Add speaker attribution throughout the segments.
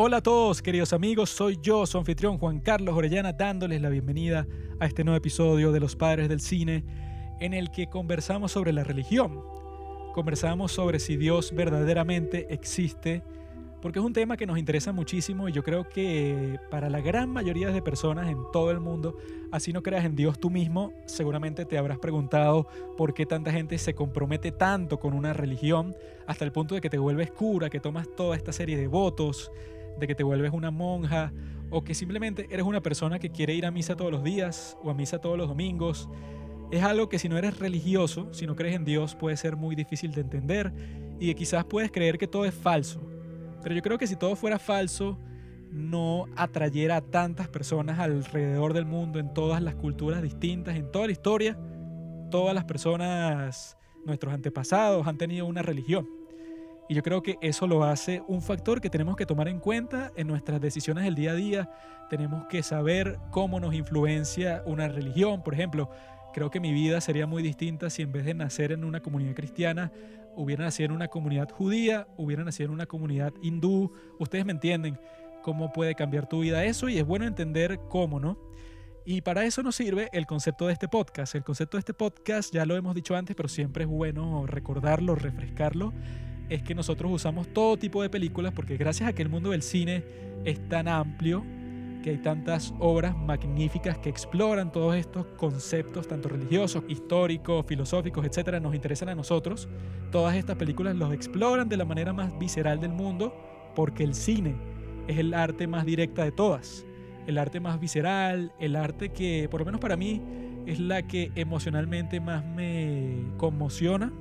Speaker 1: Hola a todos, queridos amigos, soy yo, su anfitrión Juan Carlos Orellana, dándoles la bienvenida a este nuevo episodio de Los Padres del Cine, en el que conversamos sobre la religión. Conversamos sobre si Dios verdaderamente existe, porque es un tema que nos interesa muchísimo y yo creo que para la gran mayoría de personas en todo el mundo, así no creas en Dios tú mismo, seguramente te habrás preguntado por qué tanta gente se compromete tanto con una religión hasta el punto de que te vuelves cura, que tomas toda esta serie de votos, de que te vuelves una monja o que simplemente eres una persona que quiere ir a misa todos los días o a misa todos los domingos. Es algo que si no eres religioso, si no crees en Dios, puede ser muy difícil de entender y quizás puedes creer que todo es falso. Pero yo creo que si todo fuera falso, no atrayera a tantas personas alrededor del mundo, en todas las culturas distintas, en toda la historia. Todas las personas, nuestros antepasados, han tenido una religión. Y yo creo que eso lo hace un factor que tenemos que tomar en cuenta en nuestras decisiones del día a día. Tenemos que saber cómo nos influencia una religión. Por ejemplo, creo que mi vida sería muy distinta si en vez de nacer en una comunidad cristiana, hubiera nacido en una comunidad judía, hubiera nacido en una comunidad hindú. Ustedes me entienden cómo puede cambiar tu vida eso y es bueno entender cómo, ¿no? Y para eso nos sirve el concepto de este podcast. El concepto de este podcast ya lo hemos dicho antes, pero siempre es bueno recordarlo, refrescarlo es que nosotros usamos todo tipo de películas porque gracias a que el mundo del cine es tan amplio, que hay tantas obras magníficas que exploran todos estos conceptos, tanto religiosos, históricos, filosóficos, etcétera, nos interesan a nosotros. Todas estas películas los exploran de la manera más visceral del mundo porque el cine es el arte más directa de todas, el arte más visceral, el arte que, por lo menos para mí, es la que emocionalmente más me conmociona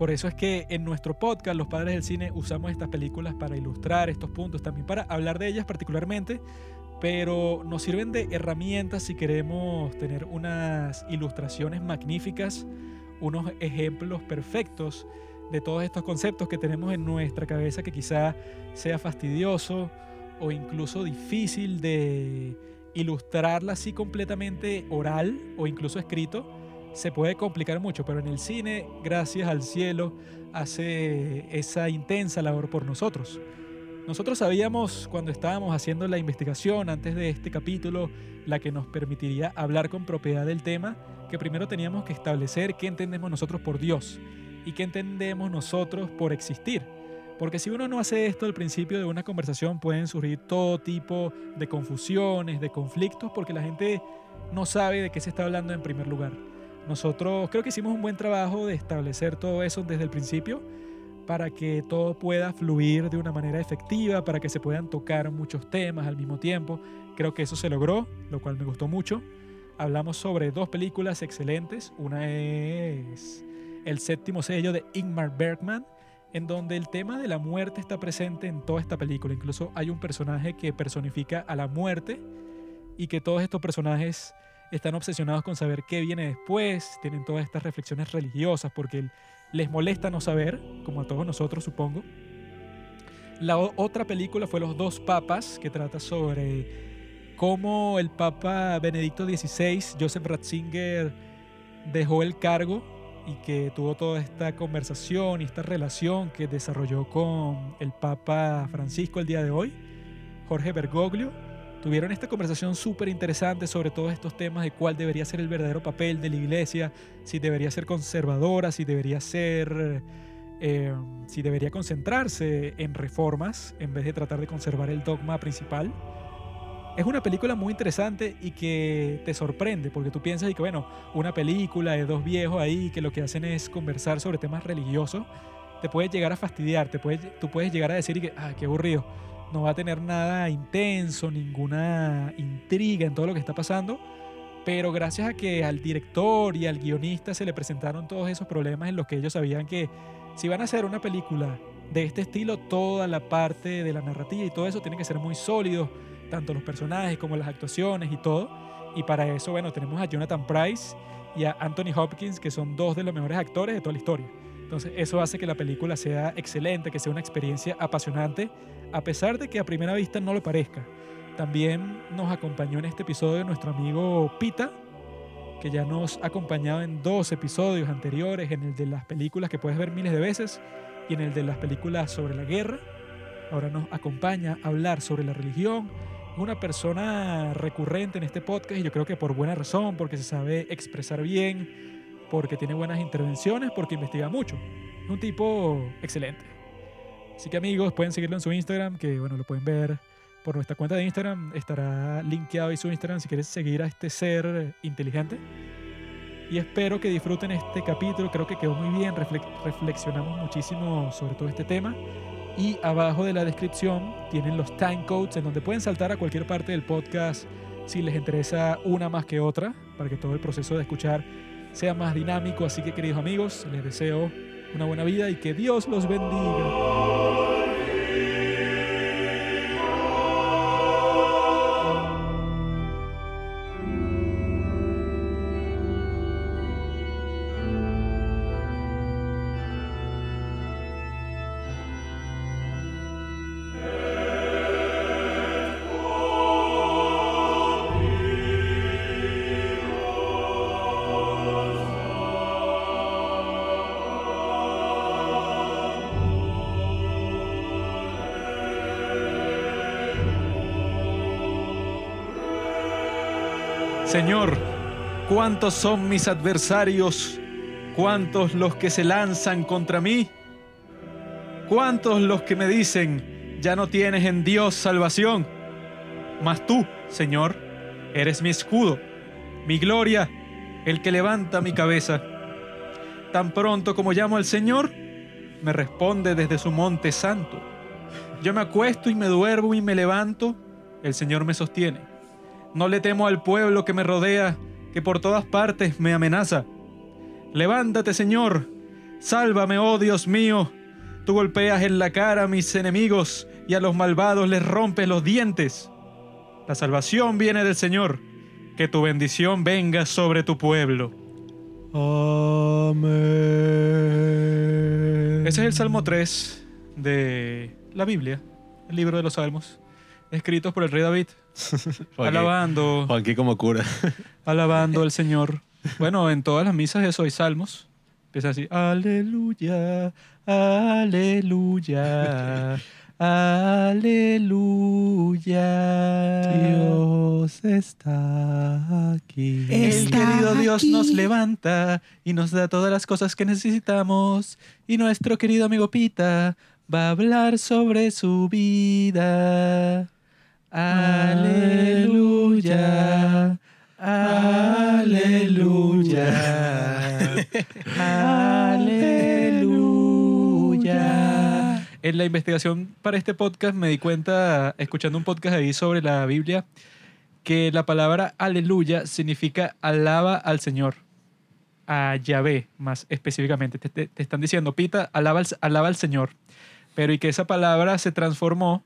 Speaker 1: por eso es que en nuestro podcast, Los Padres del Cine, usamos estas películas para ilustrar estos puntos, también para hablar de ellas particularmente, pero nos sirven de herramientas si queremos tener unas ilustraciones magníficas, unos ejemplos perfectos de todos estos conceptos que tenemos en nuestra cabeza que quizá sea fastidioso o incluso difícil de ilustrarla así completamente oral o incluso escrito se puede complicar mucho, pero en el cine, gracias al cielo, hace esa intensa labor por nosotros. Nosotros sabíamos cuando estábamos haciendo la investigación antes de este capítulo, la que nos permitiría hablar con propiedad del tema, que primero teníamos que establecer qué entendemos nosotros por Dios y qué entendemos nosotros por existir. Porque si uno no hace esto al principio de una conversación pueden surgir todo tipo de confusiones, de conflictos, porque la gente no sabe de qué se está hablando en primer lugar. Nosotros creo que hicimos un buen trabajo de establecer todo eso desde el principio para que todo pueda fluir de una manera efectiva, para que se puedan tocar muchos temas al mismo tiempo. Creo que eso se logró, lo cual me gustó mucho. Hablamos sobre dos películas excelentes. Una es El séptimo sello de Ingmar Bergman, en donde el tema de la muerte está presente en toda esta película. Incluso hay un personaje que personifica a la muerte y que todos estos personajes están obsesionados con saber qué viene después, tienen todas estas reflexiones religiosas porque les molesta no saber, como a todos nosotros supongo. La otra película fue Los dos papas, que trata sobre cómo el Papa Benedicto XVI, Joseph Ratzinger, dejó el cargo y que tuvo toda esta conversación y esta relación que desarrolló con el Papa Francisco el día de hoy, Jorge Bergoglio tuvieron esta conversación súper interesante sobre todos estos temas de cuál debería ser el verdadero papel de la iglesia, si debería ser conservadora, si debería ser... Eh, si debería concentrarse en reformas en vez de tratar de conservar el dogma principal. Es una película muy interesante y que te sorprende porque tú piensas y que bueno, una película de dos viejos ahí que lo que hacen es conversar sobre temas religiosos, te puede llegar a fastidiar, te puede, tú puedes llegar a decir que, ah, qué aburrido no va a tener nada intenso, ninguna intriga en todo lo que está pasando, pero gracias a que al director y al guionista se le presentaron todos esos problemas en los que ellos sabían que si van a hacer una película de este estilo, toda la parte de la narrativa y todo eso tiene que ser muy sólido, tanto los personajes como las actuaciones y todo. Y para eso, bueno, tenemos a Jonathan Price y a Anthony Hopkins, que son dos de los mejores actores de toda la historia. Entonces eso hace que la película sea excelente, que sea una experiencia apasionante, a pesar de que a primera vista no lo parezca. También nos acompañó en este episodio nuestro amigo Pita, que ya nos ha acompañado en dos episodios anteriores, en el de las películas que puedes ver miles de veces y en el de las películas sobre la guerra. ahora nos acompaña a hablar sobre la religión. Es una persona recurrente en este podcast y yo creo que por buena razón, porque se sabe expresar bien, porque tiene buenas intervenciones, porque investiga mucho. Es un tipo excelente. Así que amigos, pueden seguirlo en su Instagram, que bueno, lo pueden ver por nuestra cuenta de Instagram. Estará linkeado ahí su Instagram si quieres seguir a este ser inteligente. Y espero que disfruten este capítulo. Creo que quedó muy bien. reflexionamos muchísimo sobre todo este tema. Y abajo de la descripción tienen los time codes en donde pueden saltar a cualquier parte del podcast si les interesa una más que otra, para que todo el proceso de escuchar sea más dinámico. Así que queridos amigos, les deseo una buena vida y que Dios los bendiga. Señor, ¿cuántos son mis adversarios? ¿Cuántos los que se lanzan contra mí? ¿Cuántos los que me dicen, ya no tienes en Dios salvación? Mas tú, Señor, eres mi escudo, mi gloria, el que levanta mi cabeza. Tan pronto como llamo al Señor, me responde desde su monte santo. Yo me acuesto y me duermo y me levanto, el Señor me sostiene. No le temo al pueblo que me rodea, que por todas partes me amenaza. Levántate, Señor. Sálvame, oh Dios mío. Tú golpeas en la cara a mis enemigos y a los malvados les rompes los dientes. La salvación viene del Señor. Que tu bendición venga sobre tu pueblo. Amén. Ese es el Salmo 3 de la Biblia, el libro de los Salmos, escritos por el rey David. alabando.
Speaker 2: Juanqui como cura.
Speaker 1: alabando al Señor. Bueno, en todas las misas eso hay salmos. Empieza así, aleluya, aleluya, aleluya.
Speaker 2: Dios está aquí.
Speaker 1: El querido Dios nos levanta y nos da todas las cosas que necesitamos. Y nuestro querido amigo Pita va a hablar sobre su vida. Aleluya. Aleluya. Aleluya. En la investigación para este podcast me di cuenta, escuchando un podcast ahí sobre la Biblia, que la palabra aleluya significa alaba al Señor, a Yahvé más específicamente. Te, están diciendo, Pita, alaba alaba al Señor. Pero y que esa palabra se transformó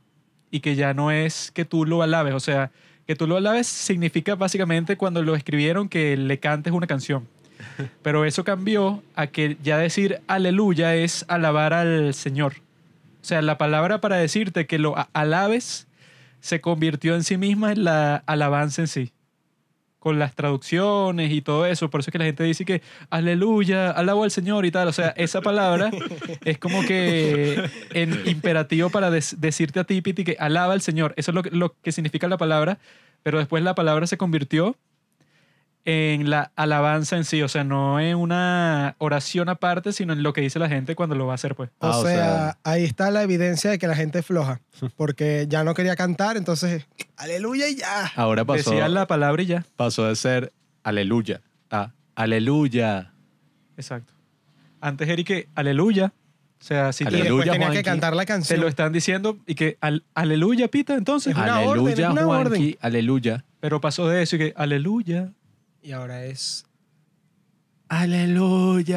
Speaker 1: y que ya no es que tú lo alabes. O sea, que tú lo alabes significa básicamente cuando lo escribieron que le cantes una canción. Pero eso cambió a que ya decir aleluya es alabar al Señor. O sea, la palabra para decirte que lo alabes se convirtió en sí misma en la alabanza en sí con las traducciones y todo eso. Por eso es que la gente dice que aleluya, alabo al Señor y tal. O sea, esa palabra es como que en imperativo para decirte a ti, Piti, que alaba al Señor. Eso es lo que, lo que significa la palabra. Pero después la palabra se convirtió en la alabanza en sí, o sea, no en una oración aparte, sino en lo que dice la gente cuando lo va a hacer, pues.
Speaker 3: O, ah, sea, ahí está la evidencia de que la gente es floja, porque ya no quería cantar, entonces, aleluya y ya.
Speaker 2: Ahora pasó.
Speaker 1: Decía la palabra y ya.
Speaker 2: Pasó de ser aleluya a aleluya.
Speaker 1: Exacto. Antes era que aleluya. O sea, si
Speaker 3: aleluya, tenía que cantar la canción.
Speaker 1: Te lo están diciendo y que aleluya, pita, entonces.
Speaker 2: una aleluya, orden, una orden. aleluya.
Speaker 1: Pero pasó de eso y que aleluya.
Speaker 3: Y ahora es...
Speaker 2: Aleluya.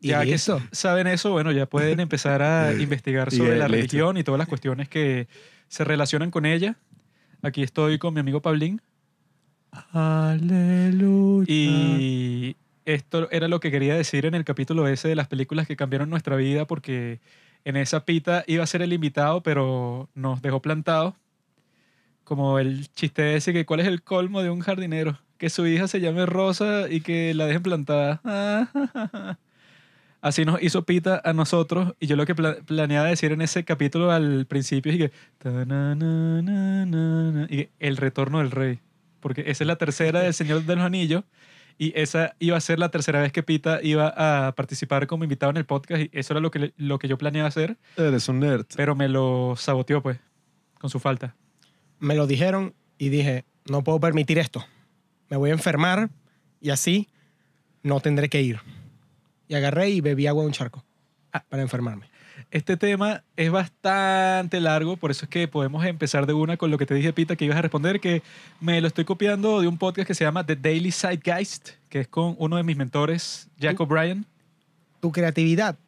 Speaker 1: Ya que saben eso, bueno, ya pueden empezar a investigar sobre la religión y todas las cuestiones que se relacionan con ella. Aquí estoy con mi amigo Pablín.
Speaker 2: Aleluya.
Speaker 1: Y esto era lo que quería decir en el capítulo ese de las películas que cambiaron nuestra vida porque en esa pita iba a ser el invitado, pero nos dejó plantados como el chiste ese que cuál es el colmo de un jardinero, que su hija se llame Rosa y que la dejen plantada. Así nos hizo Pita a nosotros y yo lo que pla- planeaba decir en ese capítulo al principio es que y el retorno del rey, porque esa es la tercera del Señor de los Anillos y esa iba a ser la tercera vez que Pita iba a participar como invitado en el podcast y eso era lo que, lo que yo planeaba hacer,
Speaker 2: Eres un nerd.
Speaker 1: pero me lo saboteó pues con su falta.
Speaker 3: Me lo dijeron y dije, no puedo permitir esto. Me voy a enfermar y así no tendré que ir. Y agarré y bebí agua de un charco ah, para enfermarme.
Speaker 1: Este tema es bastante largo, por eso es que podemos empezar de una con lo que te dije, Pita, que ibas a responder, que me lo estoy copiando de un podcast que se llama The Daily Zeitgeist, que es con uno de mis mentores, Jack O'Brien.
Speaker 3: Tu creatividad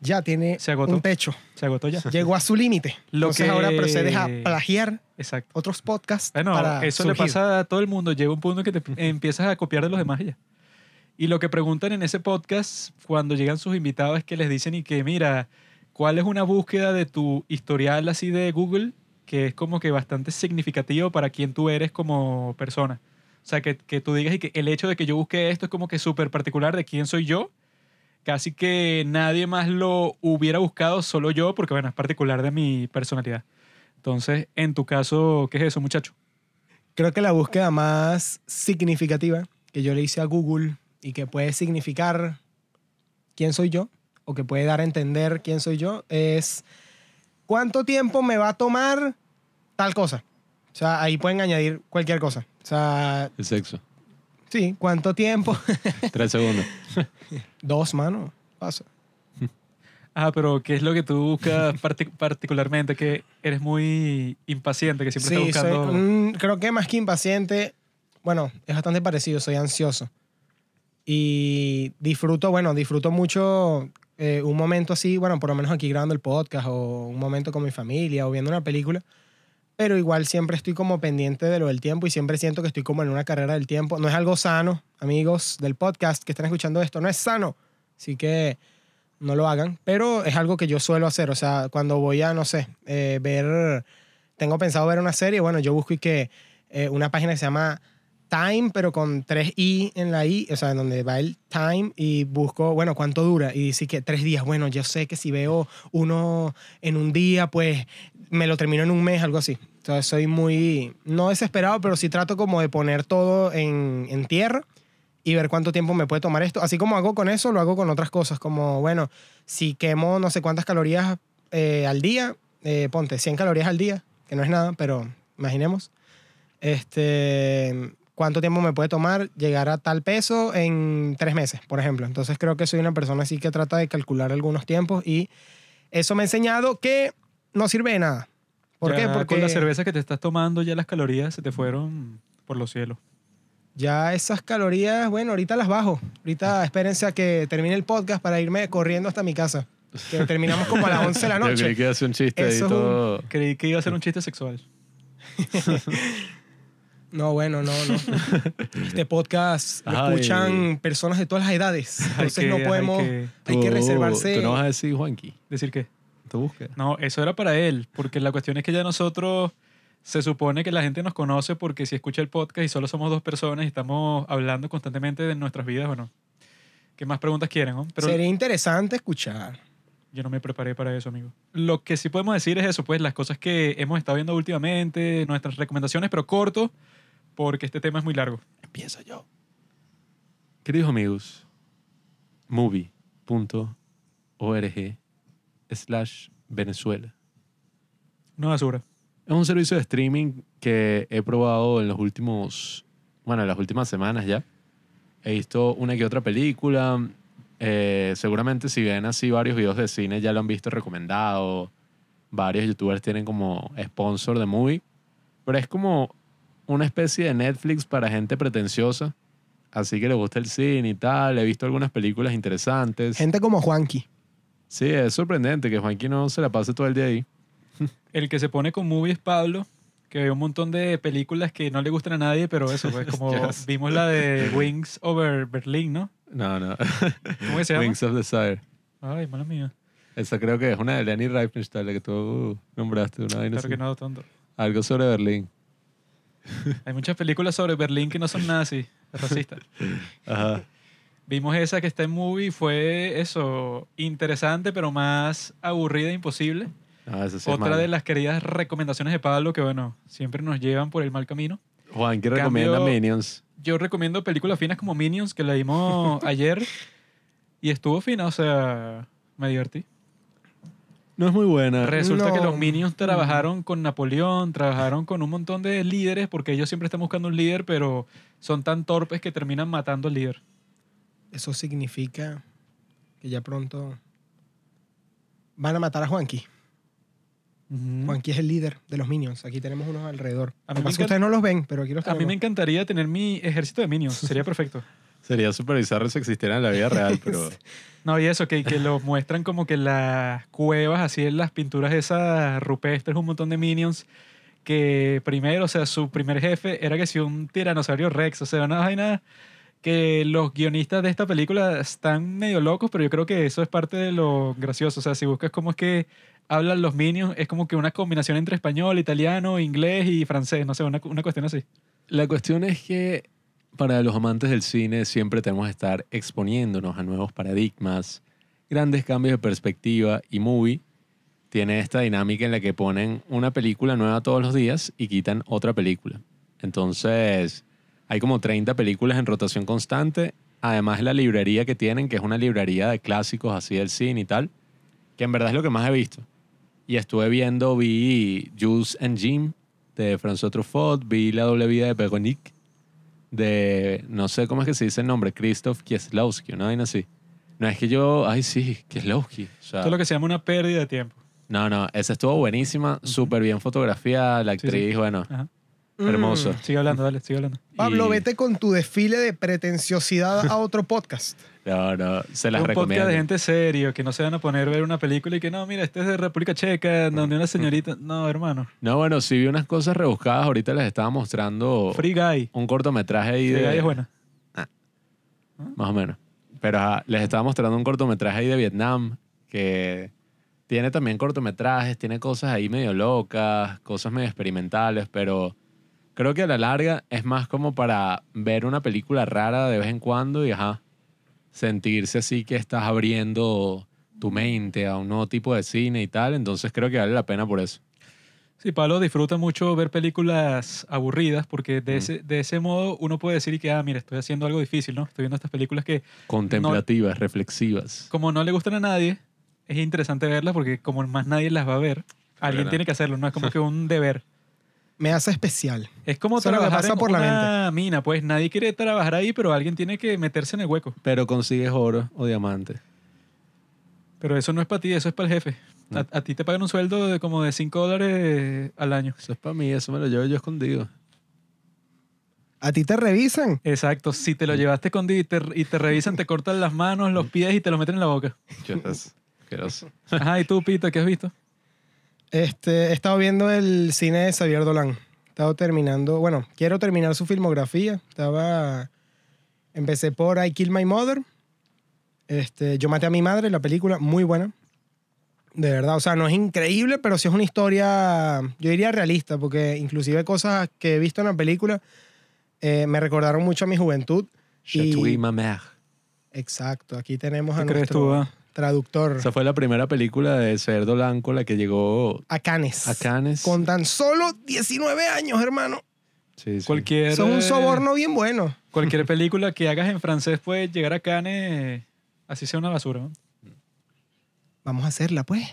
Speaker 3: ya tiene
Speaker 1: Se agotó.
Speaker 3: un techo.
Speaker 1: Se agotó ya.
Speaker 3: Llegó a su límite.
Speaker 1: Lo
Speaker 3: Entonces
Speaker 1: que-
Speaker 3: ahora procedes a plagiar
Speaker 1: Exacto.
Speaker 3: otros podcasts
Speaker 1: Bueno,
Speaker 3: para
Speaker 1: eso le
Speaker 3: surgir.
Speaker 1: pasa a todo el mundo. Llega un punto en que te empiezas a copiar de los demás y ya. Y lo que preguntan en ese podcast cuando llegan sus invitados es que les dicen y que, mira, ¿cuál es una búsqueda de tu historial así de Google que es como que bastante significativo para quién tú eres como persona? O sea, que, que tú digas y que el hecho de que yo busque esto es como que súper particular de quién soy yo. Casi que nadie más lo hubiera buscado, solo yo, porque bueno, es particular de mi personalidad. Entonces, en tu caso, ¿qué es eso, muchacho?
Speaker 3: Creo que la búsqueda más significativa que yo le hice a Google y que puede significar quién soy yo o que puede dar a entender quién soy yo es cuánto tiempo me va a tomar tal cosa. O sea, ahí pueden añadir cualquier cosa. O sea,
Speaker 2: El sexo.
Speaker 3: Sí, cuánto tiempo.
Speaker 2: Tres segundos.
Speaker 3: Dos manos. Pasa.
Speaker 1: Ah, pero ¿qué es lo que tú buscas partic- particularmente? Que eres muy impaciente, que siempre
Speaker 3: Sí,
Speaker 1: estás
Speaker 3: soy,
Speaker 1: buscando...
Speaker 3: mm, creo que más que impaciente, bueno, es bastante parecido, soy ansioso. Y disfruto, bueno, disfruto mucho eh, un momento así, bueno, por lo menos aquí grabando el podcast o un momento con mi familia o viendo una película, pero igual siempre estoy como pendiente de lo del tiempo y siempre siento que estoy como en una carrera del tiempo. No es algo sano, amigos del podcast que están escuchando esto, no es sano. Así que no lo hagan, pero es algo que yo suelo hacer. O sea, cuando voy a, no sé, eh, ver, tengo pensado ver una serie, bueno, yo busco y que eh, una página que se llama Time, pero con tres i en la i, o sea, en donde va el time y busco, bueno, cuánto dura. Y dice que tres días, bueno, yo sé que si veo uno en un día, pues me lo termino en un mes, algo así. Entonces soy muy, no desesperado, pero sí trato como de poner todo en, en tierra y ver cuánto tiempo me puede tomar esto. Así como hago con eso, lo hago con otras cosas, como, bueno, si quemo no sé cuántas calorías eh, al día, eh, ponte 100 calorías al día, que no es nada, pero imaginemos. Este, ¿Cuánto tiempo me puede tomar llegar a tal peso en tres meses, por ejemplo? Entonces creo que soy una persona así que trata de calcular algunos tiempos y eso me ha enseñado que no sirve de nada. ¿Por
Speaker 1: Ya
Speaker 3: qué? Porque
Speaker 1: Con la cerveza que te estás tomando ya las calorías se te fueron por los cielos.
Speaker 3: ya esas calorías, bueno, ahorita las bajo. Ahorita espérense a que termine el podcast para irme corriendo hasta mi casa. Que terminamos como a las 11 de la
Speaker 2: Yo creí
Speaker 3: noche.
Speaker 2: que iba a hacer un chiste ahí
Speaker 3: Eso es un-
Speaker 2: todo.
Speaker 1: Creí que iba a ser un chiste sexual.
Speaker 3: No, bueno, no, no. Este podcast lo
Speaker 2: Ay.
Speaker 3: escuchan personas de todas las edades.
Speaker 1: Hay
Speaker 3: Entonces
Speaker 1: que-
Speaker 3: no
Speaker 1: hay
Speaker 3: podemos...
Speaker 1: que
Speaker 3: Hay que reservarse...
Speaker 2: Tú no vas a decir, Juanqui,
Speaker 1: decir qué.
Speaker 2: Tu búsqueda.
Speaker 1: No, eso era para él, porque la cuestión es que ya nosotros se supone que la gente nos conoce porque si escucha el podcast y solo somos dos personas y estamos hablando constantemente de nuestras vidas, bueno, ¿qué más preguntas quieren? no? Pero
Speaker 3: Sería interesante escuchar.
Speaker 1: yo no me preparé para eso, amigo. Lo que sí podemos decir es eso, pues las cosas que hemos estado viendo últimamente, nuestras recomendaciones, pero corto, porque este tema es muy largo.
Speaker 2: Empiezo yo. Queridos amigos, movie.org slash Venezuela.
Speaker 1: No basura.
Speaker 2: Es un servicio de streaming que he probado en los últimos, bueno, en las últimas semanas ya. He visto una que otra película. Eh, seguramente si ven así varios videos de cine ya lo han visto recomendado. Varios youtubers tienen como sponsor de movie. Pero es como una especie de Netflix para gente pretenciosa. Así que le gusta el cine y tal. He visto algunas películas interesantes.
Speaker 3: Gente como Juanqui.
Speaker 2: Sí, es sorprendente que Juanqui no se la pase todo el día ahí.
Speaker 1: El que se pone con movie es Pablo, que ve un montón de películas que no le gustan a nadie, pero eso, pues como
Speaker 2: Yes.
Speaker 1: vimos la de Wings Over Berlin, ¿no?
Speaker 2: No, no.
Speaker 1: ¿Cómo que se llama?
Speaker 2: Wings of Desire.
Speaker 1: Ay, mala mía.
Speaker 2: Esa creo que es una de Lenny Riefenstahl, la que tú nombraste. Una vaina
Speaker 1: Claro
Speaker 2: así.
Speaker 1: que no, tonto.
Speaker 2: Algo sobre Berlín.
Speaker 1: Hay muchas películas sobre Berlín que no son nazis, racistas.
Speaker 2: Ajá.
Speaker 1: Vimos esa que está en movie, fue eso, interesante, pero más aburrida e imposible.
Speaker 2: Ese sí
Speaker 1: Otra de las queridas recomendaciones de Pablo que, bueno, siempre nos llevan por el mal camino.
Speaker 2: Juan, ¿qué
Speaker 1: Cambio-
Speaker 2: recomienda Minions?
Speaker 1: Yo recomiendo películas finas como Minions, que la vimos ayer, y estuvo fina, o sea, me divertí.
Speaker 2: No es muy buena.
Speaker 1: Resulta que
Speaker 3: No.
Speaker 1: los Minions trabajaron con Napoleón, trabajaron con un montón de líderes, porque ellos siempre están buscando un líder, pero son tan torpes que terminan matando al líder.
Speaker 3: Eso significa que ya pronto van a matar a Juanqui.
Speaker 1: Ujú.
Speaker 3: Juanqui es el líder de los Minions. Aquí tenemos unos alrededor.
Speaker 1: A mí me
Speaker 3: pasa es que
Speaker 1: encanta-
Speaker 3: ustedes no los ven, pero aquí los
Speaker 1: A mí me
Speaker 3: tenemos.
Speaker 1: encantaría tener mi ejército de Minions, sería perfecto.
Speaker 2: Sería súper bizarro si existiera en la vida real, pero...
Speaker 1: No, y eso, que, que lo muestran como que las cuevas, así en las pinturas esas rupestres, un montón de minions, que primero, o sea, su primer jefe era que si un tiranosaurio rex, o sea, una vaina que los guionistas de esta película están medio locos, pero yo creo que eso es parte de lo gracioso, o sea, si buscas cómo es que hablan los minions, es como que una combinación entre español, italiano, inglés y francés, no sé, una, una cuestión así.
Speaker 2: La cuestión es que para los amantes del cine siempre tenemos que estar exponiéndonos a nuevos paradigmas, grandes cambios de perspectiva y Movie tiene esta dinámica en la que ponen una película nueva todos los días y quitan otra película. Entonces, hay como 30 películas en rotación constante, además de la librería que tienen, que es una librería de clásicos así del cine y tal, que en verdad es lo que más he visto. Y estuve viendo, vi Jules and Jim de François Truffaut, vi La doble vida de Veronique de, no sé cómo es que se dice el nombre, Krzysztof Kieslowski, una vaina así. No es que yo, ay sí, Kieslowski. O sea,
Speaker 1: Esto es lo que se llama una pérdida de tiempo.
Speaker 2: No, no, esa estuvo buenísima, súper bien fotografiada, la
Speaker 1: Sí, sí.
Speaker 2: actriz, bueno,
Speaker 1: Ajá.
Speaker 2: Hermoso.
Speaker 3: Mm.
Speaker 1: Sigue hablando, dale, sigue hablando.
Speaker 3: Pablo,
Speaker 2: Y-
Speaker 3: vete con tu desfile de pretenciosidad a otro podcast.
Speaker 2: No, no, se las
Speaker 1: un podcast
Speaker 2: recomiendo.
Speaker 1: de gente serio, que no se van a poner a ver una película y que no, mira, este es de República Checa, donde una señorita. No, hermano.
Speaker 2: No, bueno, sí vi unas cosas rebuscadas, ahorita les estaba mostrando
Speaker 1: Free Guy.
Speaker 2: un cortometraje ahí
Speaker 1: Free
Speaker 2: de...
Speaker 1: Guy es buena.
Speaker 2: Más o menos. Pero ajá, les estaba mostrando un cortometraje ahí de Vietnam que tiene también cortometrajes, tiene cosas ahí medio locas, cosas medio experimentales, pero creo que a la larga es más como para ver una película rara de vez en cuando y ajá, sentirse así que estás abriendo tu mente a un nuevo tipo de cine y tal, entonces creo que vale la pena por eso.
Speaker 1: Sí, Pablo disfruta mucho ver películas aburridas porque de,
Speaker 2: Mm.
Speaker 1: ese, de ese modo uno puede decir y que, ah, mira, estoy haciendo algo difícil, ¿no? Estoy viendo estas películas que,
Speaker 2: Contemplativas, reflexivas.
Speaker 1: como no le gustan a nadie, es interesante verlas porque como más nadie las va a ver, alguien tiene que hacerlo, no es como que un deber.
Speaker 3: Me hace especial.
Speaker 1: Es como
Speaker 3: Eso es lo que
Speaker 1: trabajar
Speaker 3: pasa
Speaker 1: en
Speaker 3: por la
Speaker 1: una mina, pues nadie quiere trabajar ahí, pero alguien tiene que meterse en el hueco.
Speaker 2: Pero consigues oro o diamante.
Speaker 1: Pero eso no es para ti, eso es para el jefe. A, a ti te pagan un sueldo de como de 5 dólares al año.
Speaker 2: Eso es para mí, eso me lo llevo yo escondido.
Speaker 3: A ti te revisan.
Speaker 1: Exacto, si te lo llevaste escondido y te, y te revisan, te cortan las manos, los pies y te lo meten en la boca.
Speaker 2: Qué asqueroso.
Speaker 1: Ajá, ¿y tú, Pito, qué has visto?
Speaker 3: Este, he estado viendo el cine de Xavier Dolan. He estado terminando, bueno, quiero terminar su filmografía. Estaba, empecé por I Kill My Mother. Este, yo maté a mi madre, la película, muy buena. De verdad, o sea, no es increíble, pero sí es una historia, yo diría realista, porque inclusive cosas que he visto en la película eh, me recordaron mucho a mi juventud. Y-
Speaker 2: Chatouille ma mère.
Speaker 3: Exacto, aquí tenemos a
Speaker 1: ¿Qué crees
Speaker 3: nuestro
Speaker 1: tú, ah?
Speaker 3: Traductor,
Speaker 2: Esa fue la primera película de Cerdo Blanco, la que llegó
Speaker 3: a Canes.
Speaker 2: a Cannes.
Speaker 3: Con tan solo 19 años, hermano.
Speaker 2: Sí, sí.
Speaker 1: Cualquier,
Speaker 3: es un
Speaker 1: eh,
Speaker 3: soborno bien bueno.
Speaker 1: Cualquier película que hagas en francés puede llegar a Cannes, así sea una basura. ¿no?
Speaker 3: Vamos a hacerla, pues.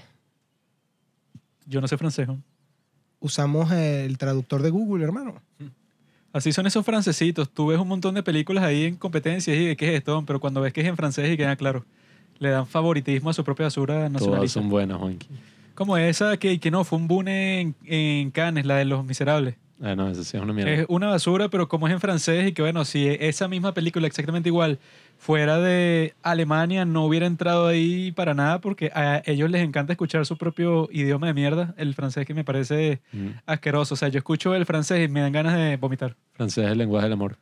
Speaker 1: Yo no sé francés. ¿no?
Speaker 3: Usamos el traductor de Google, hermano.
Speaker 1: Así son esos francesitos. Tú ves un montón de películas ahí en competencias y de qué es esto, pero cuando ves que es en francés y queda claro, le dan favoritismo a su propia basura
Speaker 2: Todas
Speaker 1: nacionalista.
Speaker 2: son buenas, Juanqui.
Speaker 1: Como esa que, que no, fue un boom en, en Cannes, la de Los Miserables.
Speaker 2: Ah, no, esa sí es una mierda.
Speaker 1: Es una basura, pero como es en francés y que bueno, si esa misma película exactamente igual fuera de Alemania no hubiera entrado ahí para nada porque a ellos les encanta escuchar su propio idioma de mierda, el francés que me parece
Speaker 2: Mm.
Speaker 1: asqueroso. O sea, yo escucho el francés y me dan ganas de vomitar.
Speaker 2: Francés es el lenguaje del amor.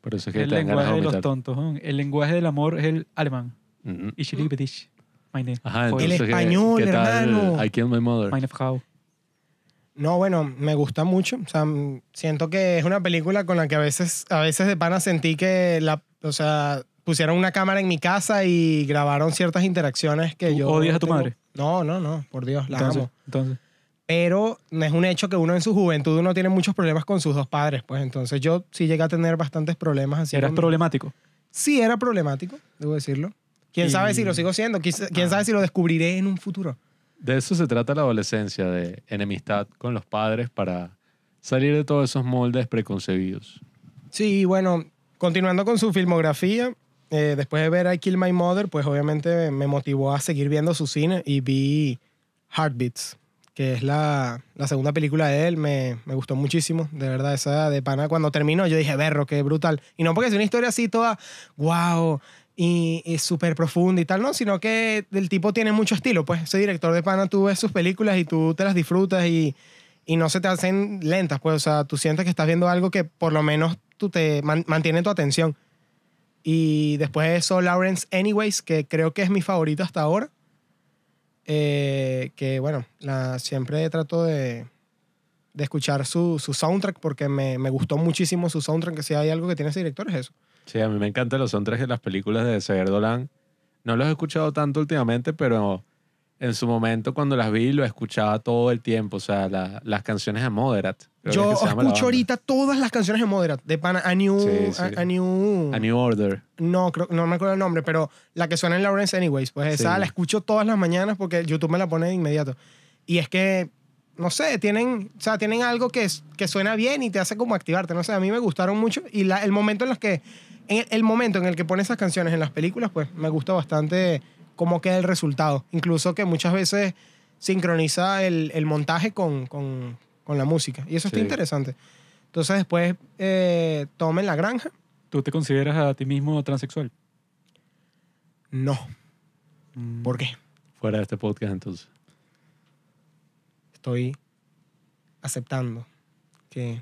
Speaker 2: Por eso es que
Speaker 1: el
Speaker 2: te dan ganas
Speaker 1: lenguaje
Speaker 2: de
Speaker 1: de los tontos. ¿no? El lenguaje del amor es el alemán.
Speaker 2: Ujú.
Speaker 1: Ich liebe dich, meine,
Speaker 2: Ajá,
Speaker 1: Frau.
Speaker 3: El
Speaker 2: entonces, ¿qué-
Speaker 3: español,
Speaker 2: ¿qué, tal
Speaker 3: hermano.
Speaker 2: I Killed My Mother.
Speaker 1: meine Frau.
Speaker 3: No, bueno, me gusta mucho. O sea, siento que es una película con la que a veces, a veces de pana sentí que la, o sea, pusieron una cámara en mi casa y grabaron ciertas interacciones que
Speaker 1: ¿Tú
Speaker 3: yo...
Speaker 1: odias a tu
Speaker 3: tengo.
Speaker 1: madre?
Speaker 3: No, no, no, por Dios, la
Speaker 1: entonces,
Speaker 3: amo.
Speaker 1: entonces.
Speaker 3: Pero no es un hecho que uno en su juventud uno tiene muchos problemas con sus dos padres, pues entonces yo sí llegué a tener bastantes problemas así.
Speaker 1: Eras
Speaker 3: con-
Speaker 1: problemático.
Speaker 3: Sí, era problemático, debo decirlo. ¿Quién
Speaker 1: Y-
Speaker 3: sabe si lo sigo siendo? ¿Quién
Speaker 1: Ah.
Speaker 3: sabe si lo descubriré en un futuro?
Speaker 2: De eso se trata la adolescencia, de enemistad con los padres para salir de todos esos moldes preconcebidos.
Speaker 3: Sí, bueno, continuando con su filmografía, eh, después de ver I Kill My Mother, pues obviamente me motivó a seguir viendo su cine y vi Heartbeats, que es la, la segunda película de él. Me, me gustó muchísimo, de verdad, esa de pana. Cuando terminó, yo dije, berro, qué brutal. Y no porque es una historia así toda, wow, y, y súper profunda y tal, no, sino que el tipo tiene mucho estilo. Pues ese director de pana, tú ves sus películas y tú te las disfrutas y, y no se te hacen lentas, pues, o sea, tú sientes que estás viendo algo que por lo menos tú te man- mantiene tu atención. Y después de eso, Lawrence Anyways, que creo que es mi favorito hasta ahora. Eh, que bueno, la, siempre trato de, de escuchar su, su soundtrack porque me, me gustó muchísimo su soundtrack. Que si hay algo que tiene ese director es eso.
Speaker 2: Sí, a mí me encantan los soundtracks de las películas de Xavier Dolan. No los he escuchado tanto últimamente, pero en su momento cuando las vi lo escuchaba todo el tiempo. O sea, la- las canciones de Moderat.
Speaker 3: Yo
Speaker 2: es que
Speaker 3: escucho ahorita todas las canciones de Moderat. De pana, A New...
Speaker 2: Sí, sí.
Speaker 3: A, a New...
Speaker 2: A New Order.
Speaker 3: No, creo, no me acuerdo el nombre, pero la que suena en Lawrence Anyways, pues esa
Speaker 2: Sí.
Speaker 3: la escucho todas las mañanas porque YouTube me la pone de inmediato. Y es que, no sé, tienen, o sea, tienen algo que, que suena bien y te hace como activarte. No sé, a mí me gustaron mucho y la- el momento en los que, en el, el momento en el que pone esas canciones en las películas, pues me gusta bastante cómo queda el resultado. Incluso que muchas veces sincroniza el, el montaje con, con, con la música. Y eso está interesante. Entonces después eh, Tom en la granja.
Speaker 1: ¿Tú te consideras a ti mismo transexual?
Speaker 3: No.
Speaker 1: Mm.
Speaker 3: ¿Por qué?
Speaker 2: Fuera de este podcast, entonces.
Speaker 3: estoy aceptando que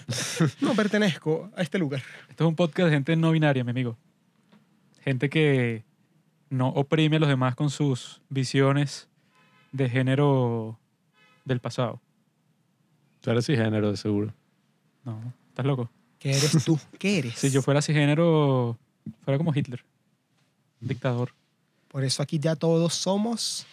Speaker 3: no pertenezco a este lugar.
Speaker 1: Esto es un podcast de gente no binaria, mi amigo. Gente que no oprime a los demás con sus visiones de género del pasado.
Speaker 2: Tú eres cisgénero, de seguro.
Speaker 1: No, estás loco.
Speaker 3: ¿Qué eres tú? ¿Qué eres?
Speaker 1: Si yo fuera cisgénero, fuera como Hitler. Dictador.
Speaker 3: Por eso aquí ya todos somos.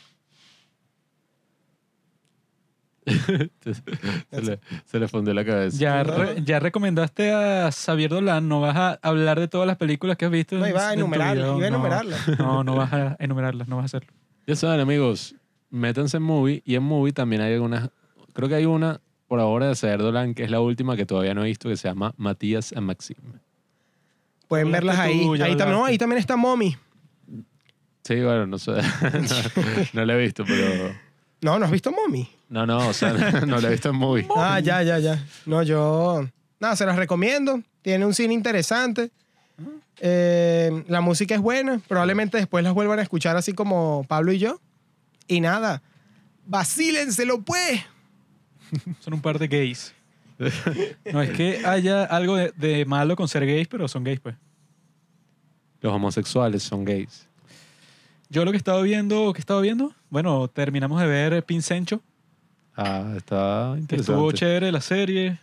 Speaker 2: se, le, se le fundió la cabeza.
Speaker 1: Ya, re- ya recomendaste a Xavier Dolan, no vas a hablar de todas las películas que has visto.
Speaker 3: No, iba a enumerarlas, iba a
Speaker 1: No,
Speaker 3: enumerarlas.
Speaker 1: No, no vas a enumerarlas, no vas a hacerlo.
Speaker 2: Ya saben, amigos, métanse en Movie. Y en Movie también hay algunas. Creo que hay una por ahora de Xavier Dolan, que es la última que todavía no he visto, que se llama Matías and Maxim.
Speaker 3: Pueden verlas ahí.
Speaker 1: tú,
Speaker 3: ahí, también, no, ahí también está Mommy.
Speaker 2: Sí, bueno, no sé. no, no la he visto, pero.
Speaker 3: No, ¿no has visto Mommy?
Speaker 2: No, no, o sea, no la he visto en Movie.
Speaker 3: Ah, ya, ya, ya. No, yo... Nada, se las recomiendo. Tiene un cine interesante. Eh, la música es buena. Probablemente después las vuelvan a escuchar así como Pablo y yo. Y nada, vacílenselo pues.
Speaker 1: Son un par de gays. No es que haya algo de, de malo con ser gays, pero son gays, pues.
Speaker 2: Los homosexuales son gays.
Speaker 1: Yo lo que he estado viendo, ¿qué he estado viendo? Bueno, terminamos de ver Pincencho,
Speaker 2: Ah, está interesante.
Speaker 1: estuvo chévere la serie.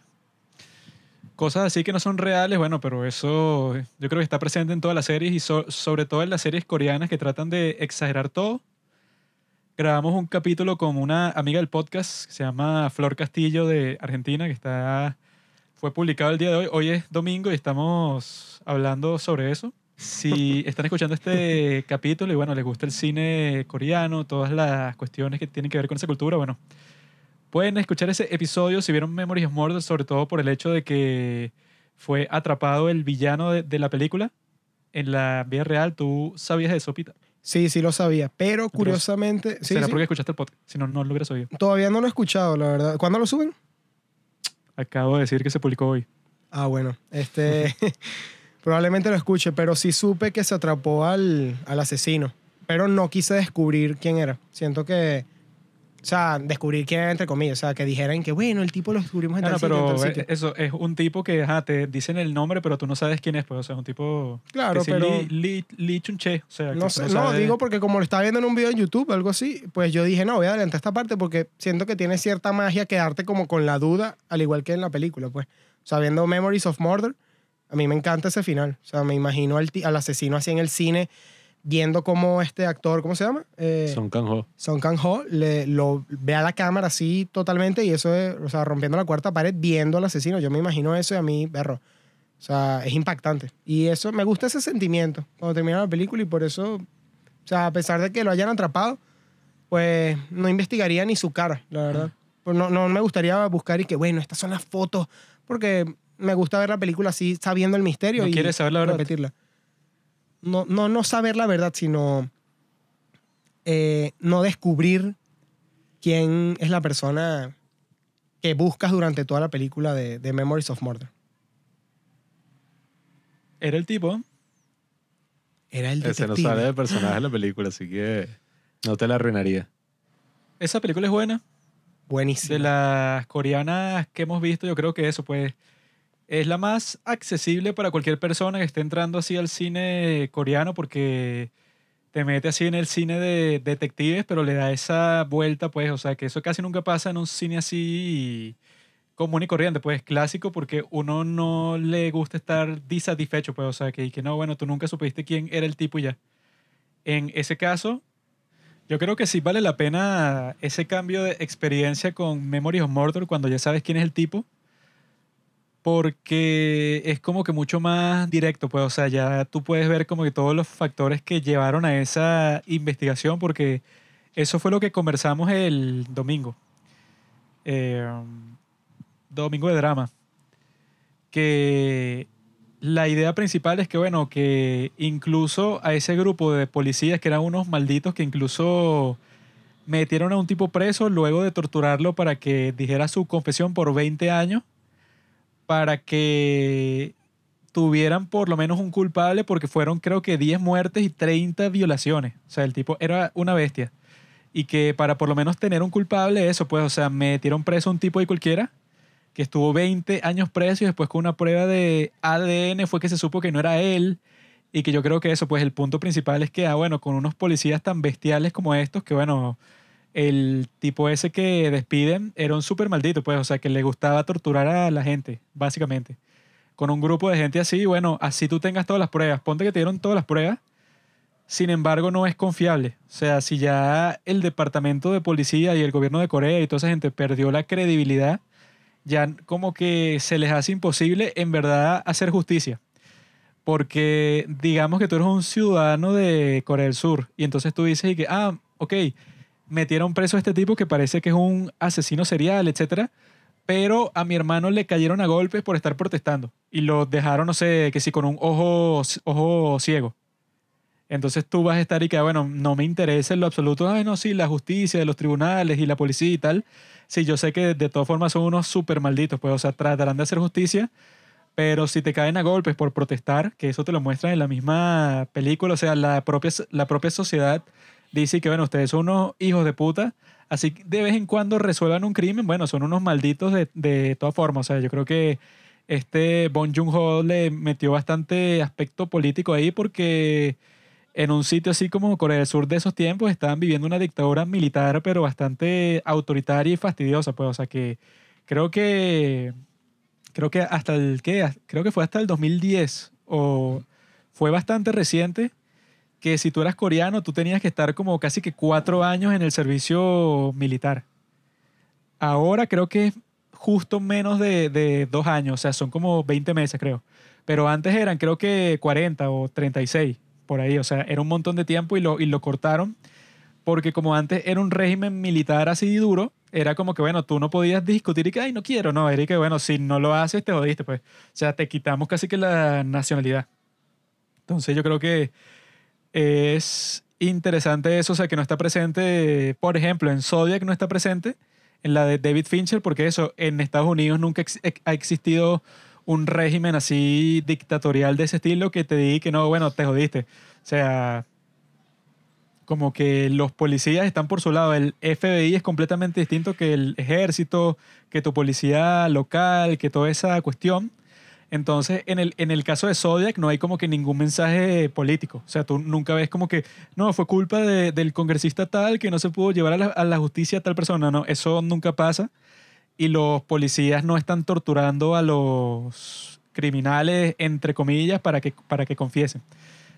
Speaker 1: Cosas así que no son reales, bueno, pero eso yo creo que está presente en todas las series y so- sobre todo en las series coreanas que tratan de exagerar todo. Grabamos un capítulo con una amiga del podcast que se llama Flor Castillo de Argentina, que está fue publicado el día de hoy. Hoy es domingo y estamos hablando sobre eso. Si están escuchando este capítulo y bueno, les gusta el cine coreano, todas las cuestiones que tienen que ver con esa cultura, bueno, pueden escuchar ese episodio si vieron Memories of Murder, sobre todo por el hecho de que fue atrapado el villano de, de la película en la vida real. ¿Tú sabías de eso, Pita?
Speaker 3: Sí, sí lo sabía. Pero curiosamente... Sí,
Speaker 1: Será
Speaker 3: sí.
Speaker 1: porque escuchaste el podcast, si no, no lo hubieras oído.
Speaker 3: Todavía no lo he escuchado, la verdad. ¿Cuándo lo suben?
Speaker 1: Acabo de decir que se publicó hoy.
Speaker 3: Ah, bueno. Este... probablemente lo escuche, pero sí supe que se atrapó al, al asesino. Pero no quise descubrir quién era. Siento que... O sea, descubrir quién era entre comillas. O sea, que dijeran que, bueno, el tipo lo descubrimos en
Speaker 1: Claro,
Speaker 3: tal sitio, en
Speaker 1: pero
Speaker 3: tal sitio.
Speaker 1: eso es un tipo que ajá, te dicen el nombre, pero tú no sabes quién es. Pues, o sea, es un tipo.
Speaker 3: Claro,
Speaker 1: que sí,
Speaker 3: pero-
Speaker 1: Lee, Lee, Lee Chun-che, O sea,
Speaker 3: No sé, no,
Speaker 1: sabes-
Speaker 3: digo porque como lo estaba viendo en un video en YouTube, algo así, pues yo dije, no, voy a adelantar esta parte porque siento que tiene cierta magia quedarte como con la duda, al igual que en la película, pues. O sea, viendo Memories of Murder, A mí me encanta ese final. O sea, me imagino al, al asesino así en el cine, viendo cómo este actor, ¿cómo se llama? Eh,
Speaker 2: Son Kang-ho.
Speaker 3: Song Kang-ho le, lo ve a la cámara así totalmente y eso es, o sea, rompiendo la cuarta pared, viendo al asesino. Yo me imagino eso y a mí, perro. O sea, es impactante. Y eso, me gusta ese sentimiento cuando termina la película y por eso, o sea, a pesar de que lo hayan atrapado, pues no investigaría ni su cara, la verdad. Pues no, no me gustaría buscar y que, bueno, estas son las fotos, porque me gusta ver la película así, sabiendo el misterio
Speaker 1: ¿No
Speaker 3: y
Speaker 1: quieres saber la verdad?
Speaker 3: repetirla. No, no, no saber la verdad, sino eh, no descubrir quién es la persona que buscas durante toda la película de, de Memories of Murder.
Speaker 1: Era el tipo.
Speaker 3: Era el
Speaker 2: Ese no
Speaker 3: detective.
Speaker 2: sale de personaje en la película, así que no te la arruinaría.
Speaker 1: Esa película es buena.
Speaker 3: Buenísimo.
Speaker 1: De las coreanas que hemos visto, yo creo que eso, pues, es la más accesible para cualquier persona que esté entrando así al cine coreano porque te mete así en el cine de detectives, pero le da esa vuelta, pues, o sea, que eso casi nunca pasa en un cine así común y corriente, pues, clásico, porque uno no le gusta estar disatisfecho, pues, o sea, que, que no, bueno, tú nunca supiste quién era el tipo y ya. En ese caso, yo creo que sí vale la pena ese cambio de experiencia con Memories of Murder cuando ya sabes quién es el tipo. Porque es como que mucho más directo, pues, o sea, ya tú puedes ver como que todos los factores que llevaron a esa investigación, porque eso fue lo que conversamos el domingo. Eh, domingo de drama. Que la idea principal es que, bueno, que incluso a ese grupo de policías que eran unos malditos que incluso metieron a un tipo preso luego de torturarlo para que dijera su confesión por 20 años, para que tuvieran por lo menos un culpable porque fueron creo que 10 muertes y 30 violaciones. O sea, el tipo era una bestia. Y que para por lo menos tener un culpable, eso, pues, o sea, metieron preso a un tipo y cualquiera que estuvo 20 años preso y después con una prueba de ADN fue que se supo que no era él y que yo creo que eso, pues el punto principal es que, ah, bueno, con unos policías tan bestiales como estos, que bueno, el tipo ese que despiden era un súper maldito, pues, o sea, que le gustaba torturar a la gente, básicamente. Con un grupo de gente así, bueno, así tú tengas todas las pruebas, ponte que te dieron todas las pruebas, sin embargo no es confiable. O sea, si ya el departamento de policía y el gobierno de Corea y toda esa gente perdió la credibilidad, ya como que se les hace imposible en verdad hacer justicia. Porque digamos que tú eres un ciudadano de Corea del Sur y entonces tú dices y que, ah, ok, metieron preso a este tipo que parece que es un asesino serial, etcétera, pero a mi hermano le cayeron a golpes por estar protestando y lo dejaron, no sé, que sí, con un ojo, ojo ciego. Entonces tú vas a estar y que, bueno, no me interesa en lo absoluto, ay, no, sí, la justicia de los tribunales y la policía y tal. Sí, yo sé que de todas formas son unos súper malditos, pues, o sea, tratarán de hacer justicia, pero si te caen a golpes por protestar, que eso te lo muestran en la misma película, o sea, la propia, la propia sociedad dice que, bueno, ustedes son unos hijos de puta, así que de vez en cuando resuelvan un crimen, bueno, son unos malditos de, de todas formas, o sea, yo creo que este Bon Joon-ho le metió bastante aspecto político ahí porque en un sitio así como Corea del Sur de esos tiempos estaban viviendo una dictadura militar, pero bastante autoritaria y fastidiosa, pues, o sea que creo que creo que hasta el ¿qué? creo que fue hasta el 2010 o fue bastante reciente que si tú eras coreano tú tenías que estar como casi que cuatro años en el servicio militar. Ahora creo que es justo menos de, de dos años, o sea, son como 20 meses creo. Pero antes eran creo que 40 o 36 por ahí, o sea, era un montón de tiempo y lo, y lo cortaron porque como antes era un régimen militar así duro, era como que, bueno, tú no podías discutir y que, ay, no quiero, no, era que, bueno, si no lo haces, te jodiste, pues. O sea, te quitamos casi que la nacionalidad. Entonces yo creo que es interesante eso, o sea, que no está presente, por ejemplo, en Zodiac no está presente, en la de David Fincher, porque eso, en Estados Unidos nunca ha existido un régimen así dictatorial de ese estilo que te diga que no, bueno, te jodiste. O sea, como que los policías están por su lado. El FBI es completamente distinto que el ejército, que tu policía local, que toda esa cuestión. Entonces, en el, en el caso de Zodiac no hay como que ningún mensaje político. O sea, tú nunca ves como que, no, fue culpa de- del congresista tal que no se pudo llevar a la, a la justicia a tal persona. No, eso nunca pasa. Y los policías no están torturando a los criminales, entre comillas, para que, para que confiesen,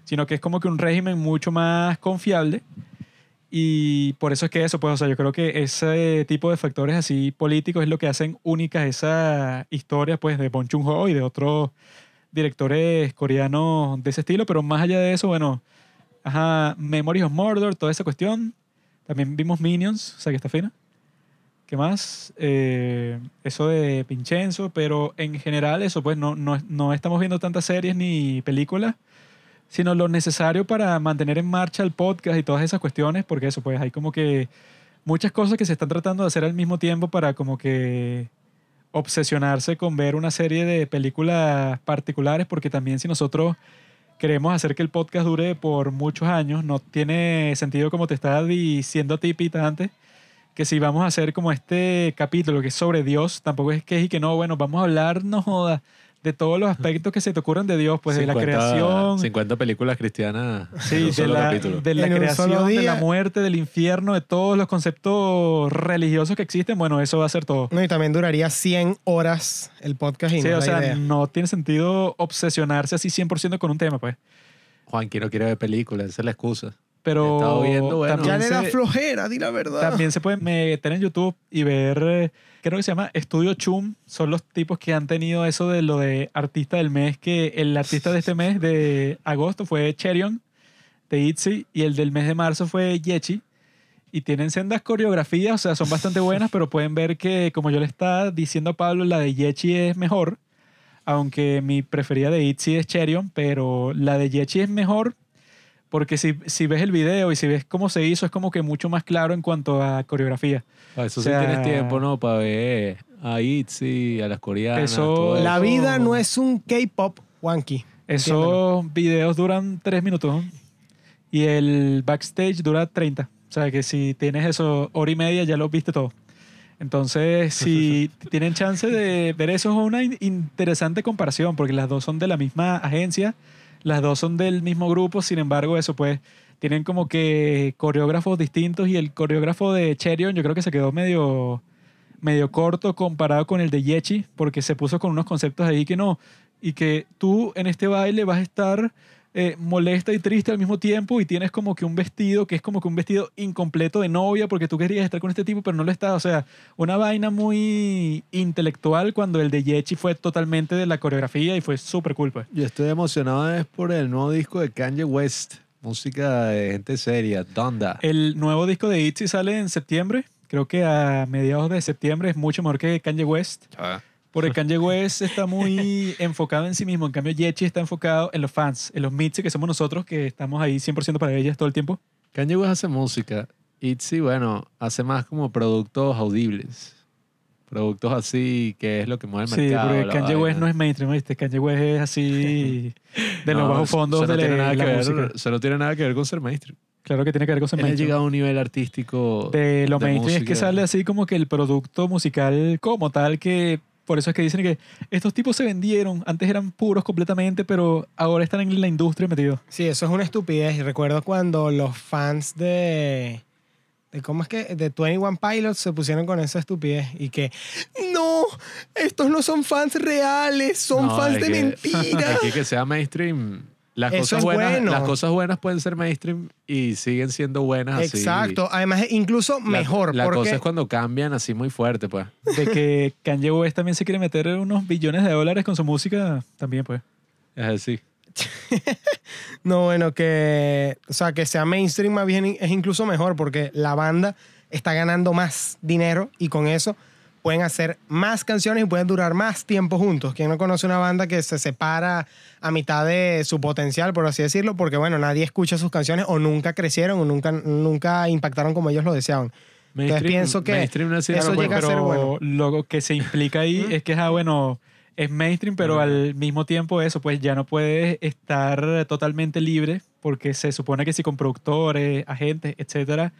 Speaker 1: sino que es como que un régimen mucho más confiable y por eso es que eso, pues, o sea, yo creo que ese tipo de factores así políticos es lo que hacen únicas esa historia, pues, de Bong Joon-ho y de otros directores coreanos de ese estilo, pero más allá de eso, bueno, ajá, Memories of Murder, toda esa cuestión. También vimos Minions, o sea, que está fina. ¿Qué más? Eh, eso de Vincenzo, pero en general eso, pues, no, no, no estamos viendo tantas series ni películas sino lo necesario para mantener en marcha el podcast y todas esas cuestiones, porque eso, pues hay como que muchas cosas que se están tratando de hacer al mismo tiempo para como que obsesionarse con ver una serie de películas particulares, porque también si nosotros queremos hacer que el podcast dure por muchos años, no tiene sentido como te estaba diciendo a ti, Pita, antes, que si vamos a hacer como este capítulo que es sobre Dios, tampoco es que es y que no, bueno, vamos a hablar, no joda, de todos los aspectos que se te ocurran de Dios, pues de la
Speaker 2: 50
Speaker 1: creación,
Speaker 2: 50 películas cristianas. en
Speaker 1: Sí,
Speaker 2: un
Speaker 1: de
Speaker 2: solo
Speaker 1: la,
Speaker 2: capítulo.
Speaker 1: de la
Speaker 3: En
Speaker 1: creación, de la muerte, del infierno, de todos los conceptos religiosos que existen, bueno, eso va a ser todo.
Speaker 3: No, y también duraría 100 horas el podcast y
Speaker 1: Sí,
Speaker 3: no
Speaker 1: o sea,
Speaker 3: idea.
Speaker 1: no tiene sentido obsesionarse así 100% con un tema, pues.
Speaker 2: Juanqui no quiere ver películas, esa es la excusa.
Speaker 1: Pero
Speaker 2: viendo, bueno.
Speaker 1: también,
Speaker 3: Ya le da
Speaker 1: se,
Speaker 3: flojera, di la verdad.
Speaker 1: también se puede meter en YouTube y ver, eh, creo que se llama Estudio Chum, son los tipos que han tenido eso de lo de artista del mes, que el artista de este mes, de agosto, fue Cherion, de ITZY, y el del mes de marzo fue Yechi. Y tienen sendas coreografías, o sea, son bastante buenas, pero pueden ver que, como yo le estaba diciendo a Pablo, la de Yechi es mejor, aunque mi preferida de ITZY es Cherion, pero la de Yechi es mejor porque si, si ves el video y si ves cómo se hizo, es como que mucho más claro en cuanto a coreografía.
Speaker 2: Para eso
Speaker 1: O sea,
Speaker 2: sí tienes tiempo, ¿no? Para ver a ITZY, a las coreanas.
Speaker 1: Eso-
Speaker 2: todo
Speaker 3: La
Speaker 2: eso.
Speaker 3: vida no es un K-pop wanky. Entiéndelo.
Speaker 1: Esos videos duran tres minutos y el backstage dura 30. O sea que si tienes eso hora y media ya lo viste todo. Entonces, si tienen chance de ver eso, es una in- interesante comparación porque las dos son de la misma agencia, las dos son del mismo grupo, sin embargo, eso pues tienen como que coreógrafos distintos y el coreógrafo de Cherion yo creo que se quedó medio, medio corto comparado con el de Yechi porque se puso con unos conceptos ahí que no, y que tú en este baile vas a estar eh, molesta y triste al mismo tiempo y tienes como que un vestido que es como que un vestido incompleto de novia porque tú querías estar con este tipo pero no lo estás. O sea, una vaina muy intelectual cuando el de Yechi fue totalmente de la coreografía y fue súper cool, pues.
Speaker 2: Yo estoy emocionado es por el nuevo disco de Kanye West. Música de gente seria, Donda.
Speaker 1: El nuevo disco de ITZY sale en septiembre. Creo que a mediados de septiembre es mucho mejor que Kanye West. Porque Kanye West está muy enfocado en sí mismo. En cambio, Yechi está enfocado en los fans, en los Mitzi, que somos nosotros, que estamos ahí 100% para ellas todo el tiempo.
Speaker 2: Kanye West hace música. ITZY, bueno, hace más como productos audibles. Productos así, que es lo que mueve el
Speaker 1: Sí,
Speaker 2: mercado.
Speaker 1: porque
Speaker 2: la
Speaker 1: Kanye. West no es mainstream, ¿viste? Kanye West es así de los
Speaker 2: No,
Speaker 1: bajos fondos
Speaker 2: no
Speaker 1: de
Speaker 2: tiene
Speaker 1: la,
Speaker 2: nada
Speaker 1: la
Speaker 2: que ver,
Speaker 1: música.
Speaker 2: Eso no tiene nada que ver con ser mainstream.
Speaker 1: Claro que tiene que ver con ser
Speaker 2: Él ha
Speaker 1: mainstream.
Speaker 2: llegado a un nivel artístico.
Speaker 1: De lo
Speaker 2: de
Speaker 1: mainstream es que
Speaker 2: música.
Speaker 1: sale así como que el producto musical como tal que... Por eso es que dicen que estos tipos se vendieron. Antes eran puros completamente, pero ahora están en la industria metidos.
Speaker 3: Sí, eso es una estupidez. Y recuerdo cuando los fans de, de ¿cómo es que? De 21 Pilots se pusieron con esa estupidez y que no, estos no son fans reales, son
Speaker 2: No,
Speaker 3: fans de
Speaker 2: que-
Speaker 3: mentira.
Speaker 2: Aquí que sea mainstream. Las
Speaker 3: Eso
Speaker 2: cosas,
Speaker 3: es
Speaker 2: buenas,
Speaker 3: bueno.
Speaker 2: las cosas buenas pueden ser mainstream y siguen siendo buenas así.
Speaker 3: Exacto. Además, incluso
Speaker 2: La-
Speaker 3: mejor.
Speaker 2: La,
Speaker 3: porque
Speaker 2: cosa es cuando cambian así muy fuerte, pues.
Speaker 1: De que Kanye West también se quiere meter unos billones de dólares con su música, también pues.
Speaker 2: Es así.
Speaker 3: No, bueno, que, o sea, que sea mainstream más bien es incluso mejor porque la banda está ganando más dinero y con eso pueden hacer más canciones y pueden durar más tiempo juntos. ¿Quién no conoce una banda que se separa a mitad de su potencial, por así decirlo? Porque, bueno, nadie escucha sus canciones o nunca crecieron o nunca, nunca impactaron como ellos lo deseaban.
Speaker 2: Mainstream,
Speaker 3: pienso que eso llega a ser bueno.
Speaker 1: lo que se implica ahí es que, ah, bueno, es mainstream, pero al mismo tiempo eso, pues ya no puedes estar totalmente libre porque se supone que si con productores, agentes, etcétera,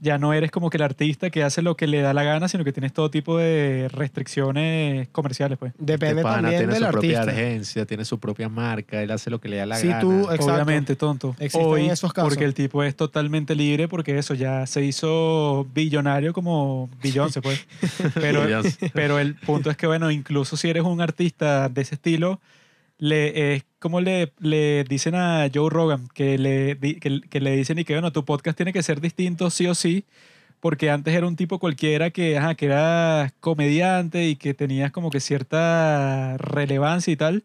Speaker 1: ya no eres como que el artista que hace lo que le da la gana, sino que tienes todo tipo de restricciones comerciales, pues.
Speaker 3: Depende
Speaker 2: Este pana
Speaker 3: también
Speaker 2: tiene
Speaker 3: del
Speaker 2: su propia agencia, tiene su propia marca, él hace lo que le da la
Speaker 3: Si
Speaker 2: gana.
Speaker 3: tú, exacto.
Speaker 1: Obviamente, tonto.
Speaker 3: Existen
Speaker 1: Hoy,
Speaker 3: esos casos.
Speaker 1: porque el tipo es totalmente libre, porque eso ya se hizo billonario como Beyoncé, pues. Pero, pero el punto es que, bueno, incluso si eres un artista de ese estilo, le, es como le, le dicen a Joe Rogan, que le, que, que le dicen y que, bueno, tu podcast tiene que ser distinto sí o sí, porque antes era un tipo cualquiera que, ajá, que era comediante y que tenías como que cierta relevancia y tal,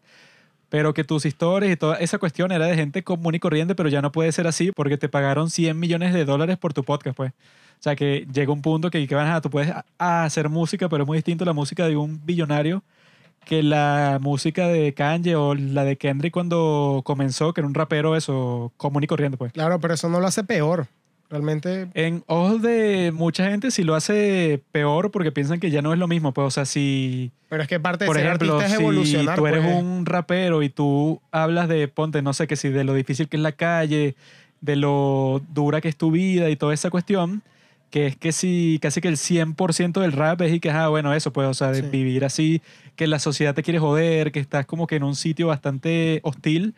Speaker 1: pero que tus historias y toda esa cuestión era de gente común y corriente, pero ya no puede ser así porque te pagaron 100 millones de dólares por tu podcast, pues. O sea, que llega un punto que, que van a, tú puedes a- a hacer música, pero es muy distinto la música de un billonario que la música de Kanye o la de Kendrick cuando comenzó, que era un rapero eso, común y corriente, pues.
Speaker 3: Claro, pero eso no lo hace peor. Realmente,
Speaker 1: En ojos de mucha gente sí lo hace peor porque piensan que ya no es lo mismo, pues, o sea, si...
Speaker 3: pero es que parte de
Speaker 1: Por
Speaker 3: ser
Speaker 1: ejemplo,
Speaker 3: artista es
Speaker 1: si tú eres
Speaker 3: pues.
Speaker 1: un rapero y tú hablas de, ponte, no sé, que si de lo difícil que es la calle, de lo dura que es tu vida y toda esa cuestión, que es que si casi que el 100% del rap es y que, ah, bueno, eso, pues, o sea, de
Speaker 3: Sí.
Speaker 1: vivir así, que la sociedad te quiere joder, que estás como que en un sitio bastante hostil,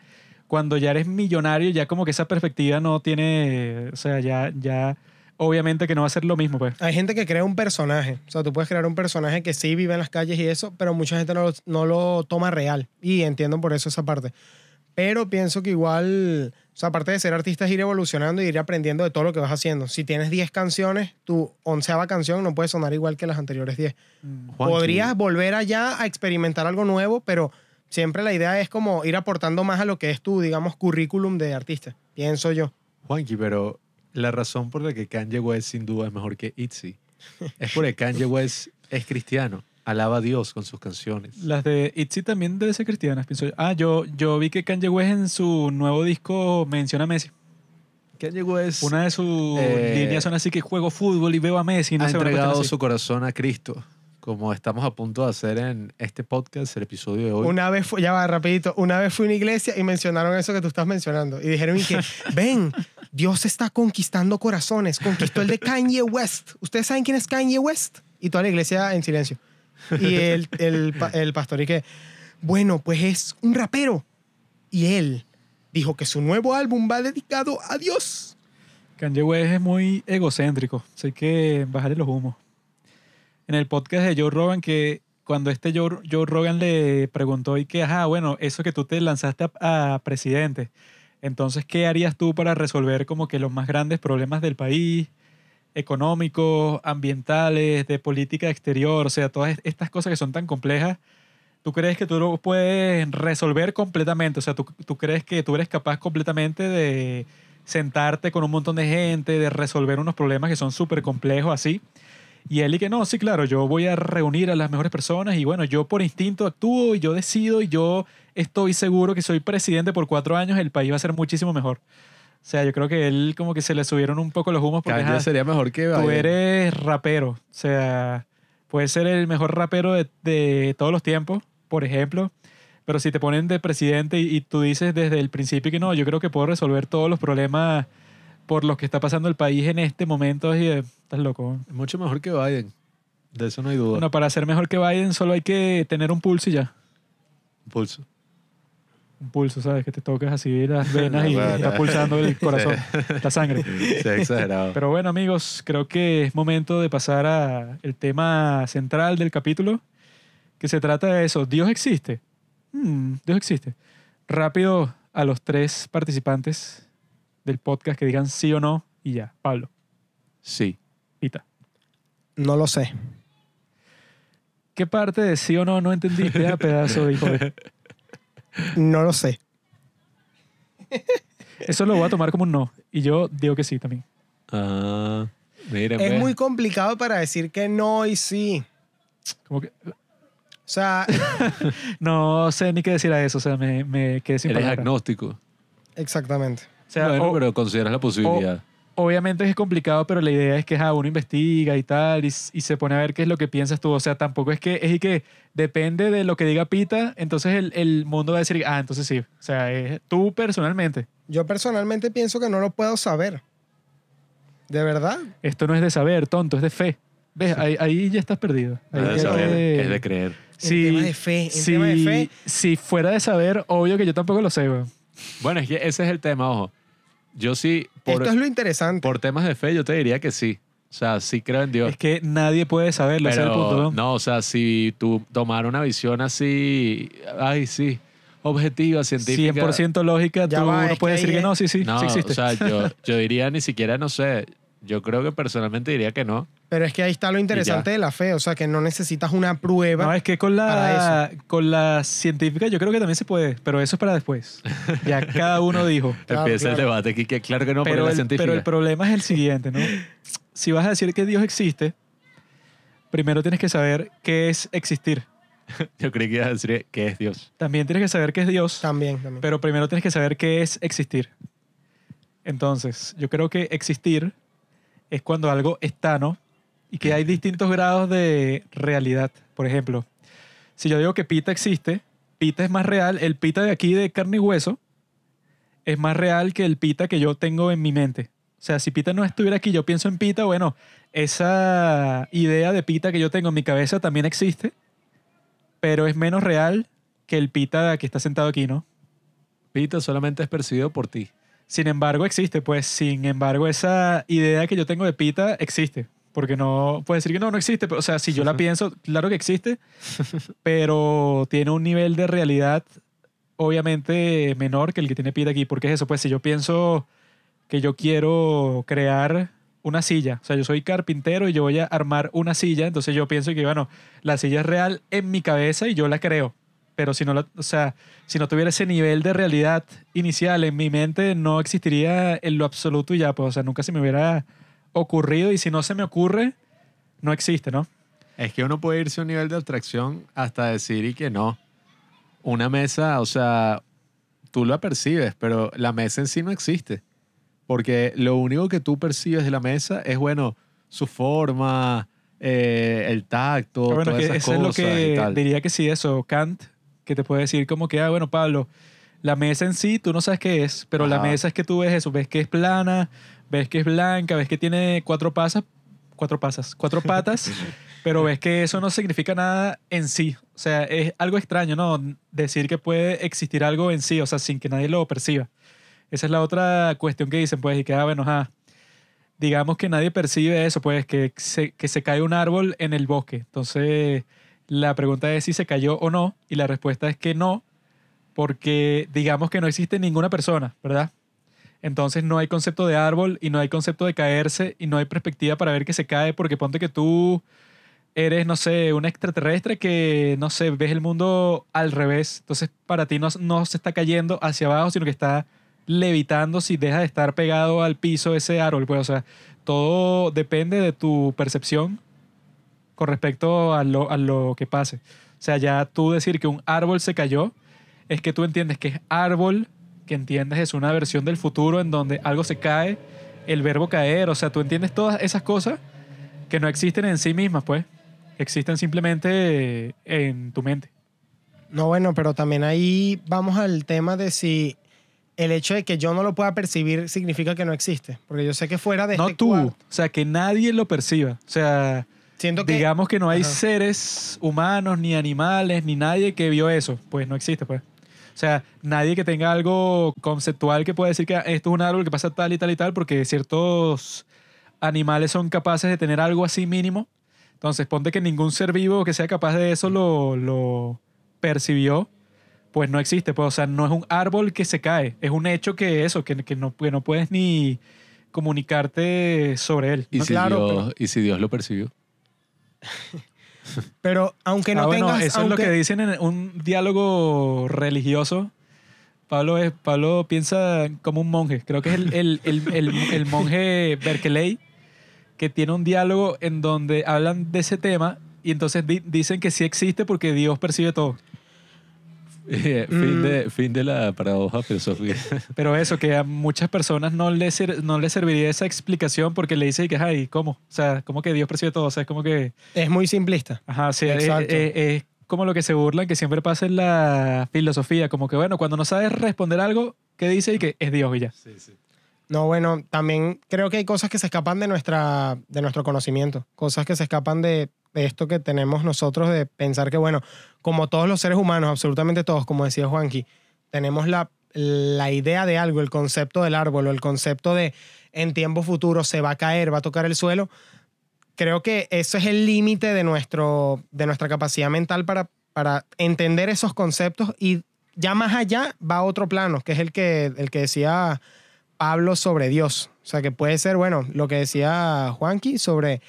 Speaker 1: cuando ya eres millonario, ya como que esa perspectiva no tiene, o sea, ya, ya, obviamente que no va a ser lo mismo, pues.
Speaker 3: Hay gente que crea un personaje. O sea, tú puedes crear un personaje que sí vive en las calles y eso, pero mucha gente no lo, no lo toma real. Y entiendo por eso esa parte. Pero pienso que igual, o sea, aparte de ser artista, es ir evolucionando y ir aprendiendo de todo lo que vas haciendo. Si tienes 10 canciones, tu onceava canción no puede sonar igual que las anteriores 10.
Speaker 2: Juanqui,
Speaker 3: Podrías volver allá a experimentar algo nuevo, pero siempre la idea es como ir aportando más a lo que es tu, digamos, currículum de artista. Pienso yo.
Speaker 2: Juanqui, pero la razón por la que Kanye West sin duda es mejor que Itzy es porque Kanye West es cristiano, alaba a Dios con sus canciones.
Speaker 1: Las de Itzy también debe ser cristianas, pienso yo. Ah, yo, yo vi que Kanye West en su nuevo disco menciona a Messi.
Speaker 2: Kanye West
Speaker 1: Una de sus
Speaker 2: Eh,
Speaker 1: líneas son así que juego fútbol y veo a Messi. No
Speaker 2: ha entregado su corazón a Cristo, como estamos a punto de hacer en este podcast, el episodio de hoy.
Speaker 3: Una vez, fue, ya va, rapidito, una vez fui a una iglesia y mencionaron eso que tú estás mencionando. Y dijeron y que, ven, Dios está conquistando corazones. Conquistó el de Kanye West. ¿Ustedes saben quién es Kanye West? Y toda la iglesia en silencio. Y el, el, el pastor y que, bueno, pues es un rapero. Y él dijo que su nuevo álbum va dedicado a Dios.
Speaker 1: Kanye West es muy egocéntrico. Así que bajarle los humos. En el podcast de Joe Rogan, que cuando este Joe, Joe Rogan le preguntó y que, ajá, bueno, eso que tú te lanzaste a, a presidente, entonces, ¿qué harías tú para resolver como que los más grandes problemas del país? Económicos, ambientales, de política exterior, o sea, todas estas cosas que son tan complejas, ¿tú crees que tú lo puedes resolver completamente? O sea, ¿tú, tú crees que tú eres capaz completamente de sentarte con un montón de gente, de resolver unos problemas que son súper complejos así? Y él y que no, sí, claro, yo voy a reunir a las mejores personas y bueno, yo por instinto actúo y yo decido y yo estoy seguro que soy presidente por cuatro años, el país va a ser muchísimo mejor. O sea, yo creo que él como que se le subieron un poco los humos porque ajá,
Speaker 2: sería mejor que
Speaker 1: tú
Speaker 2: Biden.
Speaker 1: eres rapero. O sea, puedes ser el mejor rapero de, de todos los tiempos, por ejemplo. Pero si te ponen de presidente y, y tú dices desde el principio que no, yo creo que puedo resolver todos los problemas por los que está pasando el país en este momento, de, estás loco.
Speaker 2: Mucho mejor que Biden. De eso no hay duda.
Speaker 1: Bueno, para ser mejor que Biden solo hay que tener un pulso y ya.
Speaker 2: Pulso.
Speaker 1: Un pulso, ¿sabes? Que te tocas así las venas y
Speaker 2: Bueno.
Speaker 1: está pulsando el corazón, la sangre.
Speaker 2: Se ha exagerado.
Speaker 1: Pero bueno, amigos, creo que es momento de pasar a el tema central del capítulo, que se trata de eso. ¿Dios existe? Hmm, Dios existe. Rápido a los tres participantes del podcast que digan sí o no y ya. Pablo,
Speaker 2: sí.
Speaker 1: Pita.
Speaker 3: No lo sé.
Speaker 1: ¿Qué parte de sí o no no entendiste, a pedazo de hijo de...
Speaker 3: No lo sé.
Speaker 1: Eso lo voy a tomar como un no. Y yo digo que sí también.
Speaker 2: Ah, miren,
Speaker 3: Es
Speaker 2: ve.
Speaker 3: muy complicado para decir que no y sí.
Speaker 1: Como que
Speaker 3: O sea,
Speaker 1: no sé ni qué decir a eso. O sea, me, me quedé sin
Speaker 2: Eres
Speaker 1: palabras.
Speaker 2: agnóstico.
Speaker 3: exactamente.
Speaker 1: O sea,
Speaker 2: bueno,
Speaker 1: o-
Speaker 2: pero consideras la posibilidad.
Speaker 1: Obviamente es complicado, pero la idea es que ajá, uno investiga y tal, y, se pone a ver qué es lo que piensas tú. O sea, tampoco es que, es y que depende de lo que diga Pita, entonces el, el mundo va a decir, ah, entonces sí. O sea, es tú personalmente.
Speaker 3: Yo personalmente pienso que no lo puedo saber. ¿De verdad?
Speaker 1: Esto no es de saber, tonto, es de fe. ¿Ves? Ahí, ahí ya estás perdido. Ahí
Speaker 2: No es de saber,
Speaker 1: te-
Speaker 2: es de creer.
Speaker 1: Si-
Speaker 3: en tema de fe,
Speaker 1: si,
Speaker 3: tema de fe.
Speaker 1: si fuera de saber, obvio que yo tampoco lo sé, weón.
Speaker 2: Bueno, es que ese es el tema, ojo. Yo sí, por,
Speaker 3: Esto es lo interesante.
Speaker 2: por temas de fe, yo te diría que sí. O sea, sí creo en Dios.
Speaker 1: Es que nadie puede saberlo, ese es el
Speaker 2: Pero,
Speaker 1: punto, ¿no?
Speaker 2: no, o sea, si tú tomar una visión así, ay, sí, objetiva, científica.
Speaker 1: 100% lógica,
Speaker 3: Ya
Speaker 1: tú
Speaker 3: va,
Speaker 1: no puedes decir que no, sí, sí,
Speaker 2: No,
Speaker 1: sí existe.
Speaker 2: o sea, yo, yo diría ni siquiera, no sé, yo creo que personalmente diría que no.
Speaker 3: Pero es que ahí está lo interesante de la fe. O sea, que no necesitas una prueba.
Speaker 1: No, es que con la, con la científica yo creo que también se puede, pero eso es para después. Ya cada uno dijo.
Speaker 3: Claro,
Speaker 2: Empieza el
Speaker 3: claro.
Speaker 2: debate aquí, que claro que no, pero, la
Speaker 1: el,
Speaker 2: científica.
Speaker 1: pero el problema es el siguiente, ¿no? Si vas a decir que Dios existe, primero tienes que saber qué es existir.
Speaker 2: Yo creí que ibas a decir que es Dios.
Speaker 1: También tienes que saber qué es Dios,
Speaker 3: También, también.
Speaker 1: pero primero tienes que saber qué es existir. Entonces, yo creo que existir es cuando algo está, ¿no? Y que hay distintos grados de realidad. Por ejemplo, si yo digo que Pita existe, Pita es más real, el Pita de aquí de carne y hueso es más real que el Pita que yo tengo en mi mente. O sea, si Pita no estuviera aquí, yo pienso en Pita, bueno, esa idea de Pita que yo tengo en mi cabeza también existe, pero es menos real que el Pita que está sentado aquí, ¿no?
Speaker 2: Pita solamente es percibido por ti.
Speaker 1: Sin embargo, existe, pues, sin embargo, esa idea que yo tengo de Pita existe. Porque no, puedes decir que no, no existe. Pero, o sea, si yo la pienso, claro que existe, pero tiene un nivel de realidad obviamente menor que el que tiene Pita aquí. Porque es eso, pues, si yo pienso que yo quiero crear una silla, o sea, yo soy carpintero y yo voy a armar una silla, entonces yo pienso que, bueno, la silla es real en mi cabeza y yo la creo. Pero si no, la- o sea, si no tuviera ese nivel de realidad inicial en mi mente, no existiría en lo absoluto y ya, pues, o sea, nunca se me hubiera ocurrido y si no se me ocurre, no existe, ¿no?
Speaker 2: Es que uno puede irse a un nivel de abstracción hasta decir y que no. Una mesa, o sea, tú la percibes, pero la mesa en sí no existe. Porque lo único que tú percibes de la mesa es, bueno, su forma, eh, el tacto,
Speaker 1: bueno,
Speaker 2: todas
Speaker 1: que
Speaker 2: esas
Speaker 1: eso es lo
Speaker 2: cosas y
Speaker 1: que
Speaker 2: tal.
Speaker 1: diría que sí, eso, Kant, que te puede decir como que, ah, bueno, Pablo, la mesa en sí, tú no sabes qué es, pero la mesa es que tú ves eso, ves que es plana, ves que es blanca, ves que tiene cuatro pasas, cuatro pasas, cuatro patas, pero ves que eso no significa nada en sí. O sea, es algo extraño, ¿no? Decir que puede existir algo en sí, o sea, sin que nadie lo perciba. Esa es la otra cuestión que dicen, pues, y que, ah, bueno, ajá, digamos que nadie percibe eso, pues, que se, que se cae un árbol en el bosque. Entonces, la pregunta es si se cayó o no, y la respuesta es que no, porque digamos que no existe ninguna persona, ¿verdad? Entonces no hay concepto de árbol y no hay concepto de caerse y no hay perspectiva para ver que se cae, porque ponte que tú eres, no sé, un extraterrestre que, no sé, ves el mundo al revés. Entonces para ti no, no se está cayendo hacia abajo, sino que está levitando si deja de estar pegado al piso ese árbol. Pues, o sea, todo depende de tu percepción con respecto a lo, a lo que pase. O sea, ya tú decir que un árbol se cayó, es que tú entiendes que es árbol, que entiendes es una versión del futuro en donde algo se cae, el verbo caer, o sea, tú entiendes todas esas cosas que no existen en sí mismas, pues, existen simplemente en tu mente.
Speaker 3: No, bueno, pero también ahí vamos al tema de si el hecho de que yo no lo pueda percibir significa que no existe. Porque yo sé que fuera de
Speaker 1: no
Speaker 3: este
Speaker 1: tú, o sea, que nadie lo perciba. O sea,
Speaker 3: siento que
Speaker 1: digamos que no hay
Speaker 3: Ajá.
Speaker 1: seres humanos, ni animales, ni nadie que vio eso. Pues no existe, pues. O sea, nadie que tenga algo conceptual que pueda decir que esto es un árbol que pasa tal y tal y tal, porque ciertos animales son capaces de tener algo así mínimo. Entonces, ponte que ningún ser vivo que sea capaz de eso lo, lo percibió, pues no existe. Pues, o sea, no es un árbol que se cae, es un hecho que eso, que, que no, que no puedes ni comunicarte sobre él.
Speaker 2: ¿Y,
Speaker 3: No,
Speaker 2: si
Speaker 3: claro,
Speaker 2: Dios, ¿Y si Dios lo percibió?
Speaker 3: Pero aunque no
Speaker 1: ah, bueno,
Speaker 3: tengas...
Speaker 1: eso es lo
Speaker 3: aunque-
Speaker 1: que dicen en un diálogo religioso. Pablo, es, Pablo piensa como un monje. Creo que es el, el- el- el- el monje Berkeley que tiene un diálogo en donde hablan de ese tema y entonces di- dicen que sí existe porque Dios percibe todo.
Speaker 2: fin,
Speaker 3: Mm.
Speaker 2: de, fin de la paradoja filosófica.
Speaker 1: Pero eso, que a muchas personas no les, no les serviría esa explicación porque le dice que, ay, ¿cómo? O sea, ¿cómo que Dios percibe todo? O sea, es como que...
Speaker 3: Es muy simplista.
Speaker 1: Ajá, sí, es,
Speaker 3: Exacto.
Speaker 1: es- es como lo que se burlan, que siempre pasa en la filosofía, como que bueno, cuando no sabes responder algo, ¿qué dice? Y que es Dios y ya.
Speaker 3: No, bueno, también creo que hay cosas que se escapan de, nuestra, de nuestro conocimiento, cosas que se escapan de, de esto que tenemos nosotros de pensar que, bueno, como todos los seres humanos, absolutamente todos, como decía Juanqui, tenemos la, la idea de algo, el concepto del árbol o el concepto de en tiempo futuro se va a caer, va a tocar el suelo. Creo que eso es el límite de, nuestro, de nuestra capacidad mental para, para entender esos conceptos y ya más allá va a otro plano, que es el que, el que decía Pablo sobre Dios. O sea, que puede ser, bueno, lo que decía Juanqui sobre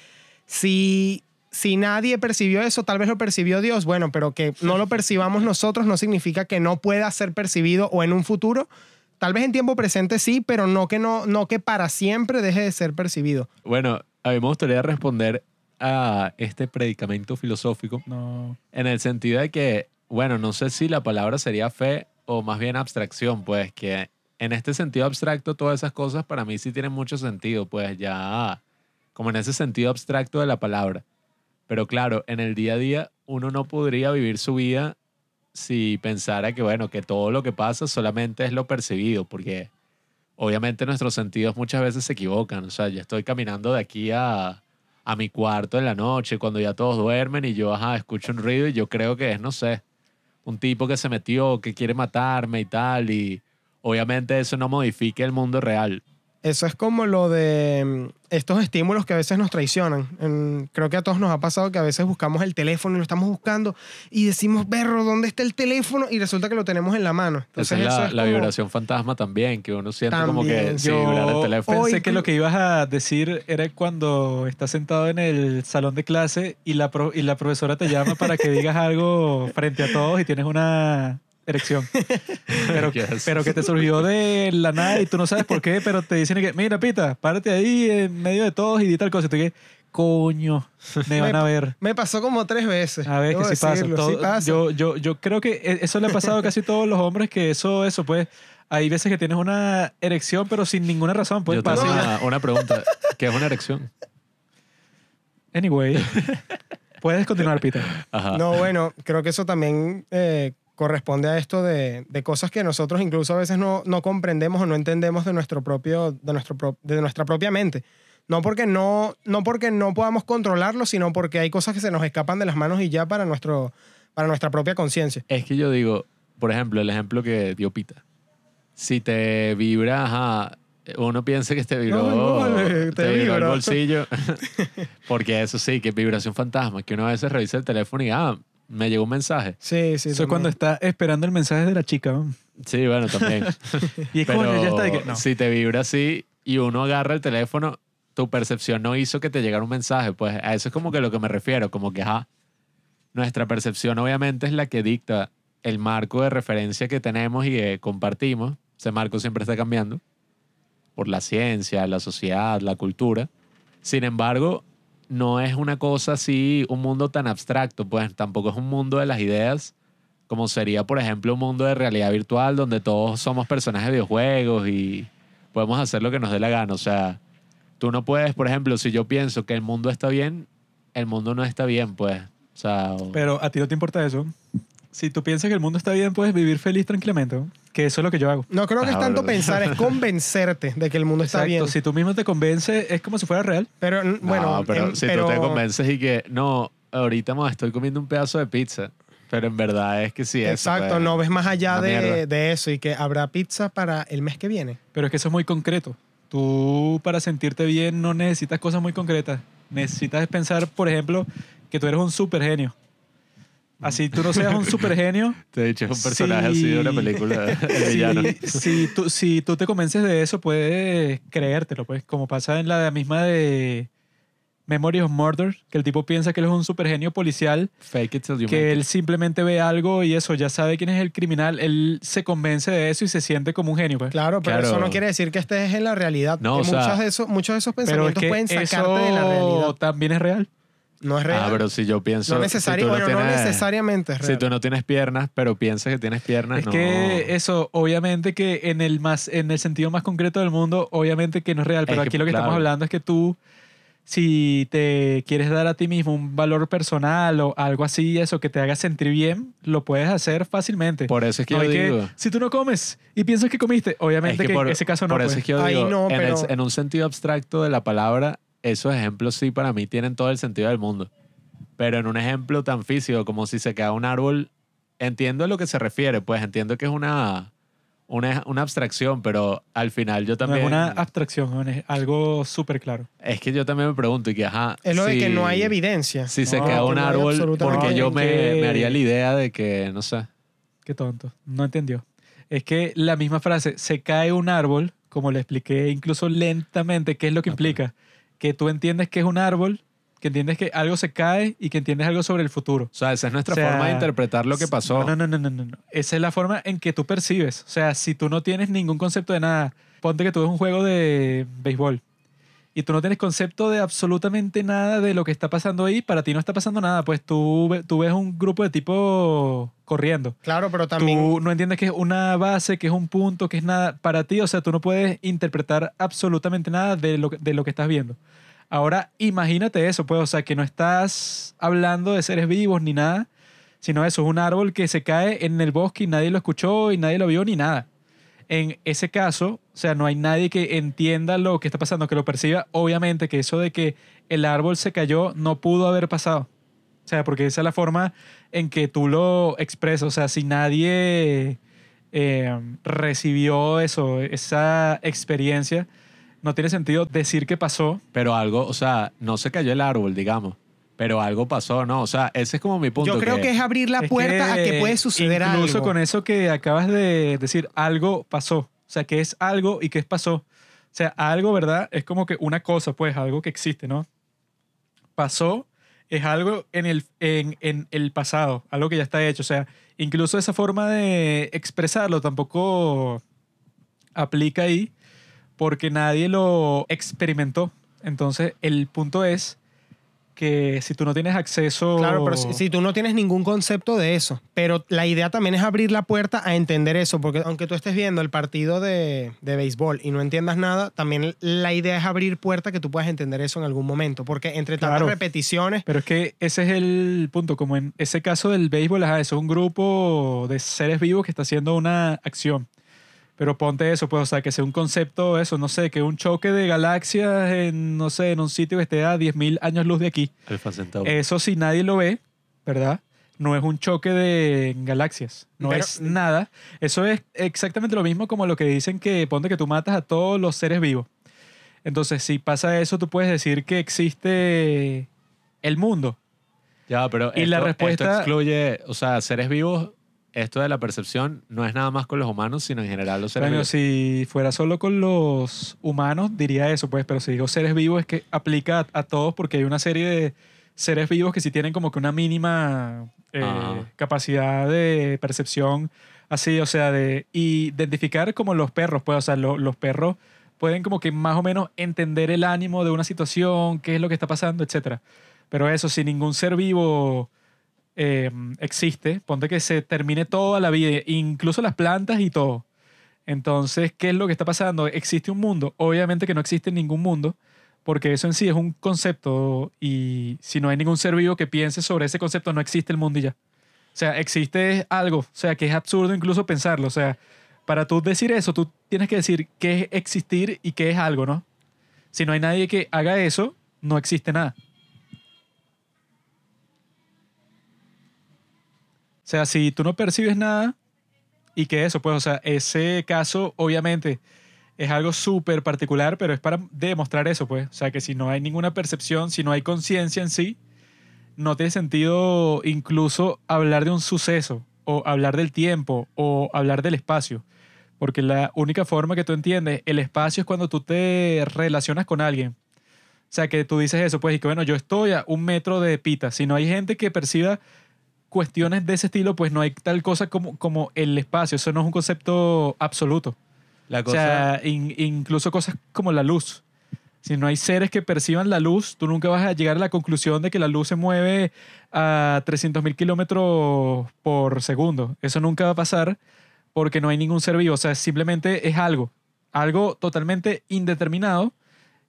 Speaker 3: si, si nadie percibió eso, tal vez lo percibió Dios, bueno, pero que no lo percibamos nosotros no significa que no pueda ser percibido o en un futuro. Tal vez en tiempo presente sí, pero no que, no, no que para siempre deje de ser percibido.
Speaker 2: Bueno, a mí me gustaría responder a este predicamento filosófico
Speaker 1: No.
Speaker 2: en el sentido de que, bueno, no sé si la palabra sería fe o más bien abstracción, pues que en este sentido abstracto todas esas cosas para mí sí tienen mucho sentido, pues ya como en ese sentido abstracto de la palabra. Pero claro, en el día a día uno no podría vivir su vida si pensara que, bueno, que todo lo que pasa solamente es lo percibido, porque obviamente nuestros sentidos muchas veces se equivocan. O sea, yo estoy caminando de aquí a, a mi cuarto en la noche, cuando ya todos duermen y yo, ajá, escucho un ruido y yo creo que es, no sé, un tipo que se metió, que quiere matarme y tal, y obviamente eso no modifica el mundo real.
Speaker 3: Eso es como lo de mm, estos estímulos que a veces nos traicionan. En- creo que a todos nos ha pasado que a veces buscamos el teléfono y lo estamos buscando y decimos, berro, ¿dónde está el teléfono? Y resulta que lo tenemos en la mano.
Speaker 2: Esa es
Speaker 3: eso
Speaker 2: la,
Speaker 3: es
Speaker 2: la
Speaker 3: como-
Speaker 2: vibración fantasma también, que uno siente como que si vibrar el teléfono.
Speaker 1: Pensé que lo que ibas a decir era cuando estás sentado en el salón de clase y la, pro- y la profesora te llama para que digas algo frente a todos y tienes una erección. Pero,
Speaker 2: Yes.
Speaker 1: pero que te surgió de la nada y tú no sabes por qué, pero te dicen que, mira, Pita, párate ahí en medio de todos y di tal cosa. Y tú que, coño, me van a ver.
Speaker 3: Me pasó como tres veces.
Speaker 1: A ver, que sí pasa. Todo-
Speaker 3: sí pasa.
Speaker 1: Yo, yo, yo creo que e- eso le ha pasado a casi todos los hombres, que eso, eso, pues, hay veces que tienes una erección, pero sin ninguna razón, pues
Speaker 2: Yo tengo una, una pregunta. ¿Qué es una erección?
Speaker 1: Anyway, puedes continuar, Peter.
Speaker 2: Ajá.
Speaker 3: No, bueno, creo que eso también eh, corresponde a esto de, de cosas que nosotros incluso a veces no, no comprendemos o no entendemos de, nuestro propio, de, nuestro pro- de nuestra propia mente. No porque no, no porque no podamos controlarlo, sino porque hay cosas que se nos escapan de las manos y ya para, nuestro, para nuestra propia conciencia.
Speaker 2: Es que yo digo, por ejemplo, el ejemplo que dio Pita. Si te vibra, ajá, uno piensa que te vibró,
Speaker 3: No, vale, te
Speaker 2: te vibró el bolsillo. Porque eso sí, que es vibración fantasma, que uno a veces revisa el teléfono y, ah, me llegó un mensaje.
Speaker 3: Sí, sí.
Speaker 1: Eso es cuando está esperando el mensaje de la chica. ¿no?
Speaker 2: Sí, bueno, también.
Speaker 1: Y es
Speaker 2: Pero
Speaker 1: coño, ya está. de que- no.
Speaker 2: si te vibra así y uno agarra el teléfono, tu percepción no hizo que te llegara un mensaje. Pues a eso es como que lo que me refiero, como que, ajá, nuestra percepción obviamente es la que dicta el marco de referencia que tenemos y que compartimos. Ese marco siempre está cambiando por la ciencia, la sociedad, la cultura. Sin embargo, no es una cosa así, un mundo tan abstracto, pues tampoco es un mundo de las ideas como sería, por ejemplo, un mundo de realidad virtual donde todos somos personajes de videojuegos y podemos hacer lo que nos dé la gana. O sea, tú no puedes, por ejemplo, si yo pienso que el mundo está bien, el mundo no está bien, pues. O sea,
Speaker 1: Pero a ti no te importa eso. Si tú piensas que el mundo está bien, puedes vivir feliz tranquilamente. ¿No? Que eso es lo que yo hago.
Speaker 3: No creo que es
Speaker 2: Ah,
Speaker 3: tanto
Speaker 2: bro.
Speaker 3: pensar, es convencerte de que el mundo está
Speaker 1: Exacto.
Speaker 3: bien.
Speaker 1: Si tú mismo te convences, es como si fuera real.
Speaker 3: Pero n-
Speaker 2: No,
Speaker 3: bueno,
Speaker 2: pero
Speaker 3: en-
Speaker 2: si
Speaker 3: pero-
Speaker 2: tú te convences y que, no, ahorita me estoy comiendo un pedazo de pizza, pero en verdad es que sí, eso,
Speaker 3: Exacto,
Speaker 2: pues,
Speaker 3: no ves más allá
Speaker 2: una
Speaker 3: de,
Speaker 2: mierda.
Speaker 3: de eso y que habrá pizza para el mes que viene.
Speaker 1: Pero es que eso es muy concreto. Tú, para sentirte bien, no necesitas cosas muy concretas. Necesitas pensar, por ejemplo, que tú eres un super genio. Así tú no seas un super genio.
Speaker 2: Te he dicho, es un personaje
Speaker 1: Sí.
Speaker 2: así de una película, el villano.
Speaker 1: Si, si tú, si tú te convences de eso, puedes creértelo, pues, como pasa en la misma de Memory of Murder, que el tipo piensa que él es un super genio policial,
Speaker 2: Fake it till you
Speaker 1: que
Speaker 2: make
Speaker 1: él
Speaker 2: it.
Speaker 1: simplemente ve algo y eso, ya sabe quién es el criminal, él se convence de eso y se siente como un genio, pues.
Speaker 3: Claro, pero
Speaker 2: Claro.
Speaker 3: eso no quiere decir que estés en la realidad.
Speaker 2: No,
Speaker 3: Que
Speaker 2: o sea-
Speaker 3: muchos, de esos, muchos de esos
Speaker 1: es
Speaker 3: pensamientos
Speaker 1: que
Speaker 3: pueden sacarte
Speaker 1: eso
Speaker 3: de la realidad.
Speaker 1: también es real.
Speaker 3: No es real.
Speaker 2: Ah, pero si yo pienso...
Speaker 3: no,
Speaker 2: si
Speaker 3: bueno, no
Speaker 2: tienes-
Speaker 3: necesariamente es real.
Speaker 2: Si tú no tienes piernas, pero piensas que tienes piernas,
Speaker 1: Es
Speaker 2: no.
Speaker 1: que eso, obviamente que en el más, en el sentido más concreto del mundo, obviamente que no es real, pero
Speaker 2: Es que,
Speaker 1: aquí lo que estamos hablando es que tú si te quieres dar a ti mismo un valor personal o algo así, eso que te haga sentir bien, lo puedes hacer fácilmente.
Speaker 2: Por eso es que
Speaker 1: No
Speaker 2: yo
Speaker 1: que-
Speaker 2: digo.
Speaker 1: si tú no comes y piensas que comiste, obviamente
Speaker 2: es
Speaker 1: que,
Speaker 2: por,
Speaker 1: en ese caso no.
Speaker 2: por eso
Speaker 1: pues.
Speaker 2: es que yo digo,
Speaker 3: no,
Speaker 2: en, el-
Speaker 3: pero-
Speaker 2: en un sentido abstracto de la palabra, esos ejemplos sí para mí tienen todo el sentido del mundo. Pero en un ejemplo tan físico como si se cae un árbol, entiendo a lo que se refiere, pues entiendo que es una, una, una abstracción, pero al final yo
Speaker 1: No
Speaker 2: también...
Speaker 1: es una abstracción, es algo súper claro.
Speaker 2: Es que yo también me pregunto, y que ajá...
Speaker 3: Es lo de que no hay evidencia.
Speaker 2: Si se
Speaker 1: No,
Speaker 2: cae
Speaker 1: que
Speaker 2: un
Speaker 3: no
Speaker 2: árbol, porque yo me,
Speaker 1: Que-
Speaker 2: me haría la idea de que, no sé...
Speaker 1: Qué tonto, no entendió. Es que la misma frase, se cae un árbol, como le expliqué incluso lentamente, ¿qué es lo que implica? Que tú entiendes que es un árbol, que entiendes que algo se cae y que entiendes algo sobre el futuro.
Speaker 2: O sea, esa es nuestra
Speaker 1: O sea,
Speaker 2: forma de interpretar lo que pasó.
Speaker 1: No, no, no, no, no, no. Esa es la forma en que tú percibes. O sea, si tú no tienes ningún concepto de nada, ponte que tú ves un juego de béisbol y tú no tienes concepto de absolutamente nada de lo que está pasando ahí, para ti no está pasando nada, pues tú, tú ves un grupo de tipo corriendo.
Speaker 3: Claro, pero también.
Speaker 1: Tú no entiendes que es una base, que es un punto, que es nada para ti. O sea, tú no puedes interpretar absolutamente nada de lo, que- de lo que estás viendo. Ahora, imagínate eso, pues, o sea, que no estás hablando de seres vivos ni nada, sino eso, es un árbol que se cae en el bosque y nadie lo escuchó y nadie lo vio ni nada. En ese caso, o sea, no hay nadie que entienda lo que está pasando, que lo perciba. Obviamente que eso de que el árbol se cayó no pudo haber pasado. O sea, porque esa es la forma en que tú lo expresas. O sea, si nadie eh, recibió eso, esa experiencia, no tiene sentido decir que pasó.
Speaker 2: Pero algo, o sea, no se cayó el árbol, digamos. Pero algo pasó, ¿no? O sea, ese es como mi punto.
Speaker 3: Yo creo que es abrir la
Speaker 1: Es
Speaker 3: puerta a que puede suceder algo.
Speaker 1: Incluso con eso que acabas de decir, algo pasó. O sea, que es algo y que pasó. O sea, algo, ¿verdad? Es como que una cosa, pues, algo que existe, ¿no? Pasó es algo en el, en, en el pasado, algo que ya está hecho. O sea, incluso esa forma de expresarlo tampoco aplica ahí porque nadie lo experimentó. Entonces, el punto es que si tú no tienes acceso...
Speaker 3: Claro, pero si, si tú no tienes ningún concepto de eso, pero la idea también es abrir la puerta a entender eso, porque aunque tú estés viendo el partido de, de béisbol y no entiendas nada, también la idea es abrir puerta que tú puedas entender eso en algún momento, porque entre tantas
Speaker 1: Claro.
Speaker 3: repeticiones,
Speaker 1: Pero es que ese es el punto, como en ese caso del béisbol, es un grupo de seres vivos que está haciendo una acción. Pero ponte eso, pues, o sea, que sea un concepto, eso, no sé, que un choque de galaxias en, no sé, en un sitio que esté a 10.000 años luz de aquí.
Speaker 2: Alfa Centauri.
Speaker 1: Eso si nadie lo ve, ¿verdad? No es un choque de galaxias, no
Speaker 3: Pero-
Speaker 1: es nada. Eso es exactamente lo mismo como lo que dicen que ponte que tú matas a todos los seres vivos. Entonces, si pasa eso, tú puedes decir que existe el mundo.
Speaker 2: Ya, pero
Speaker 1: y
Speaker 2: esto,
Speaker 1: la
Speaker 2: esto
Speaker 1: respuesta-
Speaker 2: excluye, o sea, seres vivos, esto de la percepción no es nada más con los humanos, sino en general los seres
Speaker 1: Bueno,
Speaker 2: vivos.
Speaker 1: si fuera solo con los humanos, diría eso, pues, pero si digo seres vivos es que aplica a, a todos porque hay una serie de seres vivos que sí tienen como que una mínima eh, capacidad de percepción, así, o sea, de identificar como los perros, pues, o sea, lo- los perros pueden como que más o menos entender el ánimo de una situación, qué es lo que está pasando, etcétera. Pero eso, si ningún ser vivo eh, existe, ponte que se termine toda la vida, incluso las plantas y todo. Entonces, ¿qué es lo que está pasando? ¿Existe un mundo? Obviamente que no existe ningún mundo, porque eso en sí es un concepto y si no hay ningún ser vivo que piense sobre ese concepto, no existe el mundo y ya. O sea, existe algo, o sea, que es absurdo incluso pensarlo. O sea, para tú decir eso, tú tienes que decir qué es existir y qué es algo, ¿no? Si no hay nadie que haga eso, no existe nada. O sea, si tú no percibes nada y que eso, pues, o sea, ese caso obviamente es algo súper particular, pero es para demostrar eso, pues. O sea, que si no hay ninguna percepción, si no hay conciencia en sí, no tiene sentido incluso hablar de un suceso o hablar del tiempo o hablar del espacio. Porque la única forma que tú entiendes el espacio es cuando tú te relacionas con alguien. O sea, que tú dices eso, pues, y que bueno, yo estoy a un metro de pita. Si no hay gente que perciba cuestiones de ese estilo, pues no hay tal cosa como, como el espacio. Eso no es un concepto absoluto.
Speaker 2: La
Speaker 1: O
Speaker 2: cosa,
Speaker 1: sea, in- incluso cosas como la luz. Si no hay seres que perciban la luz, tú nunca vas a llegar a la conclusión de que la luz se mueve a 300.000 kilómetros por segundo. Eso nunca va a pasar porque no hay ningún ser vivo. O sea, simplemente es algo. Algo totalmente indeterminado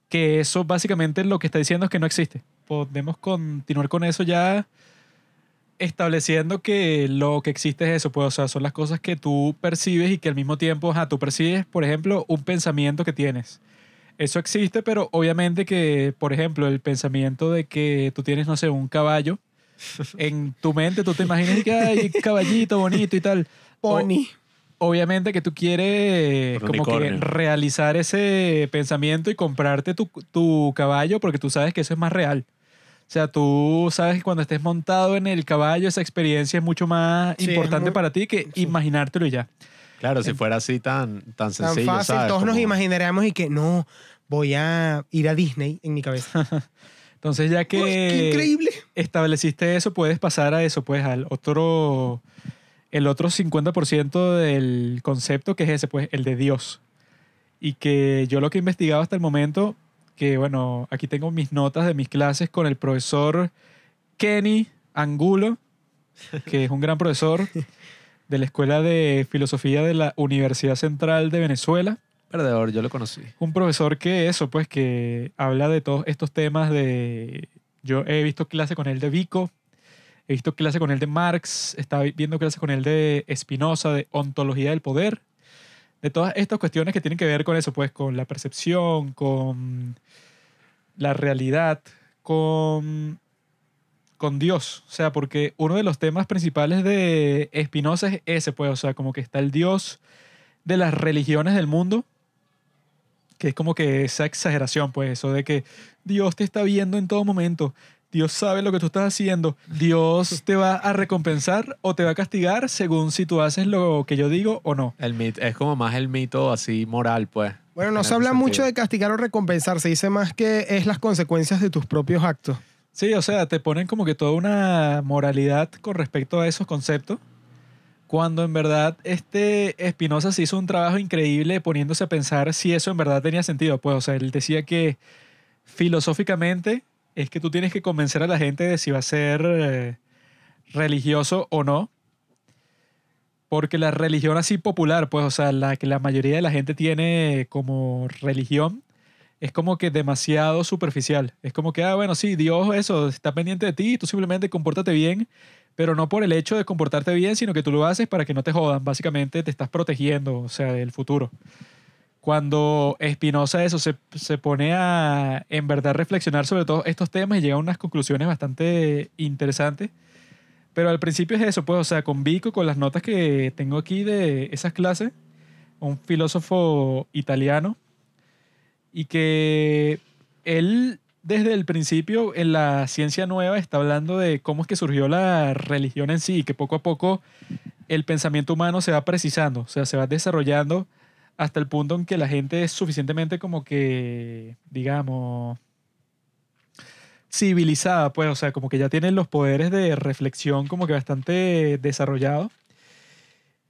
Speaker 1: que eso básicamente lo que está diciendo es que no existe. Podemos continuar con eso ya estableciendo que lo que existe es eso, pues, o sea, son las cosas que tú percibes y que al mismo tiempo, ajá, tú percibes, por ejemplo, un pensamiento que tienes. Eso existe, pero obviamente que, por ejemplo, el pensamiento de que tú tienes, no sé, un caballo, en tu mente tú te imaginas que hay caballito bonito y tal. O-
Speaker 3: Pony.
Speaker 1: obviamente que tú quieres como que realizar ese pensamiento y comprarte tu, tu caballo porque tú sabes que eso es más real. O sea, tú sabes que cuando estés montado en el caballo, esa experiencia es mucho más
Speaker 3: Sí,
Speaker 1: importante
Speaker 3: muy-
Speaker 1: para ti que
Speaker 3: sí.
Speaker 1: imaginártelo y ya.
Speaker 2: Claro, si fuera así tan, tan
Speaker 3: Tan
Speaker 2: sencillo,
Speaker 3: fácil,
Speaker 2: ¿sabes?
Speaker 3: todos nos
Speaker 2: Como-
Speaker 3: imaginaríamos y que no, voy a ir a Disney en mi cabeza.
Speaker 1: Entonces, ya
Speaker 3: Uy, ¡Qué
Speaker 1: que
Speaker 3: increíble!
Speaker 1: estableciste eso, puedes pasar a eso, pues al otro, el otro 50% del concepto que es ese, pues el de Dios. Y que yo lo que he investigado hasta el momento, que bueno, aquí tengo mis notas de mis clases con el profesor Kenny Angulo, que es un gran profesor de la Escuela de Filosofía de la Universidad Central de Venezuela
Speaker 2: Perdedor, yo lo conocí.
Speaker 1: un profesor que eso, pues que habla de todos estos temas de... Yo he visto clase con él de Vico, he visto clase con él de Marx, estaba viendo clase con él de Spinoza, de ontología del poder, de todas estas cuestiones que tienen que ver con eso, pues con la percepción, con la realidad, con, con Dios. O sea, porque uno de los temas principales de Spinoza es ese, pues, o sea, como que está el Dios de las religiones del mundo, que es como que esa exageración, pues eso de que Dios te está viendo en todo momento, Dios sabe lo que tú estás haciendo, Dios te va a recompensar o te va a castigar según si tú haces lo que yo digo o no.
Speaker 2: El mit- es como más el mito así moral, pues.
Speaker 3: Bueno, no se habla mucho de castigar o recompensar, se dice más que es las consecuencias de tus propios actos.
Speaker 1: Sí, o sea, te ponen como que toda una moralidad con respecto a esos conceptos. Cuando en verdad este Spinoza se hizo un trabajo increíble poniéndose a pensar si eso en verdad tenía sentido. Pues, o sea, él decía que filosóficamente es que tú tienes que convencer a la gente de si va a ser eh, religioso o no. Porque la religión así popular, pues, o sea, la que la mayoría de la gente tiene como religión, es como que demasiado superficial. Es como que, ah, bueno, sí, Dios eso, está pendiente de ti, tú simplemente compórtate bien, pero no por el hecho de comportarte bien, sino que tú lo haces para que no te jodan. Básicamente te estás protegiendo, o sea, del futuro. Cuando Spinoza eso se, se pone a en verdad reflexionar sobre todos estos temas y llega a unas conclusiones bastante interesantes. Pero al principio es eso, pues, o sea, con Vico, con las notas que tengo aquí de esas clases, un filósofo italiano, y que él desde el principio en la ciencia nueva está hablando de cómo es que surgió la religión en sí y que poco a poco el pensamiento humano se va precisando, o sea, se va desarrollando hasta el punto en que la gente es suficientemente como que, digamos, civilizada, pues, o sea, como que ya tienen los poderes de reflexión como que bastante desarrollados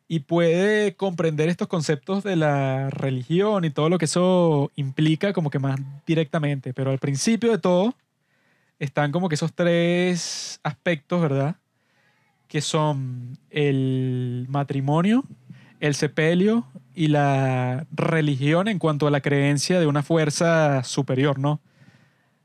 Speaker 1: y puede comprender estos conceptos de la religión y todo lo que eso implica como que más directamente. Pero al principio de todo están como que esos tres aspectos, ¿verdad? Que son el matrimonio, el sepelio y la religión en cuanto a la creencia de una fuerza superior, ¿no?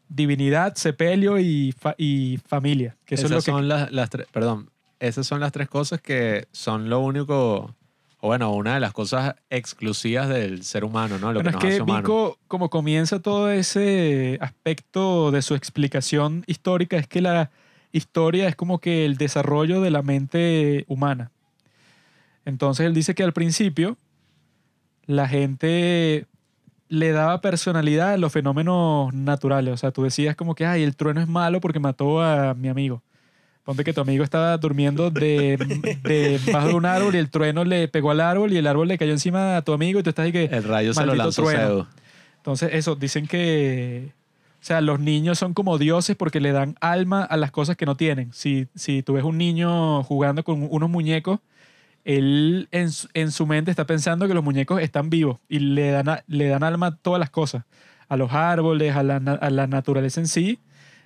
Speaker 1: Divinidad, sepelio y, fa- y familia. Que eso
Speaker 2: Esas
Speaker 1: es lo que
Speaker 2: son las, las tres, perdón, esas son las tres cosas que son lo único, o bueno, una de las cosas exclusivas del ser humano, ¿no? Lo
Speaker 1: Bueno,
Speaker 2: que
Speaker 1: es que
Speaker 2: hace humano.
Speaker 1: Vico, como comienza todo ese aspecto de su explicación histórica, es que la historia es como que el desarrollo de la mente humana. Entonces él dice que al principio la gente le daba personalidad a los fenómenos naturales. O sea, tú decías como que, ay, el trueno es malo porque mató a mi amigo. Ponte que tu amigo estaba durmiendo de, de bajo de un árbol y el trueno le pegó al árbol y el árbol le cayó encima a tu amigo y tú estás ahí que...
Speaker 2: El rayo se lo lanzó
Speaker 1: trueno. Entonces, eso, dicen que, o sea, los niños son como dioses porque le dan alma a las cosas que no tienen. Si, si tú ves un niño jugando con unos muñecos, él en, su- en su mente está pensando que los muñecos están vivos y le dan, a- le dan alma a todas las cosas, a los árboles, a la, a la naturaleza en sí.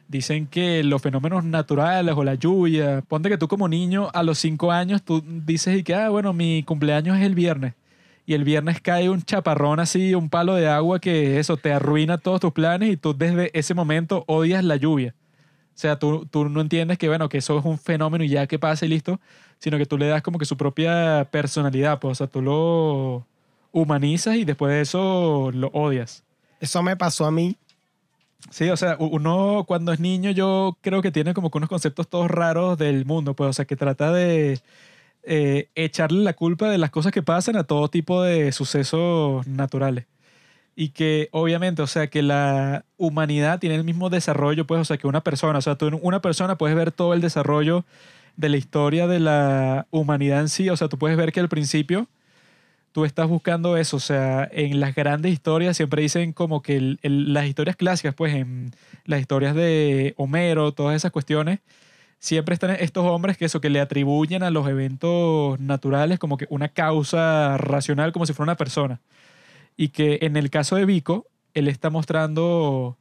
Speaker 1: Dicen que los fenómenos naturales o la lluvia, ponte que tú como niño a los cinco años tú dices y que, ah, bueno, mi cumpleaños es el viernes y el viernes cae un chaparrón así, un palo de agua que eso te arruina todos tus planes y tú desde ese momento odias la lluvia. O sea, tú, tú no entiendes que, bueno, que eso es un fenómeno y ya que pasa y listo, sino que tú le das como que su propia personalidad, pues, o sea, tú lo humanizas y después de eso lo odias.
Speaker 3: Eso me pasó a mí.
Speaker 1: Sí, o sea, uno cuando es niño yo creo que tiene como que unos conceptos todos raros del mundo, pues, o sea, que trata de eh, echarle la culpa de las cosas que pasan a todo tipo de sucesos naturales. Y que obviamente, o sea, que la humanidad tiene el mismo desarrollo, pues, o sea, que una persona, o sea, tú en una persona puedes ver todo el desarrollo de la historia de la humanidad en sí, o sea, tú puedes ver que al principio tú estás buscando eso, o sea, en las grandes historias siempre dicen como que el- el- las historias clásicas, pues en las historias de Homero, todas esas cuestiones, siempre están estos hombres que eso, que le atribuyen a los eventos naturales como que una causa racional, como si fuera una persona. Y que en el caso de Vico, él está mostrando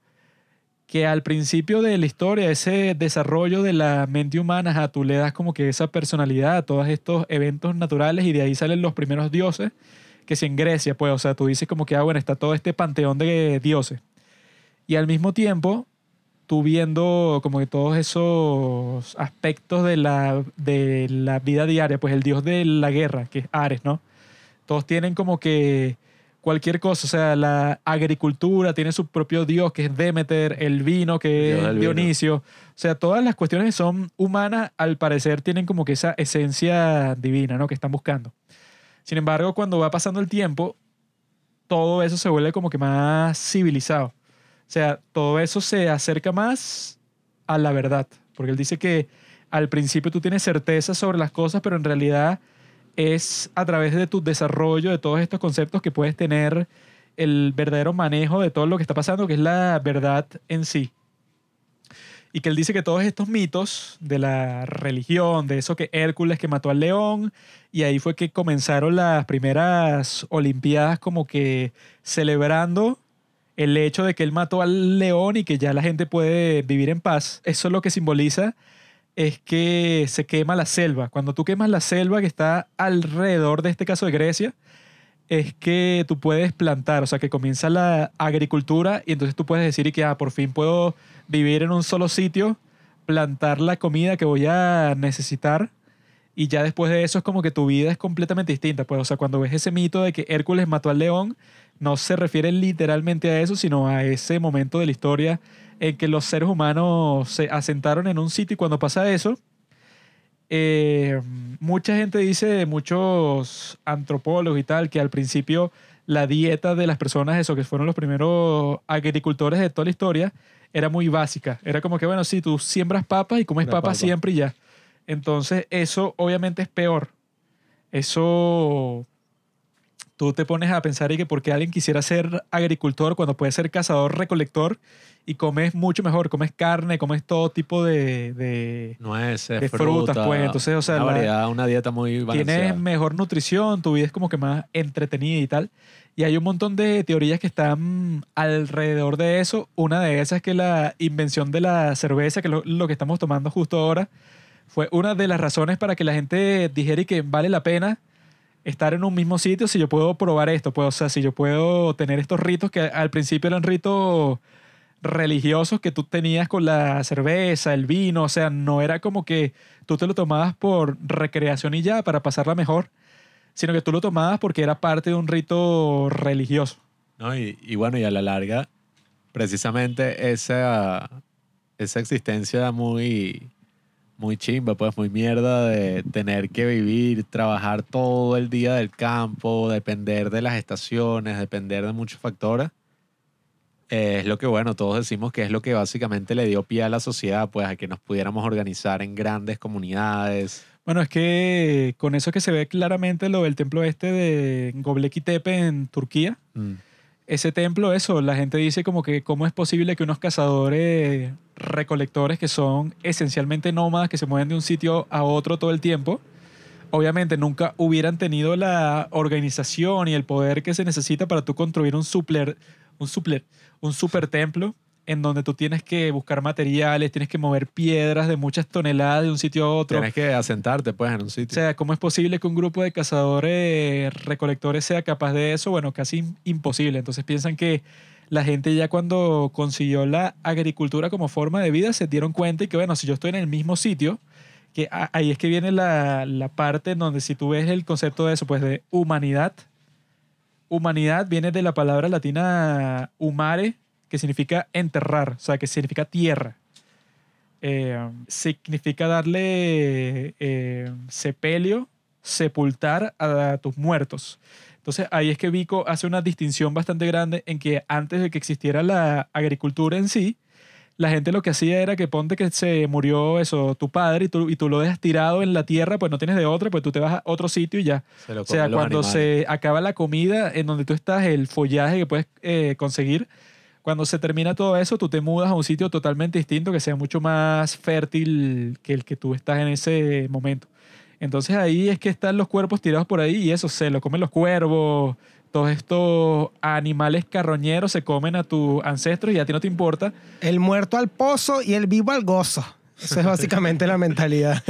Speaker 1: que al principio de la historia, ese desarrollo de la mente humana, tú le das como que esa personalidad a todos estos eventos naturales y de ahí salen los primeros dioses, que si en Grecia, pues, o sea, tú dices como que, ah, bueno, está todo este panteón de dioses. Y al mismo tiempo, tú viendo como que todos esos aspectos de la, de la vida diaria, pues el dios de la guerra, que es Ares, ¿no? Todos tienen como que cualquier cosa, o sea, la agricultura tiene su propio dios, que es Demeter, el vino, que
Speaker 2: dios
Speaker 1: es
Speaker 2: del vino.
Speaker 1: Dionisio. O sea, todas las cuestiones que son humanas, al parecer, tienen como que esa esencia divina, ¿no? Que están buscando. Sin embargo, cuando va pasando el tiempo, todo eso se vuelve como que más civilizado. O sea, todo eso se acerca más a la verdad. Porque él dice que al principio tú tienes certeza sobre las cosas, pero en realidad es a través de tu desarrollo de todos estos conceptos que puedes tener el verdadero manejo de todo lo que está pasando, que es la verdad en sí. Y que él dice que todos estos mitos de la religión, de eso que Hércules que mató al león, y ahí fue que comenzaron las primeras Olimpiadas como que celebrando el hecho de que él mató al león y que ya la gente puede vivir en paz. Eso lo que simboliza es que se quema la selva. Cuando tú quemas la selva que está alrededor de este caso de Grecia, es que tú puedes plantar, o sea, que comienza la agricultura y entonces tú puedes decir que ah, por fin puedo vivir en un solo sitio, plantar la comida que voy a necesitar y ya después de eso es como que tu vida es completamente distinta. Pues, o sea, cuando ves ese mito de que Hércules mató al león, no se refiere literalmente a eso, sino a ese momento de la historia en que los seres humanos se asentaron en un sitio y cuando pasa eso, eh, mucha gente dice, muchos antropólogos y tal, que al principio la dieta de las personas, eso que fueron los primeros agricultores de toda la historia, era muy básica. Era como que, bueno, sí, tú siembras papas y comes papas
Speaker 2: papa.
Speaker 1: siempre y ya. Entonces, eso obviamente es peor. Eso tú te pones a pensar y que porque alguien quisiera ser agricultor cuando puede ser cazador, recolector y comes mucho mejor, comes carne, comes todo tipo de, de-
Speaker 2: Nueces,
Speaker 1: De frutas,
Speaker 2: fruta,
Speaker 1: pues, entonces, o sea,
Speaker 2: una
Speaker 1: la-
Speaker 2: variedad, una dieta muy
Speaker 1: tienes
Speaker 2: balanceada.
Speaker 1: mejor nutrición, tu vida es como que más entretenida y tal. Y hay un montón de teorías que están alrededor de eso. Una de esas es que la invención de la cerveza, que lo, lo que estamos tomando justo ahora, fue una de las razones para que la gente dijera y que vale la pena estar en un mismo sitio si yo puedo probar esto. Pues, o sea, si yo puedo tener estos ritos que al principio eran ritos religiosos que tú tenías con la cerveza, el vino, o sea, no era como que tú te lo tomabas por recreación y ya, para pasarla mejor, sino que tú lo tomabas porque era parte de un rito religioso.
Speaker 2: ¿no? Y, y bueno, y a la larga, precisamente esa, esa existencia muy, muy chimba, pues muy mierda de tener que vivir, trabajar todo el día del campo, depender de las estaciones, depender de muchos factores. eh, es lo que, bueno, todos decimos que es lo que básicamente le dio pie a la sociedad, pues a que nos pudiéramos organizar en grandes comunidades.
Speaker 1: Bueno, es que con eso que se ve claramente lo del templo este de Göbekli Tepe en Turquía,
Speaker 2: Mm.
Speaker 1: Ese templo, eso, la gente dice como que cómo es posible que unos cazadores recolectores que son esencialmente nómadas, que se mueven de un sitio a otro todo el tiempo, obviamente nunca hubieran tenido la organización y el poder que se necesita para tú construir un supler, un supler, un super templo en donde tú tienes que buscar materiales, tienes que mover piedras de muchas toneladas de un sitio a otro.
Speaker 2: Tienes que asentarte, pues, en un
Speaker 1: O
Speaker 2: sitio.
Speaker 1: sea, ¿cómo es posible que un grupo de cazadores recolectores sea capaz de eso? Bueno, casi im- imposible. Entonces piensan que la gente ya cuando consiguió la agricultura como forma de vida se dieron cuenta y que, bueno, si yo estoy en el mismo sitio, que ahí es que viene la, la parte en donde si tú ves el concepto de eso, pues de humanidad. Humanidad viene de la palabra latina humare, que significa enterrar, o sea, que significa tierra. Eh, significa darle eh, sepelio, sepultar a, tus muertos. Entonces ahí es que Vico hace una distinción bastante grande en que antes de que existiera la agricultura en sí, la gente lo que hacía era que ponte que se murió eso, tu padre y tú, y tú lo dejas tirado en la tierra, pues no tienes de otra, pues tú te vas a otro sitio y ya.
Speaker 2: Se
Speaker 1: O sea, cuando
Speaker 2: animales.
Speaker 1: se acaba la comida en donde tú estás, el follaje que puedes eh, conseguir, cuando se termina todo eso, tú te mudas a un sitio totalmente distinto que sea mucho más fértil que el que tú estás en ese momento. Entonces ahí es que están los cuerpos tirados por ahí y eso se lo comen los cuervos. Todos estos animales carroñeros se comen a tus ancestros y a ti no te importa.
Speaker 3: El muerto al pozo y el vivo al gozo. Esa es básicamente la mentalidad.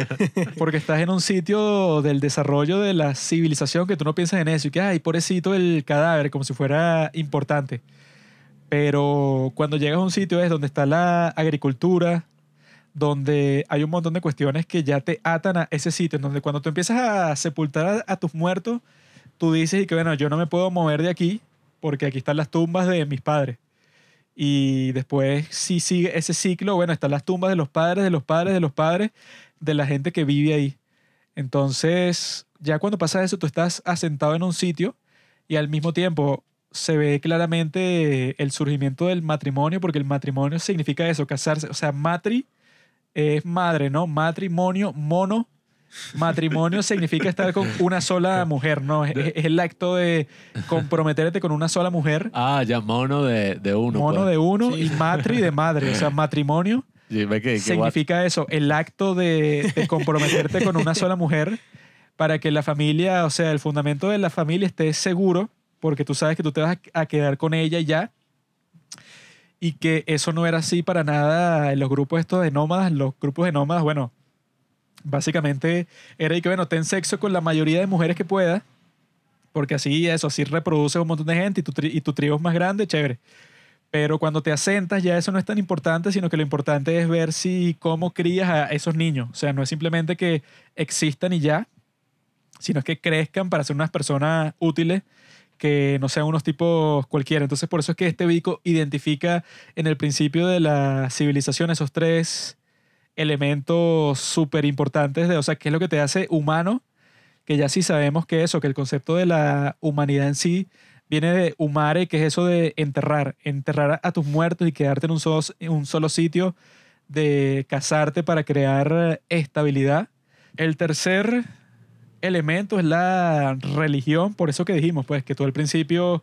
Speaker 1: Porque estás en un sitio del desarrollo de la civilización que tú no piensas en eso y que, ay, pobrecito el cadáver, como si fuera importante. Pero cuando llegas a un sitio es donde está la agricultura, donde hay un montón de cuestiones que ya te atan a ese sitio, en donde cuando tú empiezas a sepultar a, a tus muertos, tú dices y que, bueno, yo no me puedo mover de aquí porque aquí están las tumbas de mis padres. Y después, si sigue ese ciclo, bueno, están las tumbas de los padres, de los padres, de los padres, de la gente que vive ahí. Entonces, ya cuando pasa eso, tú estás asentado en un sitio y al mismo tiempo se ve claramente el surgimiento del matrimonio, porque el matrimonio significa eso, casarse. O sea, matri es madre, ¿no? Matrimonio, mono. Matrimonio significa estar con una sola mujer, ¿no? Es, es el acto de comprometerte con una sola mujer.
Speaker 2: Ah, ya mono de, de uno.
Speaker 1: mono
Speaker 2: pues.
Speaker 1: de uno
Speaker 3: Sí.
Speaker 1: y matri de madre. O sea, matrimonio
Speaker 2: Sí,
Speaker 1: significa eso, el acto de, de comprometerte con una sola mujer para que la familia, o sea, el fundamento de la familia esté seguro, porque tú sabes que tú te vas a quedar con ella y ya. Y que eso no era así para nada en los grupos estos de nómadas. Los grupos de nómadas, bueno, básicamente era y que, bueno, ten sexo con la mayoría de mujeres que puedas, porque así eso, así reproduces un montón de gente y tu, tri- y tu tribu es más grande, chévere. Pero cuando te asentas ya eso no es tan importante, sino que lo importante es ver si cómo crías a esos niños. O sea, no es simplemente que existan y ya, sino que crezcan para ser unas personas útiles que no sean unos tipos cualquiera. Entonces, por eso es que este bico identifica en el principio de la civilización esos tres elementos súper importantes de, o sea, qué es lo que te hace humano, que ya sí sabemos que eso, que el concepto de la humanidad en sí viene de humare, que es eso de enterrar, enterrar a tus muertos y quedarte en un solo, en un solo sitio, de casarte para crear estabilidad. El tercer elemento es la religión, por eso que dijimos, pues, que tú al principio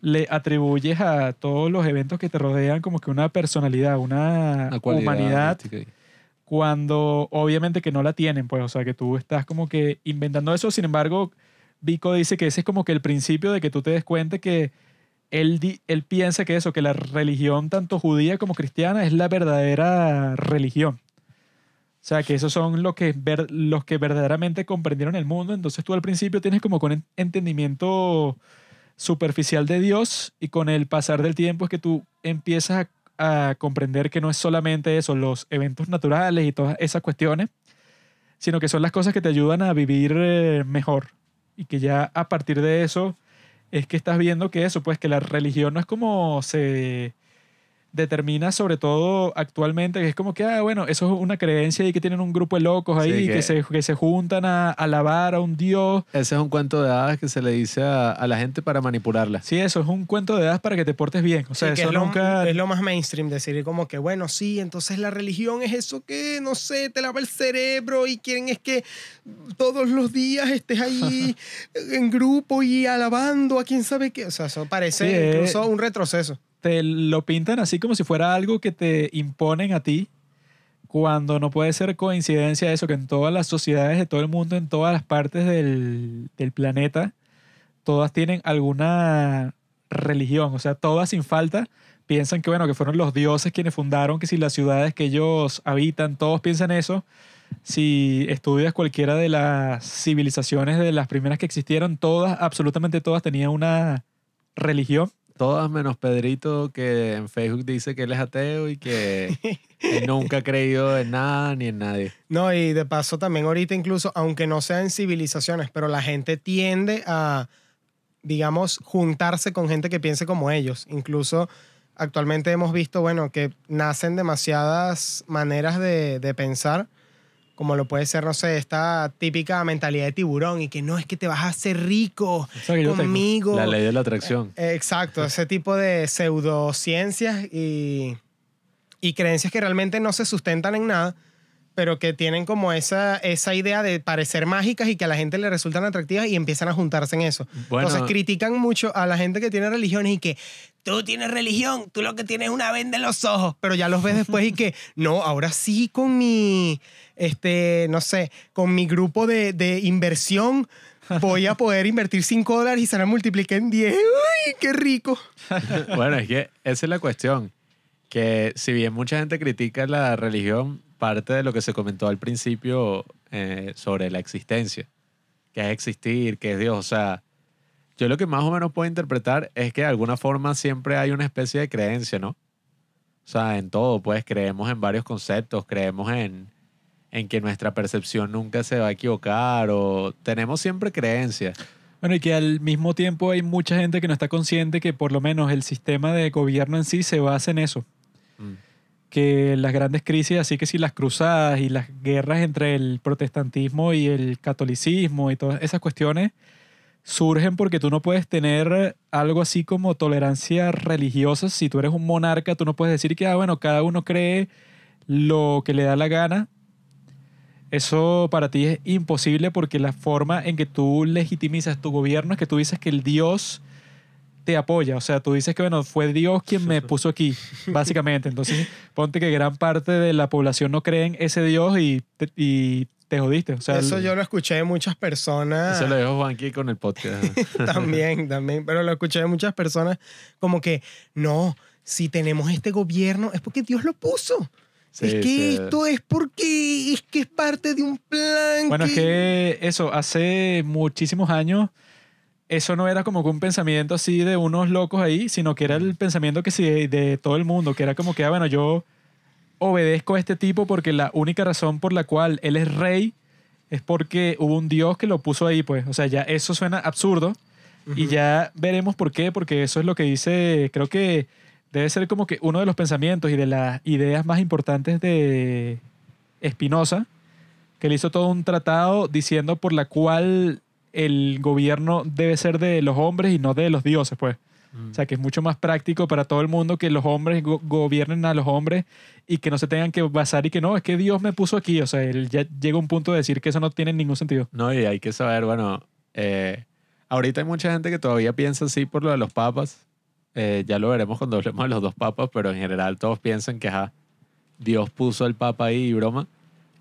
Speaker 1: le atribuyes a todos los eventos que te rodean como que una personalidad, una, humanidad,
Speaker 2: mística
Speaker 1: cuando obviamente que no la tienen, pues, o sea, que tú estás como que inventando eso, sin embargo, Vico dice que ese es como que el principio de que tú te des cuenta que él, él piensa que eso, que la religión tanto judía como cristiana es la verdadera religión. O sea, que esos son los que, ver- los que verdaderamente comprendieron el mundo. Entonces tú al principio tienes como con entendimiento superficial de Dios y con el pasar del tiempo es que tú empiezas a, a comprender que no es solamente eso, los eventos naturales y todas esas cuestiones, sino que son las cosas que te ayudan a vivir eh, mejor. Y que ya a partir de eso es que estás viendo que eso, pues que la religión no es como se determina sobre todo actualmente, que es como que, ah, bueno, eso es una creencia y que tienen un grupo de locos ahí
Speaker 2: Sí,
Speaker 1: que,
Speaker 2: que-
Speaker 1: se, que se juntan a alabar a un dios.
Speaker 2: Ese es un cuento de hadas que se le dice a, a la gente para manipularla.
Speaker 1: Sí, eso es un cuento de hadas para que te portes bien. O sea,
Speaker 3: Sí,
Speaker 1: eso
Speaker 3: es, lo,
Speaker 1: nunca...
Speaker 3: es lo más mainstream, decir como que, bueno, sí, entonces la religión es eso que, no sé, te lava el cerebro y quieren es que todos los días estés ahí en grupo y alabando a quién sabe qué. O sea, eso parece
Speaker 1: Sí, eh.
Speaker 3: incluso un retroceso.
Speaker 1: Te lo pintan así como si fuera algo que te imponen a ti, cuando no puede ser coincidencia eso, que en todas las sociedades de todo el mundo, en todas las partes del, del planeta, todas tienen alguna religión, o sea, todas sin falta piensan que, bueno, que fueron los dioses quienes fundaron, que si las ciudades que ellos habitan, todos piensan eso. Si estudias cualquiera de las civilizaciones de las primeras que existieron, todas, absolutamente todas tenían una religión.
Speaker 2: Todas menos Pedrito, que en Facebook dice que él es ateo y que nunca ha creído en nada ni en nadie.
Speaker 3: No, y de paso también ahorita incluso, aunque no sean civilizaciones, pero la gente tiende a, digamos, juntarse con gente que piense como ellos. Incluso actualmente hemos visto, bueno, que nacen demasiadas maneras de, de pensar, como lo puede ser, no sé, esta típica mentalidad de tiburón y que no es que te vas a hacer rico conmigo.
Speaker 2: La ley de la atracción.
Speaker 3: Eh, Exacto, ese tipo de pseudociencias y, y creencias que realmente no se sustentan en nada, pero que tienen como esa, esa idea de parecer mágicas y que a la gente le resultan atractivas y empiezan a juntarse en eso.
Speaker 2: Bueno.
Speaker 3: Entonces critican mucho a la gente que tiene religiones y que tú tienes religión, tú lo que tienes es una venda en los ojos, pero ya los ves después y que no, ahora sí con mi, este, no sé, con mi grupo de, de inversión voy a poder invertir 5 dólares y se la multipliqué en 10. ¡Uy, qué rico!
Speaker 2: Bueno, es que esa es la cuestión. Que si bien mucha gente critica la religión, parte de lo que se comentó al principio eh, sobre la existencia, que es existir, que es Dios. O sea, yo lo que más o menos puedo interpretar es que de alguna forma siempre hay una especie de creencia, ¿no? O sea, en todo, pues creemos en varios conceptos, creemos en, en que nuestra percepción nunca se va a equivocar o tenemos siempre creencias.
Speaker 1: Bueno, y que al mismo tiempo hay mucha gente que no está consciente que por lo menos el sistema de gobierno en sí se basa en eso.
Speaker 2: Mm.
Speaker 1: Que las grandes crisis, así que si las cruzadas y las guerras entre el protestantismo y el catolicismo y todas esas cuestiones surgen porque tú no puedes tener algo así como tolerancia religiosa. Si tú eres un monarca, tú no puedes decir que, ah, bueno, cada uno cree lo que le da la gana. Eso para ti es imposible porque la forma en que tú legitimizas tu gobierno es que tú dices que el Dios te apoya. O sea, tú dices que, bueno, fue Dios quien me puso aquí, básicamente. Entonces, ponte que gran parte de la población no cree en ese Dios y te, y te jodiste. O sea,
Speaker 3: Eso
Speaker 1: el-
Speaker 3: yo lo escuché de muchas personas.
Speaker 2: Eso lo dijo Juanqui con el podcast.
Speaker 3: también, también, pero lo escuché de muchas personas como que, no, si tenemos este gobierno es porque Dios lo puso.
Speaker 2: Sí,
Speaker 3: es que
Speaker 2: sí.
Speaker 3: esto es porque es que es parte de un plan.
Speaker 1: Bueno, es que eso, hace muchísimos años, eso no era como que un pensamiento así de unos locos ahí, sino que era el pensamiento que sí de, de todo el mundo, que era como que, ah, bueno, yo obedezco a este tipo porque la única razón por la cual él es rey es porque hubo un dios que lo puso ahí, pues. O sea, ya eso suena absurdo y ya veremos por qué, porque eso es lo que dice, creo que debe ser como que uno de los pensamientos y de las ideas más importantes de Spinoza, que él hizo todo un tratado diciendo por la cual el gobierno debe ser de los hombres y no de los dioses, pues. O sea, que es mucho más práctico para todo el mundo que los hombres go- gobiernen a los hombres y que no se tengan que basar y que no, es que Dios me puso aquí. O sea, él ya llega a un punto de decir que eso no tiene ningún sentido.
Speaker 2: No, y hay que saber, bueno, eh, ahorita hay mucha gente que todavía piensa así por lo de los papas. Eh, ya lo veremos cuando hablemos de los dos papas, pero en general todos piensan que ajá, Dios puso al papa ahí y broma.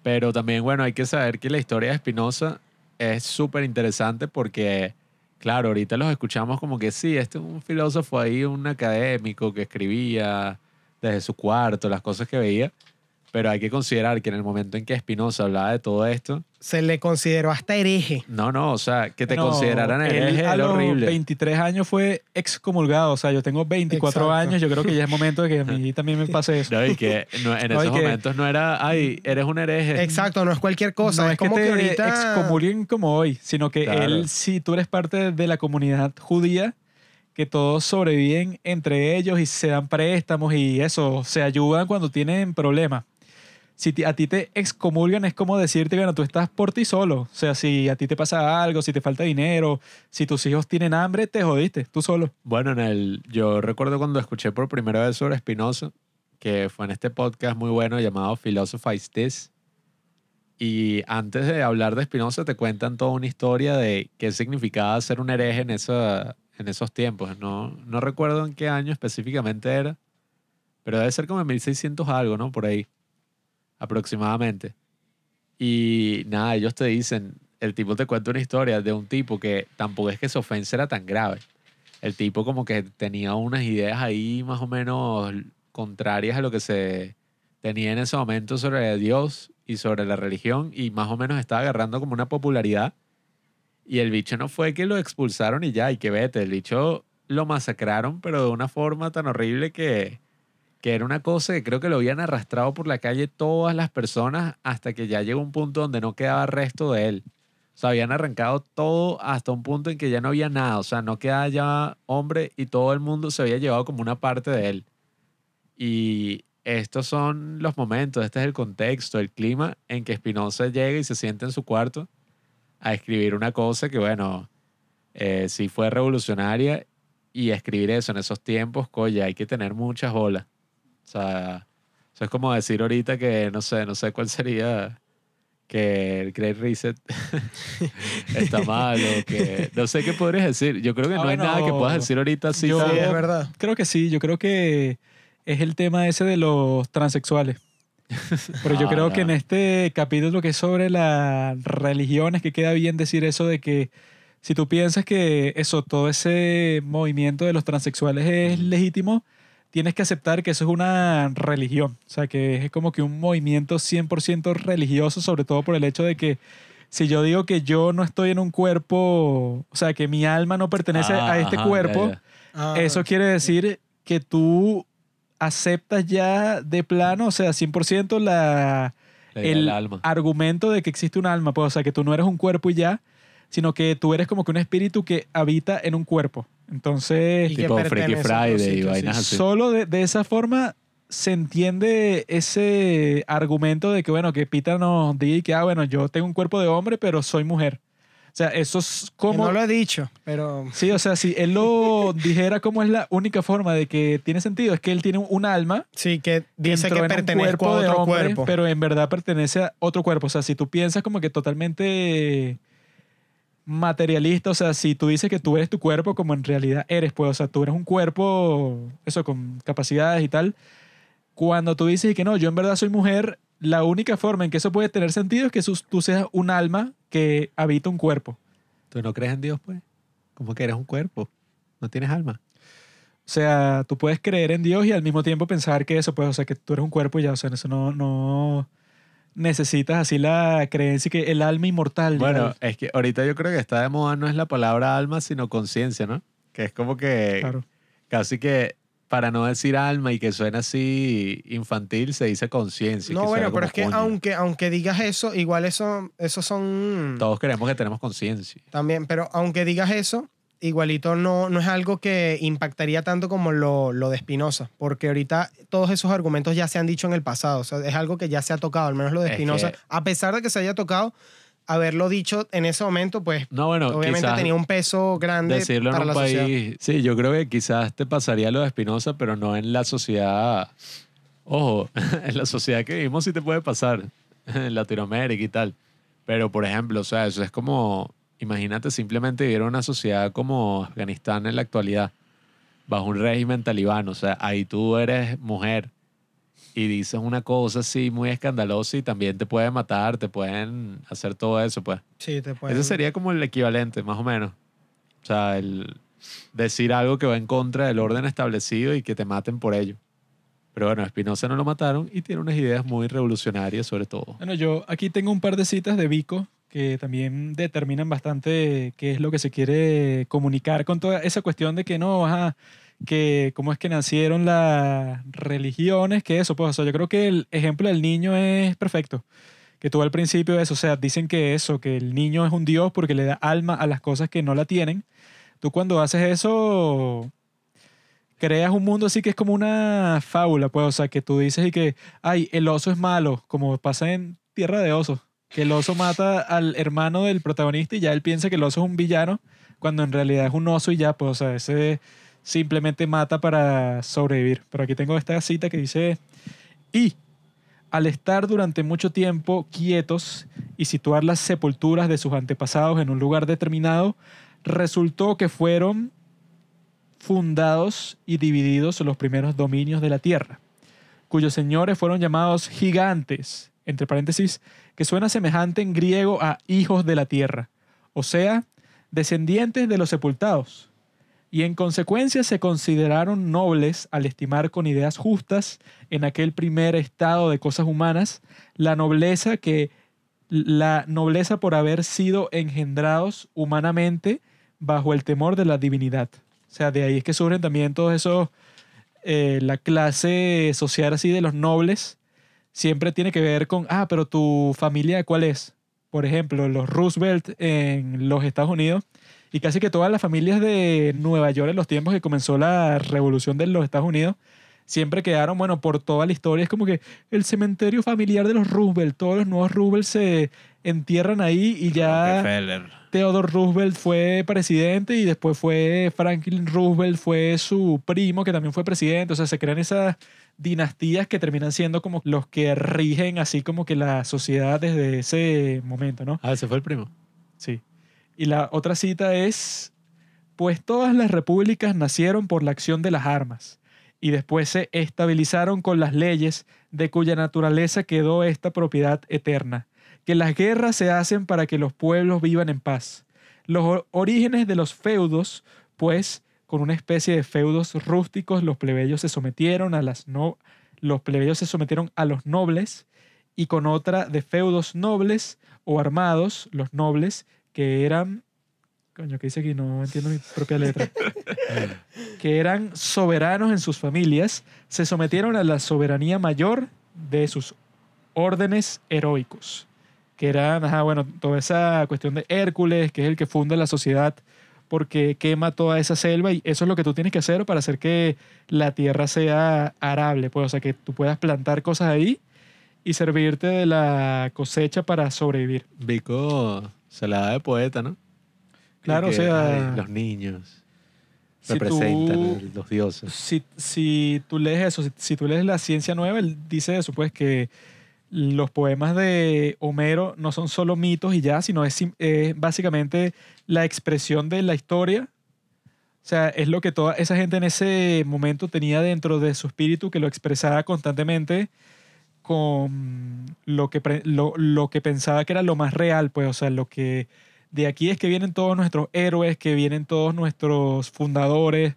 Speaker 2: Pero también, bueno, hay que saber que la historia de Spinoza es súper interesante porque, claro, ahorita los escuchamos como que sí, este es un filósofo ahí, un académico que escribía desde su cuarto, las cosas que veía. Pero hay que considerar que en el momento en que Spinoza hablaba de todo esto,
Speaker 3: Se le consideró hasta hereje.
Speaker 2: no, no, o sea, que te
Speaker 1: No,
Speaker 2: consideraran hereje
Speaker 1: a
Speaker 2: era
Speaker 1: los
Speaker 2: horrible.
Speaker 1: 23 años fue excomulgado. O sea, yo tengo 24
Speaker 3: Exacto.
Speaker 1: años. Yo creo que ya es momento de que a mí también me pase eso.
Speaker 2: No, y que no- en
Speaker 1: No,
Speaker 2: esos
Speaker 1: que-
Speaker 2: momentos no era, ay, eres un hereje.
Speaker 3: Exacto, no es cualquier cosa.
Speaker 1: no
Speaker 3: es,
Speaker 1: es
Speaker 3: como
Speaker 1: que
Speaker 3: que, ahorita.
Speaker 1: excomulguen como hoy, sino que
Speaker 2: Claro.
Speaker 1: él, si tú eres parte de la comunidad judía, que todos sobreviven entre ellos y se dan préstamos y eso, se ayudan cuando tienen problemas. Si a ti te excomulgan es como decirte, bueno, tú estás por ti solo. O sea, si a ti te pasa algo, si te falta dinero, si tus hijos tienen hambre, te jodiste, tú solo.
Speaker 2: Bueno, en el, yo recuerdo cuando escuché por primera vez sobre Spinoza, que fue en este podcast muy bueno llamado Philosophize This. Y antes de hablar de Spinoza, te cuentan toda una historia de qué significaba ser un hereje en, esa, en esos tiempos. No, no recuerdo en qué año específicamente era, pero debe ser como en 1600 algo, ¿no? Por ahí, aproximadamente. Y nada, ellos te dicen, el tipo te cuenta una historia de un tipo que tampoco es que su ofensa era tan grave. el tipo como que tenía unas ideas ahí más o menos contrarias a lo que se tenía en ese momento sobre Dios y sobre la religión y más o menos estaba agarrando como una popularidad. Y el bicho no fue que lo expulsaron y ya, y que vete, el bicho lo masacraron, pero de una forma tan horrible que, que era una cosa que creo que lo habían arrastrado por la calle todas las personas hasta que ya llegó un punto donde no quedaba resto de él. O sea, habían arrancado todo hasta un punto en que ya no había nada. O sea, no quedaba ya hombre y todo el mundo se había llevado como una parte de él. Y estos son los momentos, este es el contexto, el clima en que Spinoza llega y se siente en su cuarto a escribir una cosa que, bueno, eh, sí fue revolucionaria y escribir eso en esos tiempos, coño, hay que tener muchas bolas. O sea, eso es como decir ahorita que, no sé, no sé cuál sería que el Great Reset está mal o que no sé qué podrías decir. Yo creo que
Speaker 1: Ah,
Speaker 2: no hay
Speaker 1: bueno,
Speaker 2: nada que puedas decir ahorita así.
Speaker 1: yo-
Speaker 3: es verdad.
Speaker 1: Creo que sí, yo creo que es el tema ese de los transexuales. Pero yo
Speaker 2: Ah,
Speaker 1: creo
Speaker 2: no.
Speaker 1: que en este capítulo que es sobre las religiones, que queda bien decir eso de que si tú piensas que eso, todo ese movimiento de los transexuales es legítimo, tienes que aceptar que eso es una religión. O sea, que es como que un movimiento 100% religioso, sobre todo por el hecho de que si yo digo que yo no estoy en un cuerpo, o sea, que mi alma no pertenece
Speaker 2: Ah,
Speaker 1: a este
Speaker 2: ajá,
Speaker 1: cuerpo,
Speaker 2: ya.
Speaker 3: Ah,
Speaker 1: eso quiere decir que tú aceptas ya de plano, o sea, 100% la, el
Speaker 2: alma.
Speaker 1: argumento de que existe un alma, pues, o sea, que tú no eres un cuerpo y ya, sino que tú eres como que un espíritu que habita en un cuerpo. Entonces,
Speaker 2: Tipo Freaky
Speaker 3: pertenece
Speaker 2: Friday y vainas
Speaker 3: sí.
Speaker 2: así.
Speaker 1: solo de, de esa forma se entiende ese argumento de que, bueno, que Pita nos diga que, ah, bueno, yo tengo un cuerpo de hombre, pero soy mujer. O sea, eso es
Speaker 3: Que
Speaker 1: como...
Speaker 3: no lo he dicho, pero
Speaker 1: Sí, o sea, si él lo dijera como es la única forma de que tiene sentido, es que él tiene un alma
Speaker 3: sí que dice que pertenezco a
Speaker 1: cuerpo de
Speaker 3: otro
Speaker 1: hombre,
Speaker 3: cuerpo.
Speaker 1: pero en verdad pertenece a otro cuerpo. O sea, si tú piensas como que totalmente materialista, o sea, si tú dices que tú eres tu cuerpo como en realidad eres, pues, o sea, tú eres un cuerpo, eso, con capacidades y tal. Cuando tú dices que no, yo en verdad soy mujer, la única forma en que eso puede tener sentido es que tú seas un alma que habita un cuerpo.
Speaker 2: ¿Tú no crees en Dios, pues? ¿Cómo que eres un cuerpo? No tienes alma.
Speaker 1: O sea, tú puedes creer en Dios y al mismo tiempo pensar que eso, pues, o sea, que tú eres un cuerpo y ya, o sea, eso no, no necesitas así la creencia que el alma inmortal.
Speaker 2: Bueno, es que ahorita yo creo que está de moda no es la palabra alma, sino conciencia, ¿no? Que es como que
Speaker 1: claro.
Speaker 2: casi que para no decir alma y que suena así infantil, se dice conciencia.
Speaker 3: no, bueno, pero es que
Speaker 2: coño.
Speaker 3: aunque, aunque digas eso, igual eso, eso son
Speaker 2: Todos creemos que tenemos conciencia.
Speaker 3: también, pero aunque digas eso, igualito no, no es algo que impactaría tanto como lo, lo de Spinoza, porque ahorita todos esos argumentos ya se han dicho en el pasado, o sea, es algo que ya se ha tocado, al menos lo de
Speaker 2: Es
Speaker 3: Spinoza,
Speaker 2: que-
Speaker 3: a pesar de que se haya tocado, haberlo dicho en ese momento, pues
Speaker 2: No, bueno,
Speaker 3: obviamente tenía un peso grande
Speaker 2: decirlo en
Speaker 3: para
Speaker 2: un
Speaker 3: la sociedad.
Speaker 2: país. Sí, yo creo que quizás te pasaría lo de Spinoza, pero no en la sociedad. Ojo, en la sociedad que vivimos sí te puede pasar, en Latinoamérica y tal. Pero, por ejemplo, o sea, eso es como, imagínate simplemente vivir en una sociedad como Afganistán en la actualidad, bajo un régimen talibán. O sea, ahí tú eres mujer y dices una cosa así muy escandalosa y también te pueden matar, te pueden hacer todo eso, pues.
Speaker 3: Sí, te pueden-
Speaker 2: Ese sería como el equivalente, más o menos. O sea, el decir algo que va en contra del orden establecido y que te maten por ello. Pero bueno, a Spinoza no lo mataron y tiene unas ideas muy revolucionarias sobre todo.
Speaker 1: Bueno, yo aquí tengo un par de citas de Vico que también determinan bastante qué es lo que se quiere comunicar con toda esa cuestión de que no, ajá, que cómo es que nacieron las religiones, que eso, pues, o sea, yo creo que el ejemplo del niño es perfecto. Que tú al principio eso, o sea, dicen que eso, que el niño es un dios porque le da alma a las cosas que no la tienen. Tú cuando haces eso, creas un mundo así que es como una fábula, pues, o sea, que tú dices y que, ay, el oso es malo, como pasa en Tierra de Osos, que el oso mata al hermano del protagonista y ya él piensa que el oso es un villano, cuando en realidad es un oso y ya, pues, o sea, ese simplemente mata para sobrevivir. Pero aquí tengo esta cita que dice, y al estar durante mucho tiempo quietos y situar las sepulturas de sus antepasados en un lugar determinado, resultó que fueron fundados y divididos los primeros dominios de la tierra, cuyos señores fueron llamados gigantes, entre paréntesis, que suena semejante en griego a hijos de la tierra, o sea, descendientes de los sepultados. y en consecuencia se consideraron nobles al estimar con ideas justas en aquel primer estado de cosas humanas la nobleza que la nobleza por haber sido engendrados humanamente bajo el temor de la divinidad. O sea, de ahí es que surgen también todos esos, eh, la clase social así de los nobles, siempre tiene que ver con, ah, pero tu familia, ¿cuál es? Por ejemplo, los Roosevelt en los Estados Unidos y casi que todas las familias de Nueva York en los tiempos que comenzó la revolución de los Estados Unidos, siempre quedaron, bueno, por toda la historia, es como que el cementerio familiar de los Roosevelt, todos los nuevos Roosevelt se entierran ahí y ya
Speaker 2: Rockefeller.
Speaker 1: Theodore Roosevelt fue presidente y después fue Franklin Roosevelt, fue su primo que también fue presidente, o sea, se crean esas dinastías que terminan siendo como los que rigen así como que la sociedad desde ese momento, ¿no?
Speaker 2: Ah, ese fue el primo.
Speaker 1: Sí. Y la otra cita es, pues todas las repúblicas nacieron por la acción de las armas y después se estabilizaron con las leyes de cuya naturaleza quedó esta propiedad eterna, que las guerras se hacen para que los pueblos vivan en paz. Los orígenes de los feudos, pues, con una especie de feudos rústicos, los plebeyos se sometieron a las no, los plebeyos se sometieron a los nobles y con otra de feudos nobles o armados, los nobles que eran coño, que dice aquí no entiendo mi propia letra. Que eran soberanos en sus familias, se sometieron a la soberanía mayor de sus órdenes heroicos, que eran, ajá, bueno, toda esa cuestión de Hércules, que es el que funda la sociedad porque quema toda esa selva y eso es lo que tú tienes que hacer para hacer que la tierra sea arable, pues, o sea, que tú puedas plantar cosas ahí y servirte de la cosecha para sobrevivir.
Speaker 2: Vico se la da de poeta, ¿no?
Speaker 1: Claro,
Speaker 2: Y
Speaker 1: o
Speaker 2: que,
Speaker 1: sea,
Speaker 2: ay, los niños
Speaker 1: si
Speaker 2: representan
Speaker 1: tú-
Speaker 2: los dioses.
Speaker 1: si, si tú lees eso, si, si tú lees la ciencia nueva, él dice eso, pues que los poemas de Homero no son solo mitos y ya, sino es, básicamente la expresión de la historia. O sea, es lo que toda esa gente en ese momento tenía dentro de su espíritu que lo expresaba constantemente con lo que, lo, lo que pensaba que era lo más real, pues, o sea, lo que de aquí es que vienen todos nuestros héroes, que vienen todos nuestros fundadores.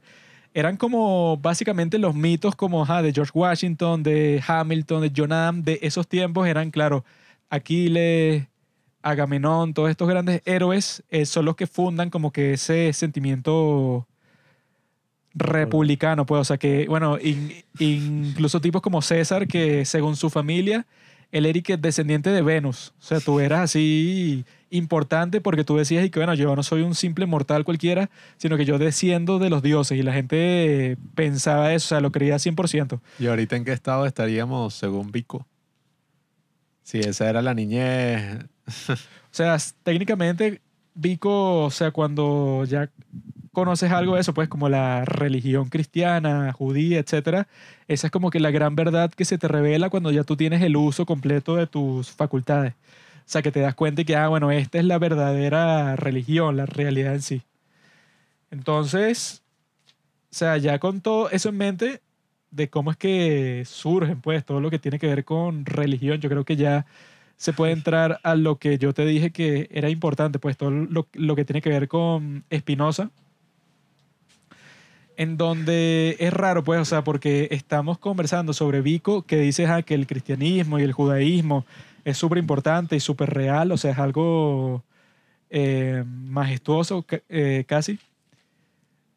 Speaker 1: Eran como básicamente los mitos como ajá, de George Washington, de Hamilton, de John de esos tiempos eran, claro, Aquiles, Agamenón, todos estos grandes héroes eh, son los que fundan como que ese sentimiento republicano, pues, o sea que, bueno, in- incluso tipos como César, que según su familia, él era descendiente de Venus, o sea, tú eras así importante porque tú decías y que, bueno, yo no soy un simple mortal cualquiera, sino que yo desciendo de los dioses y la gente pensaba eso, o sea, lo creía 100%.
Speaker 2: ¿Y ahorita en qué estado estaríamos según Vico? Si esa era la niñez.
Speaker 1: O sea, técnicamente, Vico, o sea, cuando ya conoces algo de eso, pues como la religión cristiana, judía, etcétera, esa es como que la gran verdad que se te revela cuando ya tú tienes el uso completo de tus facultades. O sea, que te das cuenta y que, ah, bueno, esta es la verdadera religión, la realidad en sí. Entonces, o sea, ya con todo eso en mente, de cómo es que surgen, pues, todo lo que tiene que ver con religión, yo creo que ya se puede entrar a lo que yo te dije que era importante, pues todo lo, lo que tiene que ver con Espinosa, en donde es raro, pues, o sea, porque estamos conversando sobre Vico, que dice ah, que el cristianismo y el judaísmo es súper importante y súper real, o sea, es algo eh, majestuoso eh, casi.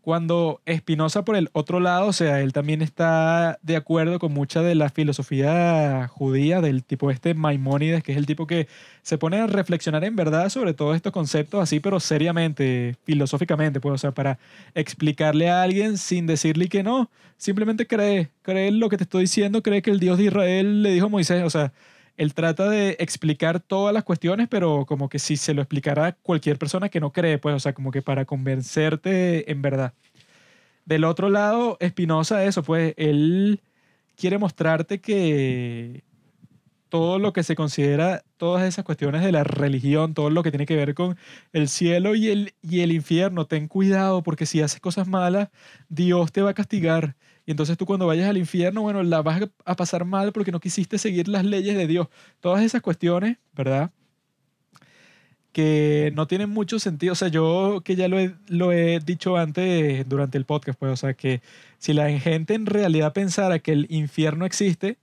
Speaker 1: Cuando Espinosa por el otro lado, o sea, él también está de acuerdo con mucha de la filosofía judía del tipo este Maimónides, que es el tipo que se pone a reflexionar en verdad sobre todos estos conceptos así, pero seriamente, filosóficamente, pues, o sea, para explicarle a alguien sin decirle que no, simplemente cree, cree lo que te estoy diciendo, cree que el Dios de Israel le dijo a Moisés, o sea, él trata de explicar todas las cuestiones, pero como que si se lo explicara a cualquier persona que no cree, pues, o sea, como que para convencerte en verdad. Del otro lado, Espinosa, eso, pues, él quiere mostrarte que todo lo que se considera, todas esas cuestiones de la religión, todo lo que tiene que ver con el cielo y el, y el infierno, ten cuidado porque si haces cosas malas, Dios te va a castigar. Y entonces tú cuando vayas al infierno, bueno, la vas a pasar mal porque no quisiste seguir las leyes de Dios. Todas esas cuestiones, ¿verdad? que no tienen mucho sentido. O sea, yo que ya lo he, lo he dicho antes durante el podcast, pues, o sea, que si la gente en realidad pensara que el infierno existe,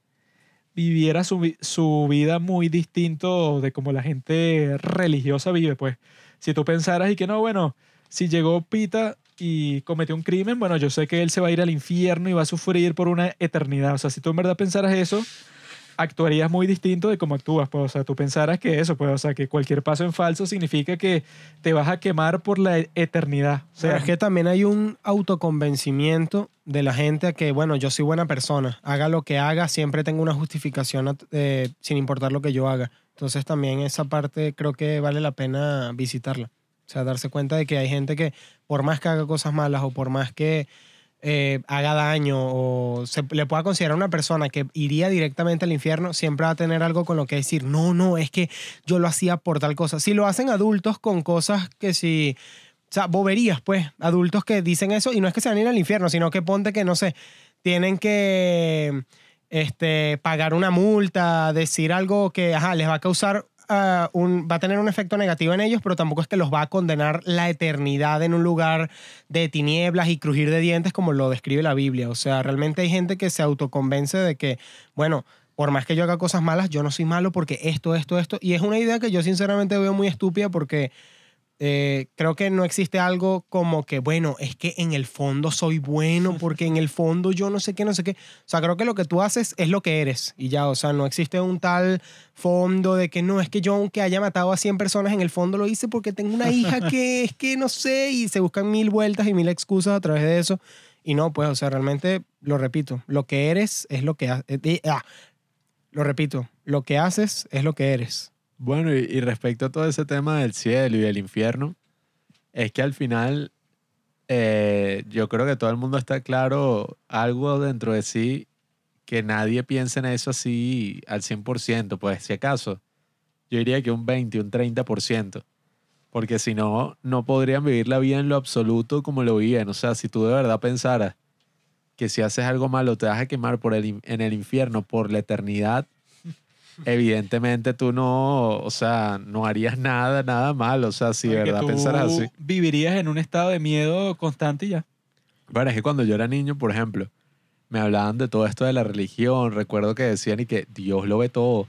Speaker 1: viviera su, su vida muy distinto de como la gente religiosa vive, pues. Si tú pensaras y que no, bueno, si llegó Pita y cometió un crimen, bueno, yo sé que él se va a ir al infierno y va a sufrir por una eternidad. O sea, si tú en verdad pensaras eso, actuarías muy distinto de cómo actúas, pues. O sea, tú pensaras que eso, pues, o sea, que cualquier paso en falso significa que te vas a quemar por la e- eternidad. O sea,
Speaker 3: es que también hay un autoconvencimiento de la gente a que, bueno, yo soy buena persona, haga lo que haga, siempre tengo una justificación eh, sin importar lo que yo haga. Entonces también esa parte creo que vale la pena visitarla. O sea, darse cuenta de que hay gente que por más que haga cosas malas o por más que eh, haga daño o se le pueda considerar una persona que iría directamente al infierno, siempre va a tener algo con lo que decir, no, no, es que yo lo hacía por tal cosa. Si lo hacen adultos con cosas que si... O sea, boberías, pues, adultos que dicen eso y no es que se van a ir al infierno, sino que ponte que, no sé, tienen que este, pagar una multa, decir algo que, ajá, les va a causar va a tener un efecto negativo en ellos, pero tampoco es que los va a condenar la eternidad en un lugar de tinieblas y crujir de dientes como lo describe la Biblia. O sea, realmente hay gente que se autoconvence de que, bueno, por más que yo haga cosas malas, yo no soy malo porque esto, esto, esto. Y es una idea que yo sinceramente veo muy estúpida porque eh, creo que no existe algo como que, bueno, es que en el fondo soy bueno porque en el fondo yo no sé qué, no sé qué. O sea, creo que lo que tú haces es lo que eres y ya, o sea, no existe un tal fondo de que no, es que yo aunque haya matado a 100 personas, en el fondo lo hice porque tengo una hija que es que no sé y se buscan mil vueltas y mil excusas a través de eso. Y no, pues, o sea, realmente, lo repito, lo que eres es lo que haces. lo repito, lo que haces es lo que eres.
Speaker 2: Bueno, y, respecto a todo ese tema del cielo y del infierno, es que al final eh, yo creo que todo el mundo está claro algo dentro de sí que nadie piensa en eso así al 100%, pues si acaso, yo diría que un 20, un 30%, porque si no, no podrían vivir la vida en lo absoluto como lo viven. O sea, si tú de verdad pensaras que si haces algo malo te vas a quemar por el, en el infierno por la eternidad, evidentemente tú no, o sea, no harías nada, nada mal. O sea, si de verdad
Speaker 1: tú
Speaker 2: pensaras así.
Speaker 1: vivirías en un estado de miedo constante y ya.
Speaker 2: Bueno, es que cuando yo era niño, por ejemplo, me hablaban de todo esto de la religión. Recuerdo que decían y que Dios lo ve todo.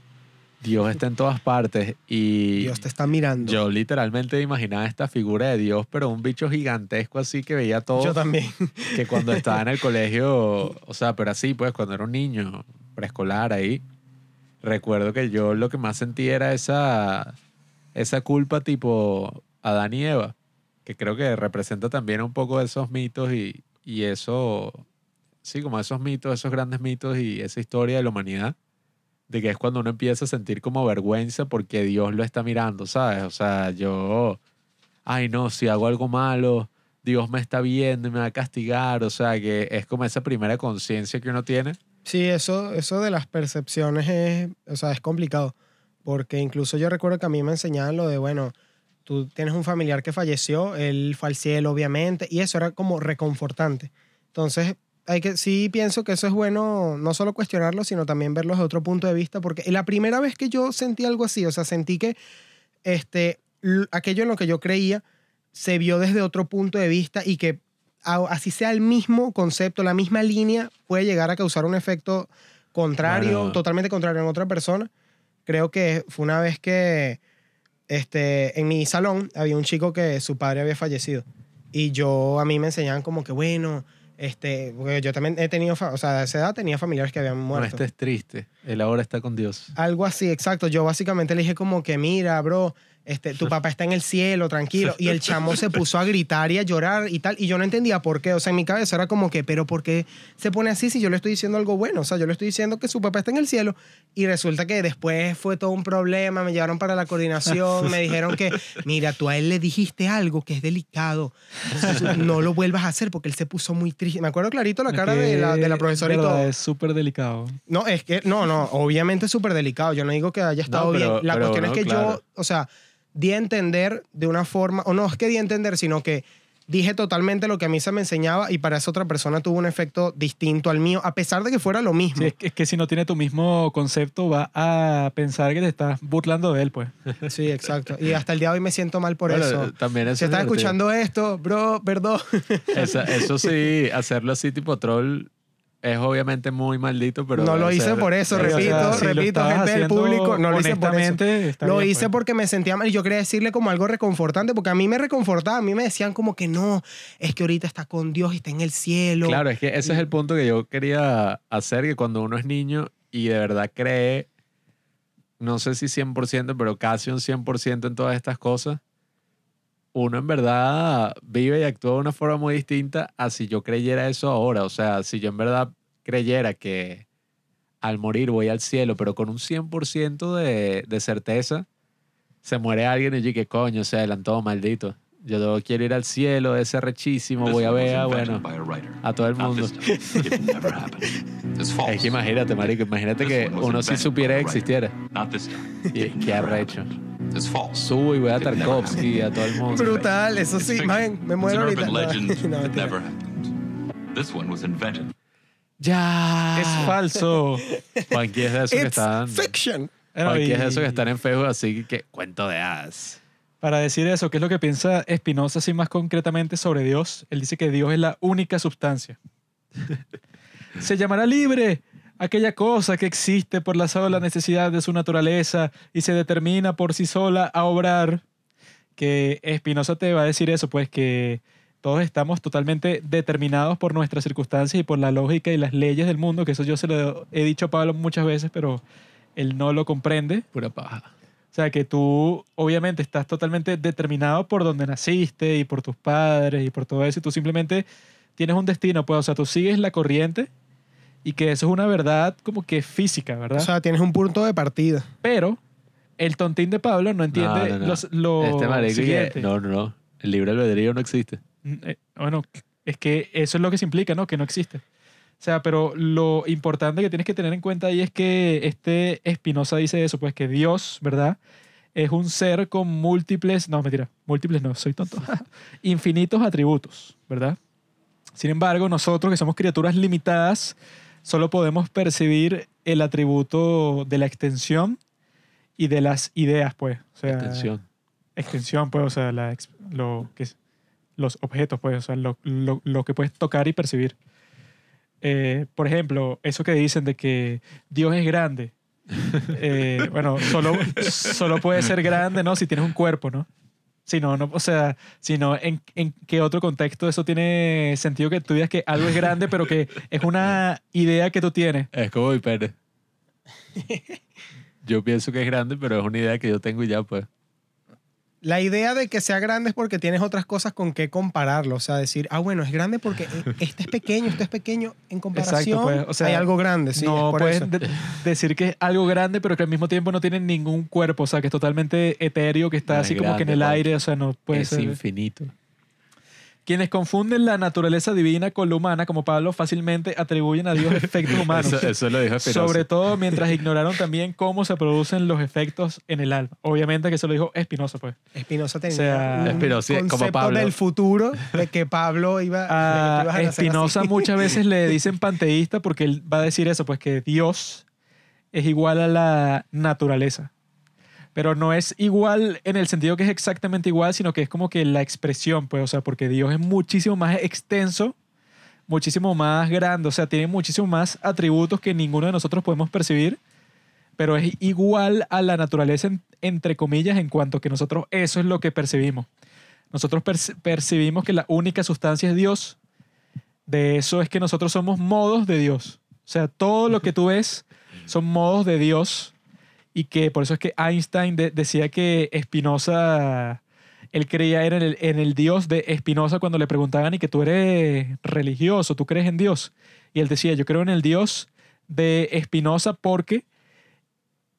Speaker 2: Dios está en todas partes. Y
Speaker 3: Dios te está mirando.
Speaker 2: yo literalmente imaginaba esta figura de Dios, pero un bicho gigantesco así que veía todo.
Speaker 3: Yo también.
Speaker 2: que cuando estaba en el colegio, o sea, pero así, pues, cuando era un niño preescolar ahí, recuerdo que yo lo que más sentía era esa, esa culpa tipo Adán y Eva, que creo que representa también un poco esos mitos y, y eso, sí, como esos mitos, esos grandes mitos y esa historia de la humanidad, de que es cuando uno empieza a sentir como vergüenza porque Dios lo está mirando, ¿sabes? O sea, yo, ay no, si hago algo malo, Dios me está viendo y me va a castigar, o sea, que es como esa primera conciencia que uno tiene.
Speaker 3: Sí, eso, eso de las percepciones es, o sea, es complicado. Porque incluso yo recuerdo que a mí me enseñaban lo de, bueno, tú tienes un familiar que falleció, él fue obviamente, y eso era como reconfortante. Entonces, hay que, sí pienso que eso es bueno no solo cuestionarlo, sino también verlo desde otro punto de vista, porque la primera vez que yo sentí algo así, o sea, sentí que este, aquello en lo que yo creía se vio desde otro punto de vista y que así sea el mismo concepto, la misma línea, puede llegar a causar un efecto contrario,
Speaker 2: Bueno.
Speaker 3: totalmente contrario en otra persona. Creo que fue una vez que este, en mi salón había un chico que su padre había fallecido y yo a mí me enseñaban como que bueno, este, porque yo también he tenido, o sea, a esa edad tenía familiares que habían
Speaker 2: No,
Speaker 3: muerto.
Speaker 2: este es triste. Él ahora está con Dios.
Speaker 3: Algo así, exacto. Yo básicamente le dije como que, mira, bro, este, tu papá está en el cielo, tranquilo. Y el chamo se puso a gritar y a llorar y tal. Y yo no entendía por qué. O sea, en mi cabeza era como que, pero ¿por qué se pone así si yo le estoy diciendo algo bueno? O sea, yo le estoy diciendo que su papá está en el cielo. Y resulta que después fue todo un problema. Me llevaron para la coordinación. Me dijeron que, mira, tú a él le dijiste algo que es delicado. Entonces, no lo vuelvas a hacer porque él se puso muy triste. Me acuerdo clarito la cara de la, de la profesora y todo.
Speaker 1: Es súper delicado.
Speaker 3: No, es que, no, no, obviamente es súper delicado. Yo no digo que haya estado
Speaker 2: pero-
Speaker 3: bien. La
Speaker 2: pero
Speaker 3: cuestión
Speaker 2: no,
Speaker 3: es que
Speaker 2: claro.
Speaker 3: yo, o sea, di a entender de una forma, o no es que di a entender, sino que dije totalmente lo que a mí se me enseñaba y para esa otra persona tuvo un efecto distinto al mío, a pesar de que fuera lo mismo.
Speaker 1: Sí, es, que, es que si no tiene tu mismo concepto, va a pensar que te estás burlando de él, pues.
Speaker 3: Sí, exacto. Y hasta el día de hoy me siento mal por
Speaker 2: Bueno,
Speaker 3: eso.
Speaker 2: También eso
Speaker 3: Si
Speaker 2: es
Speaker 3: estás
Speaker 2: divertido.
Speaker 3: escuchando esto, bro, perdón.
Speaker 2: Esa- eso sí, hacerlo así tipo troll es obviamente muy maldito, pero...
Speaker 3: no lo hice
Speaker 2: ser-
Speaker 3: por eso,
Speaker 1: Sí, o
Speaker 3: repito,
Speaker 1: sea, si
Speaker 3: repito, gente del público, no lo hice por eso. Lo
Speaker 1: bien,
Speaker 3: hice
Speaker 1: pues.
Speaker 3: porque me sentía mal y yo quería decirle como algo reconfortante, porque a mí me reconfortaba, a mí me decían como que no, es que ahorita está con Dios y está en el cielo.
Speaker 2: Claro, es que ese es el punto que yo quería hacer, que cuando uno es niño y de verdad cree, no sé si 100%, pero casi un 100% en todas estas cosas, uno en verdad vive y actúa de una forma muy distinta a si yo creyera eso ahora. O sea, si yo en verdad creyera que al morir voy al cielo, pero con un 100% de, de certeza, se muere alguien y yo, ¿qué coño? Se adelantó, maldito. Yo quiero ir al cielo, ser rechísimo, voy a ver, a, bueno, a todo el mundo. Es que imagínate, marico, imagínate que uno sí supiera que existiera. Y qué arrecho. Subo y voy a Tarkovsky, a todo el mundo.
Speaker 3: Brutal, eso sí, man, me muero ahorita. No, no.
Speaker 2: Ya.
Speaker 1: Es falso.
Speaker 2: Juanqui es de esos que
Speaker 3: It's
Speaker 2: están.
Speaker 3: fiction.
Speaker 2: Juanqui es de
Speaker 1: y
Speaker 2: esos que están en Facebook, así que cuento de hadas.
Speaker 1: Para decir eso, ¿qué es lo que piensa Spinoza así más concretamente sobre Dios? Él dice que Dios es la única sustancia. Se llamará libre aquella cosa que existe por la sola necesidad de su naturaleza y se determina por sí sola a obrar. Que Spinoza te va a decir eso, pues que todos estamos totalmente determinados por nuestras circunstancias y por la lógica y las leyes del mundo, que eso yo se lo he dicho a Pablo muchas veces, pero él no lo comprende.
Speaker 2: Pura paja.
Speaker 1: O sea, que tú obviamente estás totalmente determinado por donde naciste y por tus padres y por todo eso, y tú simplemente tienes un destino, pues, o sea, tú sigues la corriente y que eso es una verdad como que física, ¿verdad?
Speaker 3: O sea, tienes un punto de partida.
Speaker 1: Pero el tontín de Pablo no entiende
Speaker 2: No, no, no.
Speaker 1: los- lo
Speaker 2: Este marico que-
Speaker 1: siguiente.
Speaker 2: No, no, no. El libre albedrío no existe.
Speaker 1: Mm, eh, Bueno, es que eso es lo que se implica, ¿no? Que no existe. O sea, pero lo importante que tienes que tener en cuenta ahí es que este Espinosa dice eso, pues que Dios, ¿verdad? Es un ser con múltiples, no, mentira, múltiples no, soy tonto, infinitos atributos, ¿verdad? Sin embargo, nosotros que somos criaturas limitadas, solo podemos percibir el atributo de la extensión y de las ideas, pues. O sea,
Speaker 2: Extensión.
Speaker 1: extensión, pues, o sea, la lo que es- los objetos, pues, o sea, lo, lo- lo que puedes tocar y percibir. Eh, por ejemplo, eso que dicen de que Dios es grande. Eh, bueno, solo, solo puede ser grande, ¿no? Si tienes un cuerpo, ¿no? Si no, o sea, si no, ¿en, ¿en qué otro contexto eso tiene sentido que tú digas que algo es grande, pero que es una idea que tú tienes?
Speaker 2: Es como mi. Yo pienso que es grande, pero es una idea que yo tengo y ya, pues.
Speaker 3: La idea de que sea grande es porque tienes otras cosas con qué compararlo. O sea, decir, ah, bueno, es grande porque eh, este es pequeño, este es pequeño. En comparación,
Speaker 1: pues, o sea,
Speaker 3: hay algo grande. Sí,
Speaker 1: no
Speaker 3: es por
Speaker 1: puedes
Speaker 3: eso.
Speaker 1: de- decir que es algo grande, pero que al mismo tiempo no tiene ningún cuerpo, o sea, que es totalmente etéreo, que está
Speaker 2: No es
Speaker 1: así como que en el aire, o sea, no puede
Speaker 2: es
Speaker 1: ser.
Speaker 2: infinito.
Speaker 1: Quienes confunden la naturaleza divina con la humana, como Pablo, fácilmente atribuyen a Dios efectos humanos.
Speaker 2: Eso, eso lo dijo Espinosa.
Speaker 1: Sobre todo mientras ignoraron también cómo se producen los efectos en el alma. Obviamente que eso lo dijo Espinosa, pues.
Speaker 3: Espinosa tenía
Speaker 1: O sea,
Speaker 3: un
Speaker 2: Espinosa, como
Speaker 3: concepto
Speaker 2: Pablo.
Speaker 3: del futuro de que Pablo iba
Speaker 1: A
Speaker 3: nacer
Speaker 1: Espinosa muchas veces le dicen panteísta porque él va a decir eso, pues que Dios es igual a la naturaleza. Pero no es igual en el sentido que es exactamente igual, sino que es como que la expresión, pues, o sea, porque Dios es muchísimo más extenso, muchísimo más grande, o sea, tiene muchísimo más atributos que ninguno de nosotros podemos percibir, pero es igual a la naturaleza, en- entre comillas, en cuanto que nosotros eso es lo que percibimos. Nosotros perci- percibimos que la única sustancia es Dios. De eso es que nosotros somos modos de Dios. O sea, todo lo que tú ves son modos de Dios y que por eso es que Einstein de- decía que Spinoza, él creía en el, en el Dios de Spinoza cuando le preguntaban y que tú eres religioso, tú crees en Dios. Y él decía, yo creo en el Dios de Spinoza porque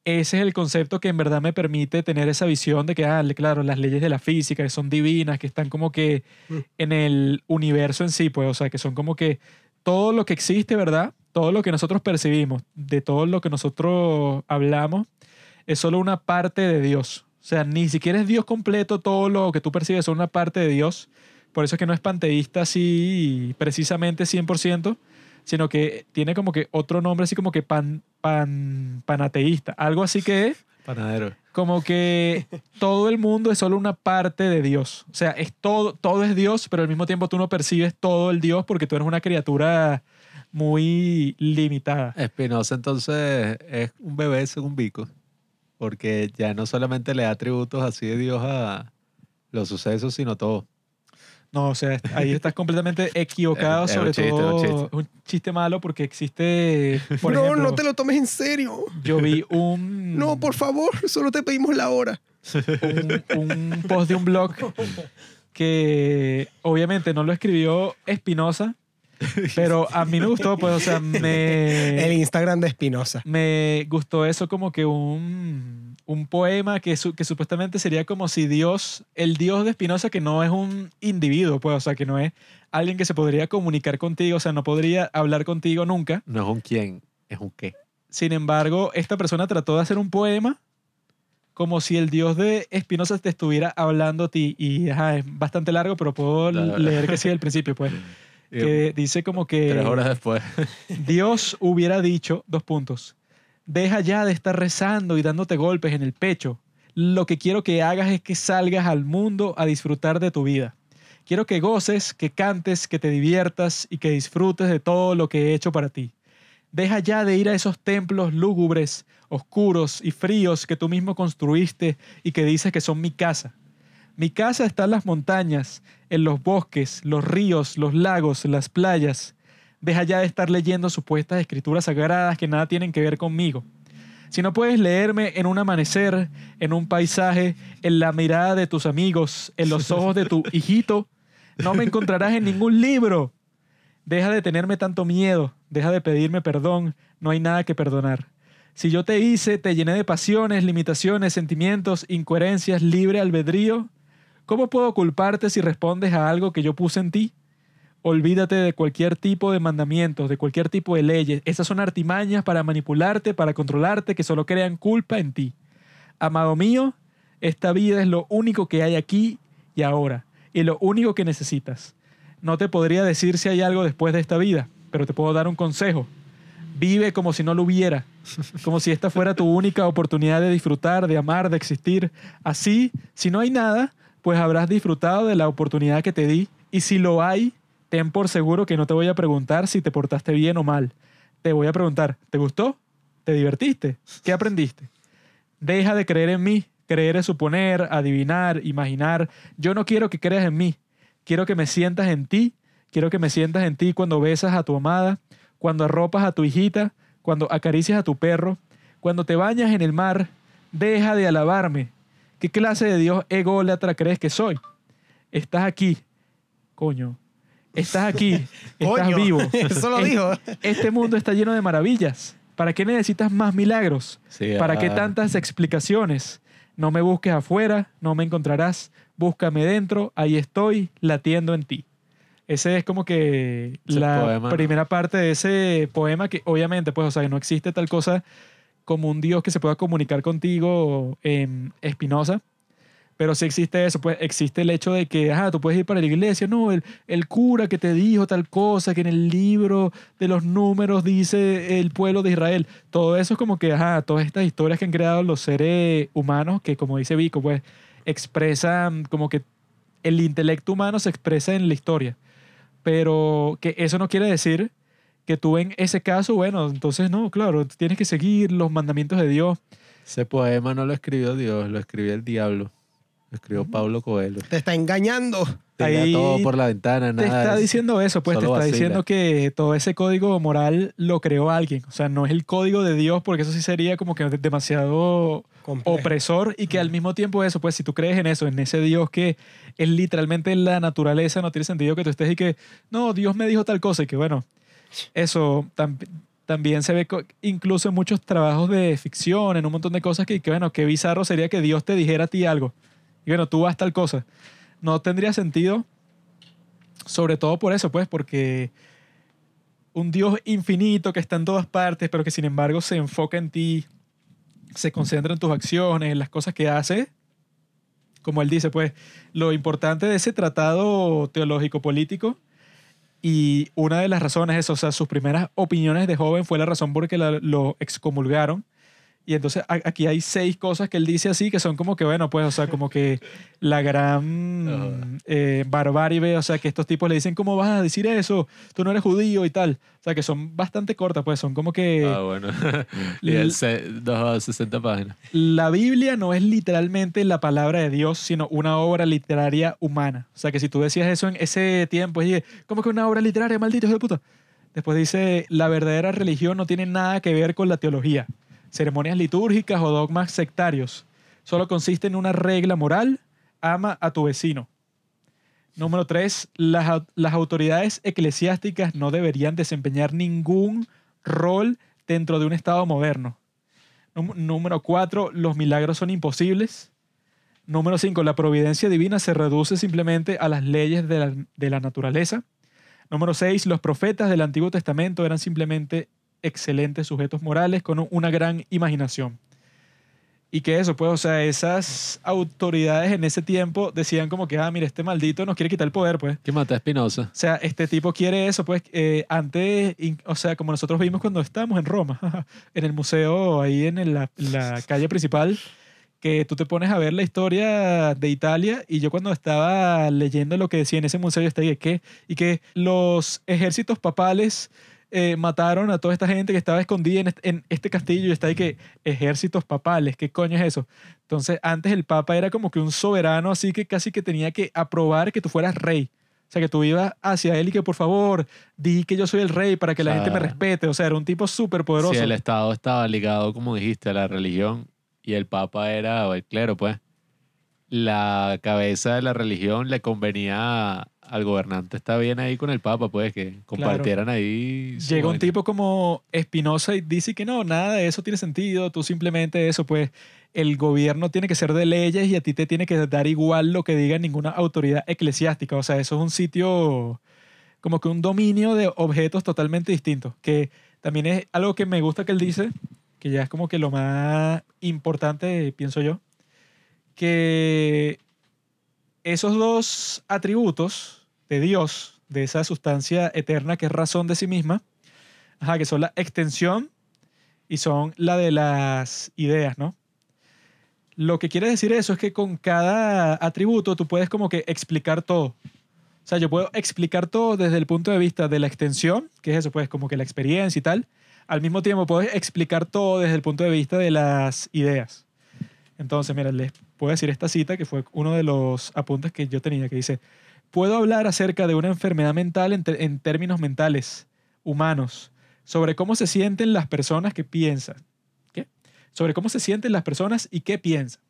Speaker 1: ese es el concepto que en verdad me permite tener esa visión de que, ah, claro, las leyes de la física que son divinas, que están como que
Speaker 3: Mm.
Speaker 1: en el universo en sí, pues, o sea, que son como que todo lo que existe, ¿verdad? Todo lo que nosotros percibimos, de todo lo que nosotros hablamos, es solo una parte de Dios. O sea, ni siquiera es Dios completo, todo lo que tú percibes es una parte de Dios, Por eso es que no es panteísta así precisamente 100%, sino que tiene como que otro nombre así como que pan, pan, panateísta. Algo así que es
Speaker 2: Panadero.
Speaker 1: como que todo el mundo es solo una parte de Dios. O sea, es todo, todo es Dios, pero al mismo tiempo tú no percibes todo el Dios porque tú eres una criatura muy limitada.
Speaker 2: Espinosa entonces es un bebé según Vico, porque ya no solamente le da atributos así de Dios a los sucesos, sino todo.
Speaker 1: No, o sea, ahí estás completamente equivocado,
Speaker 2: Es- es
Speaker 1: sobre
Speaker 2: un chiste, es un
Speaker 1: todo
Speaker 2: chiste.
Speaker 1: un chiste malo porque existe, por
Speaker 3: no,
Speaker 1: ejemplo,
Speaker 3: no te lo tomes en serio.
Speaker 1: yo vi un,
Speaker 3: No, por favor, solo te pedimos la hora.
Speaker 1: un, un post de un blog que obviamente no lo escribió Espinosa, pero a mí me gustó, pues, o sea,
Speaker 3: El
Speaker 1: me,
Speaker 3: Instagram de Espinosa.
Speaker 1: me gustó eso como que un, un poema que, su- que supuestamente sería como si Dios, el Dios de Espinosa, que no es un individuo, pues, o sea, que no es alguien que se podría comunicar contigo, o sea, no podría hablar contigo nunca.
Speaker 2: No es un quién, es un qué.
Speaker 1: Sin embargo, esta persona trató de hacer un poema como si el dios de Espinosa te estuviera hablando a ti. Y ajá, es bastante largo, pero puedo leer que sí del principio, pues. Que dice como que
Speaker 2: Tres horas después.
Speaker 1: Dios hubiera dicho, dos puntos, deja ya de estar rezando y dándote golpes en el pecho. Lo que quiero que hagas es que salgas al mundo a disfrutar de tu vida. Quiero que goces, que cantes, que te diviertas y que disfrutes de todo lo que he hecho para ti. Deja ya de ir a esos templos lúgubres, oscuros y fríos que tú mismo construiste y que dices que son mi casa. Mi casa está en las montañas, en los bosques, los ríos, los lagos, las playas. Deja ya de estar leyendo supuestas escrituras sagradas que nada tienen que ver conmigo. Si no puedes leerme en un amanecer, en un paisaje, en la mirada de tus amigos, en los ojos de tu hijito, no me encontrarás en ningún libro. Deja de tenerme tanto miedo, deja de pedirme perdón, no hay nada que perdonar. Si yo te hice, te llené de pasiones, limitaciones, sentimientos, incoherencias, libre albedrío, ¿cómo puedo culparte si respondes a algo que yo puse en ti? Olvídate de cualquier tipo de mandamientos, de cualquier tipo de leyes. Esas son artimañas para manipularte, para controlarte, que solo crean culpa en ti. Amado mío, esta vida es lo único que hay aquí y ahora, y lo único que necesitas. No te podría decir si hay algo después de esta vida, pero te puedo dar un consejo. Vive como si no lo hubiera, como si esta fuera tu única oportunidad de disfrutar, de amar, de existir. Así, si no hay nada, pues habrás disfrutado de la oportunidad que te di, y si lo hay, ten por seguro que no te voy a preguntar si te portaste bien o mal. Te voy a preguntar, ¿te gustó? ¿Te divertiste? ¿Qué aprendiste? Deja de creer en mí. Creer es suponer, adivinar, imaginar. Yo no quiero que creas en mí. Quiero que me sientas en ti. Quiero que me sientas en ti cuando besas a tu amada, cuando arropas a tu hijita, cuando acaricias a tu perro, cuando te bañas en el mar. Deja de alabarme. ¿Qué clase de Dios ególatra crees que soy? Estás aquí. Coño. Estás aquí. Estás
Speaker 3: Coño,
Speaker 1: vivo.
Speaker 3: Eso lo dijo.
Speaker 1: Este mundo está lleno de maravillas. ¿Para qué necesitas más milagros?
Speaker 2: Sí,
Speaker 1: ¿Para qué
Speaker 2: ah,
Speaker 1: tantas explicaciones? No me busques afuera, no me encontrarás. Búscame dentro, ahí estoy, latiendo en ti. Ese es como que
Speaker 2: Ese
Speaker 1: la
Speaker 2: poema, ¿no?
Speaker 1: primera parte de ese poema que obviamente, pues, o sea, que no existe tal cosa como un Dios que se pueda comunicar contigo en Espinosa. Pero sí existe eso, pues existe el hecho de que, ajá, tú puedes ir para la iglesia, no, el, el cura que te dijo tal cosa, que en el libro de los números dice el pueblo de Israel. Todo eso es como que, ajá, todas estas historias que han creado los seres humanos, que como dice Vico, pues expresan como que el intelecto humano se expresa en la historia. Pero que eso no quiere decir que tú en ese caso, bueno, entonces no, claro, tienes que seguir los mandamientos de Dios.
Speaker 2: Ese poema no lo escribió Dios, lo escribió el diablo. Lo escribió Pablo Coelho.
Speaker 3: Te está engañando.
Speaker 2: Tira
Speaker 1: Ahí
Speaker 2: todo por la ventana,
Speaker 1: Te
Speaker 2: nada.
Speaker 1: está
Speaker 2: de-
Speaker 1: diciendo eso, pues te
Speaker 2: solo
Speaker 1: está
Speaker 2: vacila.
Speaker 1: diciendo que todo ese código moral lo creó alguien. O sea, no es el código de Dios, porque eso sí sería como que demasiado
Speaker 3: Complejo.
Speaker 1: opresor y que al mismo tiempo eso, pues si tú crees en eso, en ese Dios que es literalmente la naturaleza, no tiene sentido que tú estés y que, no, Dios me dijo tal cosa y que bueno, eso tam- también se ve incluso en muchos trabajos de ficción, en un montón de cosas que, que bueno, qué bizarro sería que Dios te dijera a ti algo. Y bueno, tú vas tal cosa. No tendría sentido, sobre todo por eso, pues, porque un Dios infinito que está en todas partes, pero que sin embargo se enfoca en ti, se concentra en tus acciones, en las cosas que hace, como él dice, pues lo importante de ese tratado teológico político y una de las razones es, o sea, sus primeras opiniones de joven fue la razón por que la- lo excomulgaron. Y entonces a- aquí hay seis cosas que él dice así que son como que, bueno, pues, o sea, como que la gran eh, barbarie, o sea, que estos tipos le dicen, ¿cómo vas a decir eso? Tú no eres judío y tal. O sea, que son bastante cortas, pues, son como que...
Speaker 2: Ah, bueno. y el se- dos, 60 páginas.
Speaker 1: La Biblia no es literalmente la palabra de Dios, sino una obra literaria humana. O sea, que si tú decías eso en ese tiempo, y ¿cómo que una obra literaria, maldito hijo de puta? Después dice, la verdadera religión no tiene nada que ver con la teología, ceremonias litúrgicas o dogmas sectarios. Solo consiste en una regla moral, ama a tu vecino. Número tres, las, las autoridades eclesiásticas no deberían desempeñar ningún rol dentro de un Estado moderno. Número cuatro, los milagros son imposibles. Número cinco, la providencia divina se reduce simplemente a las leyes de la, de la naturaleza. Número seis, los profetas del Antiguo Testamento eran simplemente excelentes sujetos morales con un- una gran imaginación. Y que eso, pues, o sea, esas autoridades en ese tiempo decían como que, ah, mira, este maldito nos quiere quitar el poder, pues.
Speaker 2: ¿Qué mata a Espinosa?
Speaker 1: O sea, este tipo quiere eso, pues, eh, antes, in- o sea, como nosotros vimos cuando estábamos en Roma, en el museo, ahí en la, la calle principal, que tú te pones a ver la historia de Italia y yo cuando estaba leyendo lo que decía en ese museo, yo estaba, ¿y qué? Y que los ejércitos papales eh, mataron a toda esta gente que estaba escondida en este, en este castillo y está ahí que ejércitos papales, ¿qué coño es eso? Entonces, antes el papa era como que un soberano, así que casi que tenía que aprobar que tú fueras rey. O sea, que tú ibas hacia él y que por favor, di que yo soy el rey para que la
Speaker 2: O sea,
Speaker 1: gente me respete. O sea, era un tipo súper poderoso.
Speaker 2: Si el Estado estaba ligado, como dijiste, a la religión y el Papa era, o el clero, pues, la cabeza de la religión le convenía al gobernante. Está bien ahí con el Papa, pues, que compartieran ahí.
Speaker 1: Llega un tipo como Espinosa y dice que no, nada de eso tiene sentido, tú simplemente eso, pues el gobierno tiene que ser de leyes y a ti te tiene que dar igual lo que diga ninguna autoridad eclesiástica. O sea, eso es un sitio como que un dominio de objetos totalmente distintos, que también es algo que me gusta que él dice, que ya es como que lo más importante, pienso yo, que esos dos atributos de Dios, de esa sustancia eterna que es razón de sí misma, ajá, que son la extensión y son la de las ideas, ¿no? Lo que quiere decir eso es que con cada atributo tú puedes como que explicar todo. O sea, yo puedo explicar todo desde el punto de vista de la extensión, que es eso, pues como que la experiencia y tal. Al mismo tiempo puedo explicar todo desde el punto de vista de las ideas. Entonces, mira, puedo decir esta cita que fue uno de los apuntes que yo tenía, que dice, puedo hablar acerca de una enfermedad mental en, términos mentales, humanos, sobre cómo se sienten las personas que piensan. ¿Qué? Sobre cómo se sienten las personas y qué piensan.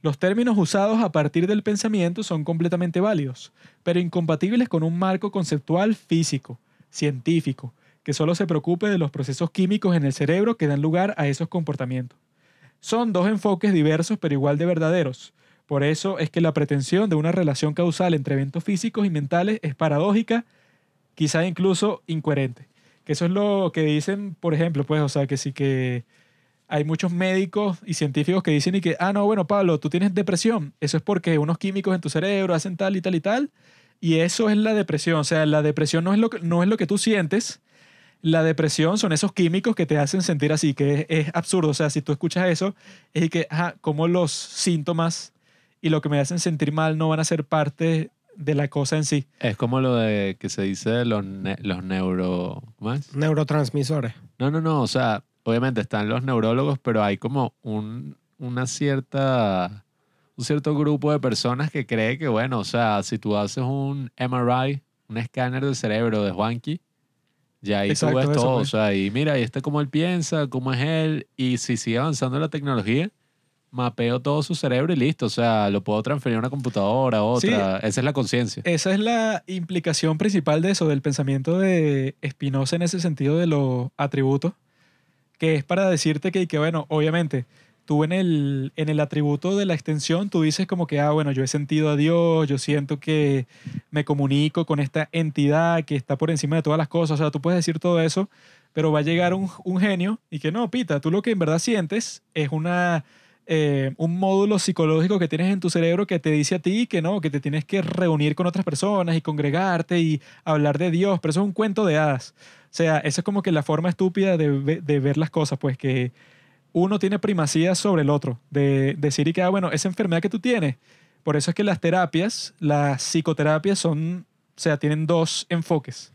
Speaker 1: Los términos usados a partir del pensamiento son completamente válidos, pero incompatibles con un marco conceptual físico, científico, que solo se preocupe de los procesos químicos en el cerebro que dan lugar a esos comportamientos. Son dos enfoques diversos pero igual de verdaderos. Por eso es que la pretensión de una relación causal entre eventos físicos y mentales es paradójica, quizá incluso incoherente. Que eso es lo que dicen, por ejemplo, pues, o sea, que sí que hay muchos médicos y científicos que dicen y que, ah, no, bueno, Pablo, tú tienes depresión. Eso es porque unos químicos en tu cerebro hacen tal y tal y tal. Y eso es la depresión. O sea, la depresión no es lo que, no es lo que tú sientes. La depresión son esos químicos que te hacen sentir así, que es, es absurdo. O sea, si tú escuchas eso, es que, ajá, como los síntomas y lo que me hacen sentir mal no van a ser parte de la cosa en sí.
Speaker 2: Es como lo de que se dice de los, ne- los neuro... ¿Cómo es?
Speaker 3: Neurotransmisores.
Speaker 2: No, no, no. O sea, obviamente están los neurólogos, pero hay como un, una cierta, un cierto grupo de personas que cree que, bueno, o sea, si tú haces un MRI, un escáner del cerebro de Juanqui, ya ahí
Speaker 1: Exacto,
Speaker 2: tú ves todo.
Speaker 1: pues.
Speaker 2: O sea, y mira, y este cómo él piensa, cómo es él. Y si sigue avanzando la tecnología, mapeo todo su cerebro y listo. O sea, lo puedo transferir a una computadora, a
Speaker 1: Sí.
Speaker 2: otra. Esa es la conciencia.
Speaker 1: Esa es la implicación principal de eso, del pensamiento de Spinoza en ese sentido de los atributos, que es para decirte que, que bueno, obviamente, tú en el, en el atributo de la extensión, tú dices como que, ah, bueno, yo he sentido a Dios, yo siento que me comunico con esta entidad que está por encima de todas las cosas, o sea, tú puedes decir todo eso, pero va a llegar un, un genio y que no, Pita, tú lo que en verdad sientes es una eh, un módulo psicológico que tienes en tu cerebro que te dice a ti que no, que te tienes que reunir con otras personas y congregarte y hablar de Dios, pero eso es un cuento de hadas. O sea, esa es como que la forma estúpida de, de ver las cosas, pues que uno tiene primacía sobre el otro, de decir y que, ah, bueno, esa enfermedad que tú tienes, por eso es que las terapias, las psicoterapias son, o sea, tienen dos enfoques.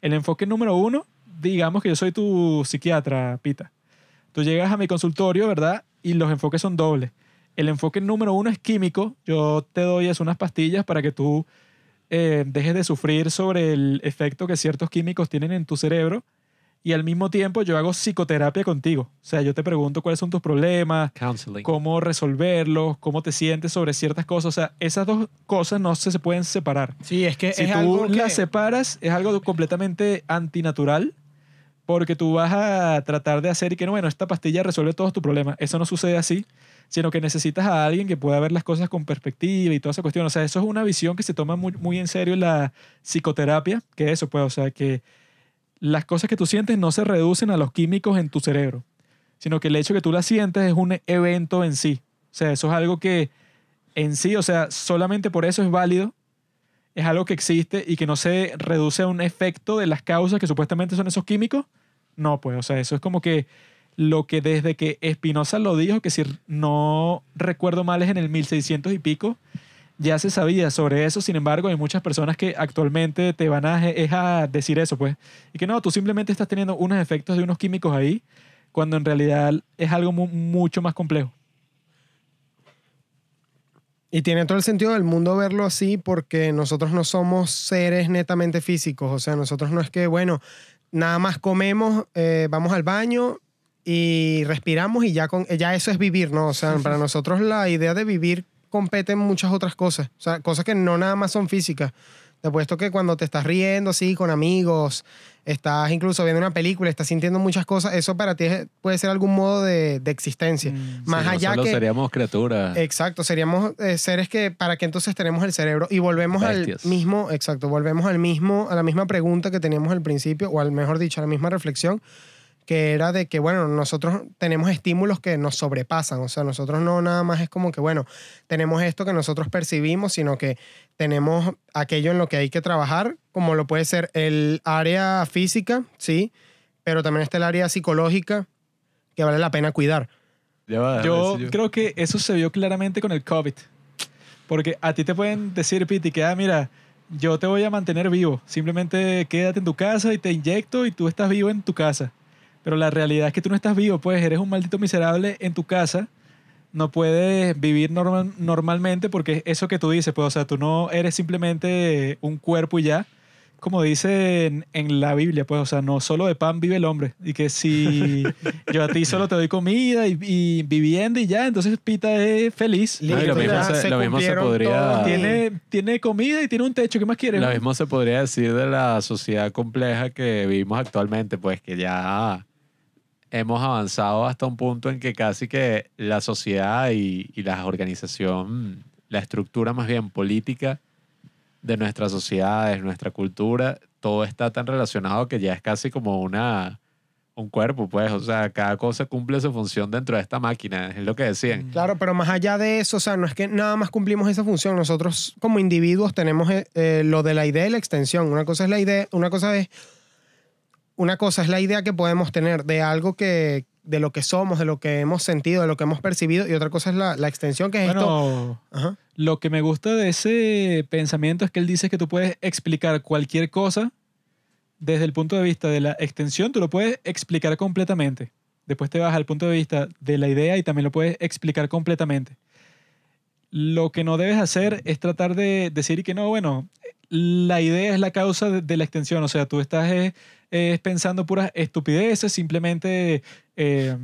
Speaker 1: El enfoque número uno, digamos que yo soy tu psiquiatra, Pita. Tú llegas a mi consultorio, ¿verdad? Y los enfoques son dobles. El enfoque número uno es químico. Yo te doy es unas pastillas para que tú eh, dejes de sufrir sobre el efecto que ciertos químicos tienen en tu cerebro. Y al mismo tiempo yo hago psicoterapia contigo. O sea, yo te pregunto cuáles son tus problemas,
Speaker 2: Counseling.
Speaker 1: cómo resolverlos, cómo te sientes sobre ciertas cosas. O sea, esas dos cosas no se, se pueden separar.
Speaker 3: Sí, es que
Speaker 1: Si
Speaker 3: es
Speaker 1: tú
Speaker 3: algo que...
Speaker 1: las separas, es algo completamente antinatural, porque tú vas a tratar de hacer y que, no, bueno, esta pastilla resuelve todos tus problemas. Eso no sucede así, sino que necesitas a alguien que pueda ver las cosas con perspectiva y toda esa cuestión. O sea, eso es una visión que se toma muy, muy en serio en la psicoterapia, que eso, pues, o sea, que las cosas que tú sientes no se reducen a los químicos en tu cerebro, sino que el hecho que tú las sientes es un evento en sí. O sea, eso es algo que en sí, o sea, solamente por eso es válido es algo que existe y que no se reduce a un efecto de las causas que supuestamente son esos químicos. No, pues, o sea, eso es como que lo que desde que Espinosa lo dijo, que si no recuerdo mal es en el 1600 y pico, ya se sabía sobre eso. Sin embargo, hay muchas personas que actualmente te van a, es a decir eso, pues. Y que no, tú simplemente estás teniendo unos efectos de unos químicos ahí, cuando en realidad es algo mu- mucho más complejo.
Speaker 3: Y tiene todo el sentido del mundo verlo así porque nosotros no somos seres netamente físicos. O sea, nosotros no es que, bueno, nada más comemos, eh, vamos al baño y respiramos y ya, con, ya eso es vivir, ¿no? O sea, para nosotros la idea de vivir compete en muchas otras cosas. O sea, cosas que no nada más son físicas. Te apuesto que cuando te estás riendo así con amigos, estás incluso viendo una película, estás sintiendo muchas cosas, eso para ti es- puede ser algún modo de, de existencia.
Speaker 1: Mm,
Speaker 3: Más
Speaker 2: Sí, no
Speaker 3: allá
Speaker 2: solo
Speaker 3: que...
Speaker 2: seríamos criaturas.
Speaker 3: Exacto, seríamos eh, seres que para qué entonces tenemos el cerebro y volvemos
Speaker 2: Bestias.
Speaker 3: al mismo, exacto, volvemos al mismo a la misma pregunta que teníamos al principio o al mejor dicho, a la misma reflexión que era de que bueno, nosotros tenemos estímulos que nos sobrepasan, o sea, nosotros no nada más es como que bueno, tenemos esto que nosotros percibimos, sino que tenemos aquello en lo que hay que trabajar, como lo puede ser el área física, sí, pero también está el área psicológica que vale la pena cuidar.
Speaker 2: Ya va,
Speaker 1: Yo
Speaker 2: decir
Speaker 1: creo que eso se vio claramente con el COVID. Porque a ti te pueden decir, Piti, que, ah, mira, yo te voy a mantener vivo. Simplemente quédate en tu casa y te inyecto y tú estás vivo en tu casa. Pero la realidad es que tú no estás vivo, pues eres un maldito miserable en tu casa. No puedes vivir normal, normalmente porque es eso que tú dices, pues, o sea, tú no eres simplemente un cuerpo y ya. Como dice en, en la Biblia, pues, o sea, no solo de pan vive el hombre. Y que si yo a ti solo te doy comida y, y vivienda y ya, entonces Pita es feliz.
Speaker 2: No, y lo mismo
Speaker 3: ya
Speaker 2: se- lo mismo se podría-
Speaker 1: Tiene, tiene comida y tiene un techo. ¿Qué más quieres?
Speaker 2: Lo mismo se podría decir de la sociedad compleja que vivimos actualmente, pues que ya hemos avanzado hasta un punto en que casi que la sociedad y, y la organización, la estructura más bien política de nuestras sociedades, nuestra cultura, todo está tan relacionado que ya es casi como una un cuerpo, pues, o sea, cada cosa cumple su función dentro de esta máquina, es lo que decían.
Speaker 3: Claro, pero más allá de eso, o sea, no es que nada más cumplimos esa función. Nosotros como individuos tenemos eh, eh, lo de la idea y la extensión. Una cosa es la idea, una cosa es una cosa es la idea que podemos tener de algo que de lo que somos, de lo que hemos sentido, de lo que hemos percibido y otra cosa es la, la extensión que es esto.
Speaker 1: Bueno,
Speaker 3: Ajá.
Speaker 1: lo que me gusta de ese pensamiento es que él dice que tú puedes explicar cualquier cosa desde el punto de vista de la extensión, tú lo puedes explicar completamente. Después te vas al punto de vista de la idea y también lo puedes explicar completamente. Lo que no debes hacer es tratar de decir que no, bueno, la idea es la causa de, de la extensión. O sea, tú estás eh, eh, pensando puras estupideces, simplemente eh,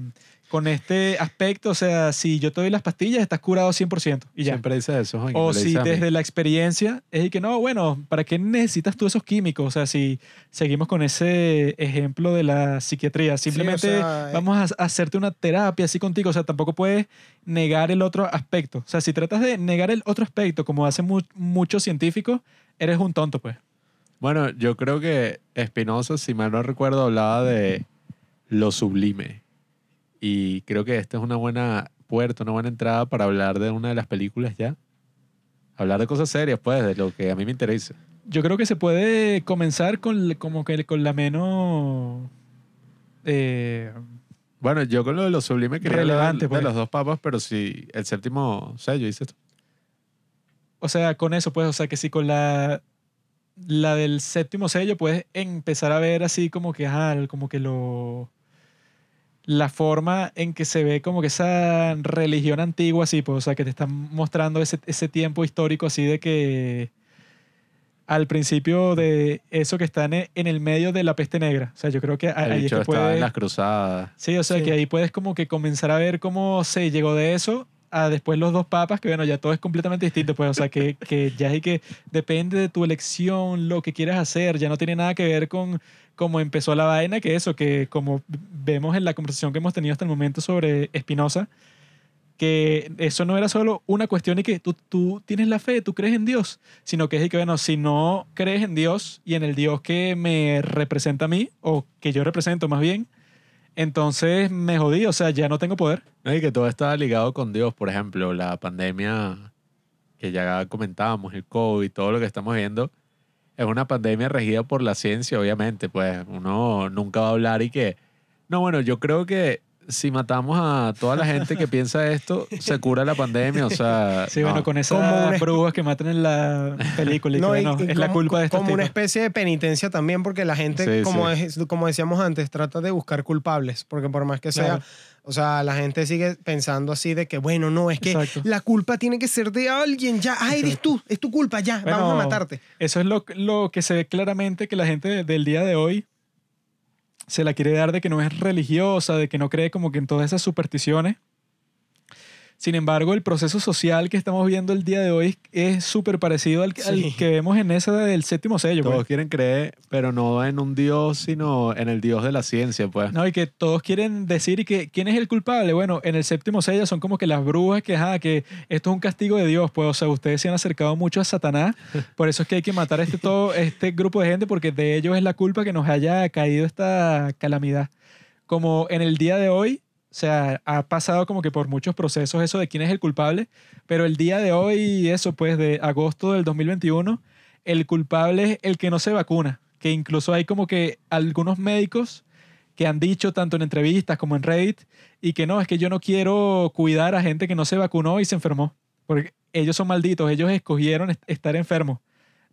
Speaker 1: con este aspecto. O sea, si yo te doy las pastillas, estás curado 100% y ya.
Speaker 2: Siempre dice eso.
Speaker 1: O si desde la experiencia es que no, bueno, ¿para qué necesitas tú esos químicos? O sea, si seguimos con ese ejemplo de la psiquiatría, simplemente
Speaker 3: sea, eh.
Speaker 1: vamos a a hacerte una terapia así contigo, o sea, tampoco puedes negar el otro aspecto. O sea, si tratas de negar el otro aspecto, como hacen mu- muchos científicos, eres un tonto, pues.
Speaker 2: Bueno, yo creo que Spinoza, si mal no recuerdo, hablaba de lo sublime. Y creo que esta es una buena puerta, una buena entrada para hablar de una de las películas ya. Hablar de cosas serias, pues, de lo que a mí me interesa.
Speaker 1: Yo creo que se puede comenzar con como que con la menos eh,
Speaker 2: Bueno, yo con lo de los sublimes quería
Speaker 1: Relevante,
Speaker 2: hablar
Speaker 1: pues.
Speaker 2: de los dos papas, pero si el séptimo sello, dices tú.
Speaker 1: o sea, con eso pues, o sea, que si con la la del séptimo sello puedes empezar a ver así como que ajá, como que lo la forma en que se ve como que esa religión antigua así, pues, o sea, que te están mostrando ese, ese tiempo histórico así de que al principio de eso que están en en el medio de la peste negra. O sea, yo creo que ahí es
Speaker 2: bicho
Speaker 1: que puedes...
Speaker 2: en las cruzadas.
Speaker 1: Sí, o sea
Speaker 3: Sí.
Speaker 1: que ahí puedes como que comenzar a ver cómo se llegó de eso a después los dos papas, que bueno, ya todo es completamente distinto, pues, o sea, que, que ya es que depende de tu elección, lo que quieras hacer, ya no tiene nada que ver con cómo empezó la vaina, que eso, que como vemos en la conversación que hemos tenido hasta el momento sobre Espinosa, que eso no era solo una cuestión y que tú, tú tienes la fe, tú crees en Dios, sino que es que, bueno, si no crees en Dios y en el Dios que me representa a mí, o que yo represento más bien, entonces me jodí, o sea, ya no tengo poder.
Speaker 2: Y que todo estaba ligado con Dios, por ejemplo, la pandemia que ya comentábamos, el COVID, todo lo que estamos viendo, es una pandemia regida por la ciencia, obviamente, pues uno nunca va a hablar y que, no, bueno, yo creo que si matamos a toda la gente que piensa esto, se cura la pandemia, o sea,
Speaker 1: Sí,
Speaker 2: no.
Speaker 1: bueno, con
Speaker 3: Como
Speaker 1: esas brujas que matan en la película y que,
Speaker 3: No, y-
Speaker 1: bueno,
Speaker 3: y
Speaker 1: es la
Speaker 3: como-
Speaker 1: culpa de esta
Speaker 3: Como una especie de penitencia también, porque la gente,
Speaker 2: Sí,
Speaker 3: como,
Speaker 2: sí.
Speaker 3: es- como decíamos antes, trata de buscar culpables, porque por más que sea,
Speaker 1: Claro.
Speaker 3: o sea, la gente sigue pensando así de que, bueno, no, es que
Speaker 1: Exacto.
Speaker 3: la culpa tiene que ser de alguien, ya, ah, eres
Speaker 1: Exacto.
Speaker 3: tú, es tu culpa, ya,
Speaker 1: Bueno,
Speaker 3: vamos a matarte.
Speaker 1: Eso es lo, lo que se ve claramente que la gente de- del día de hoy se la quiere dar de que no es religiosa, de que no cree como que en todas esas supersticiones. Sin embargo, el proceso social que estamos viendo el día de hoy es súper parecido al, que vemos en esa del séptimo sello. pues.
Speaker 2: Todos quieren creer, pero no en un Dios, sino en el Dios de la ciencia, pues.
Speaker 1: No, y que todos quieren decir que quién es el culpable. Bueno, en el séptimo sello son como que las brujas que, ajá, que esto es un castigo de Dios. Pues, o sea, ustedes se han acercado mucho a Satanás. Por eso es que hay que matar a este, todo, este grupo de gente porque de ellos es la culpa que nos haya caído esta calamidad. Como en el día de hoy, o sea, ha pasado como que por muchos procesos eso de quién es el culpable, pero el día de hoy, eso pues de agosto del 2021, el culpable es el que no se vacuna, que incluso hay como que algunos médicos que han dicho tanto en entrevistas como en Reddit y que no, es que yo no quiero cuidar a gente que no se vacunó y se enfermó, porque ellos son malditos, ellos escogieron est- estar enfermos.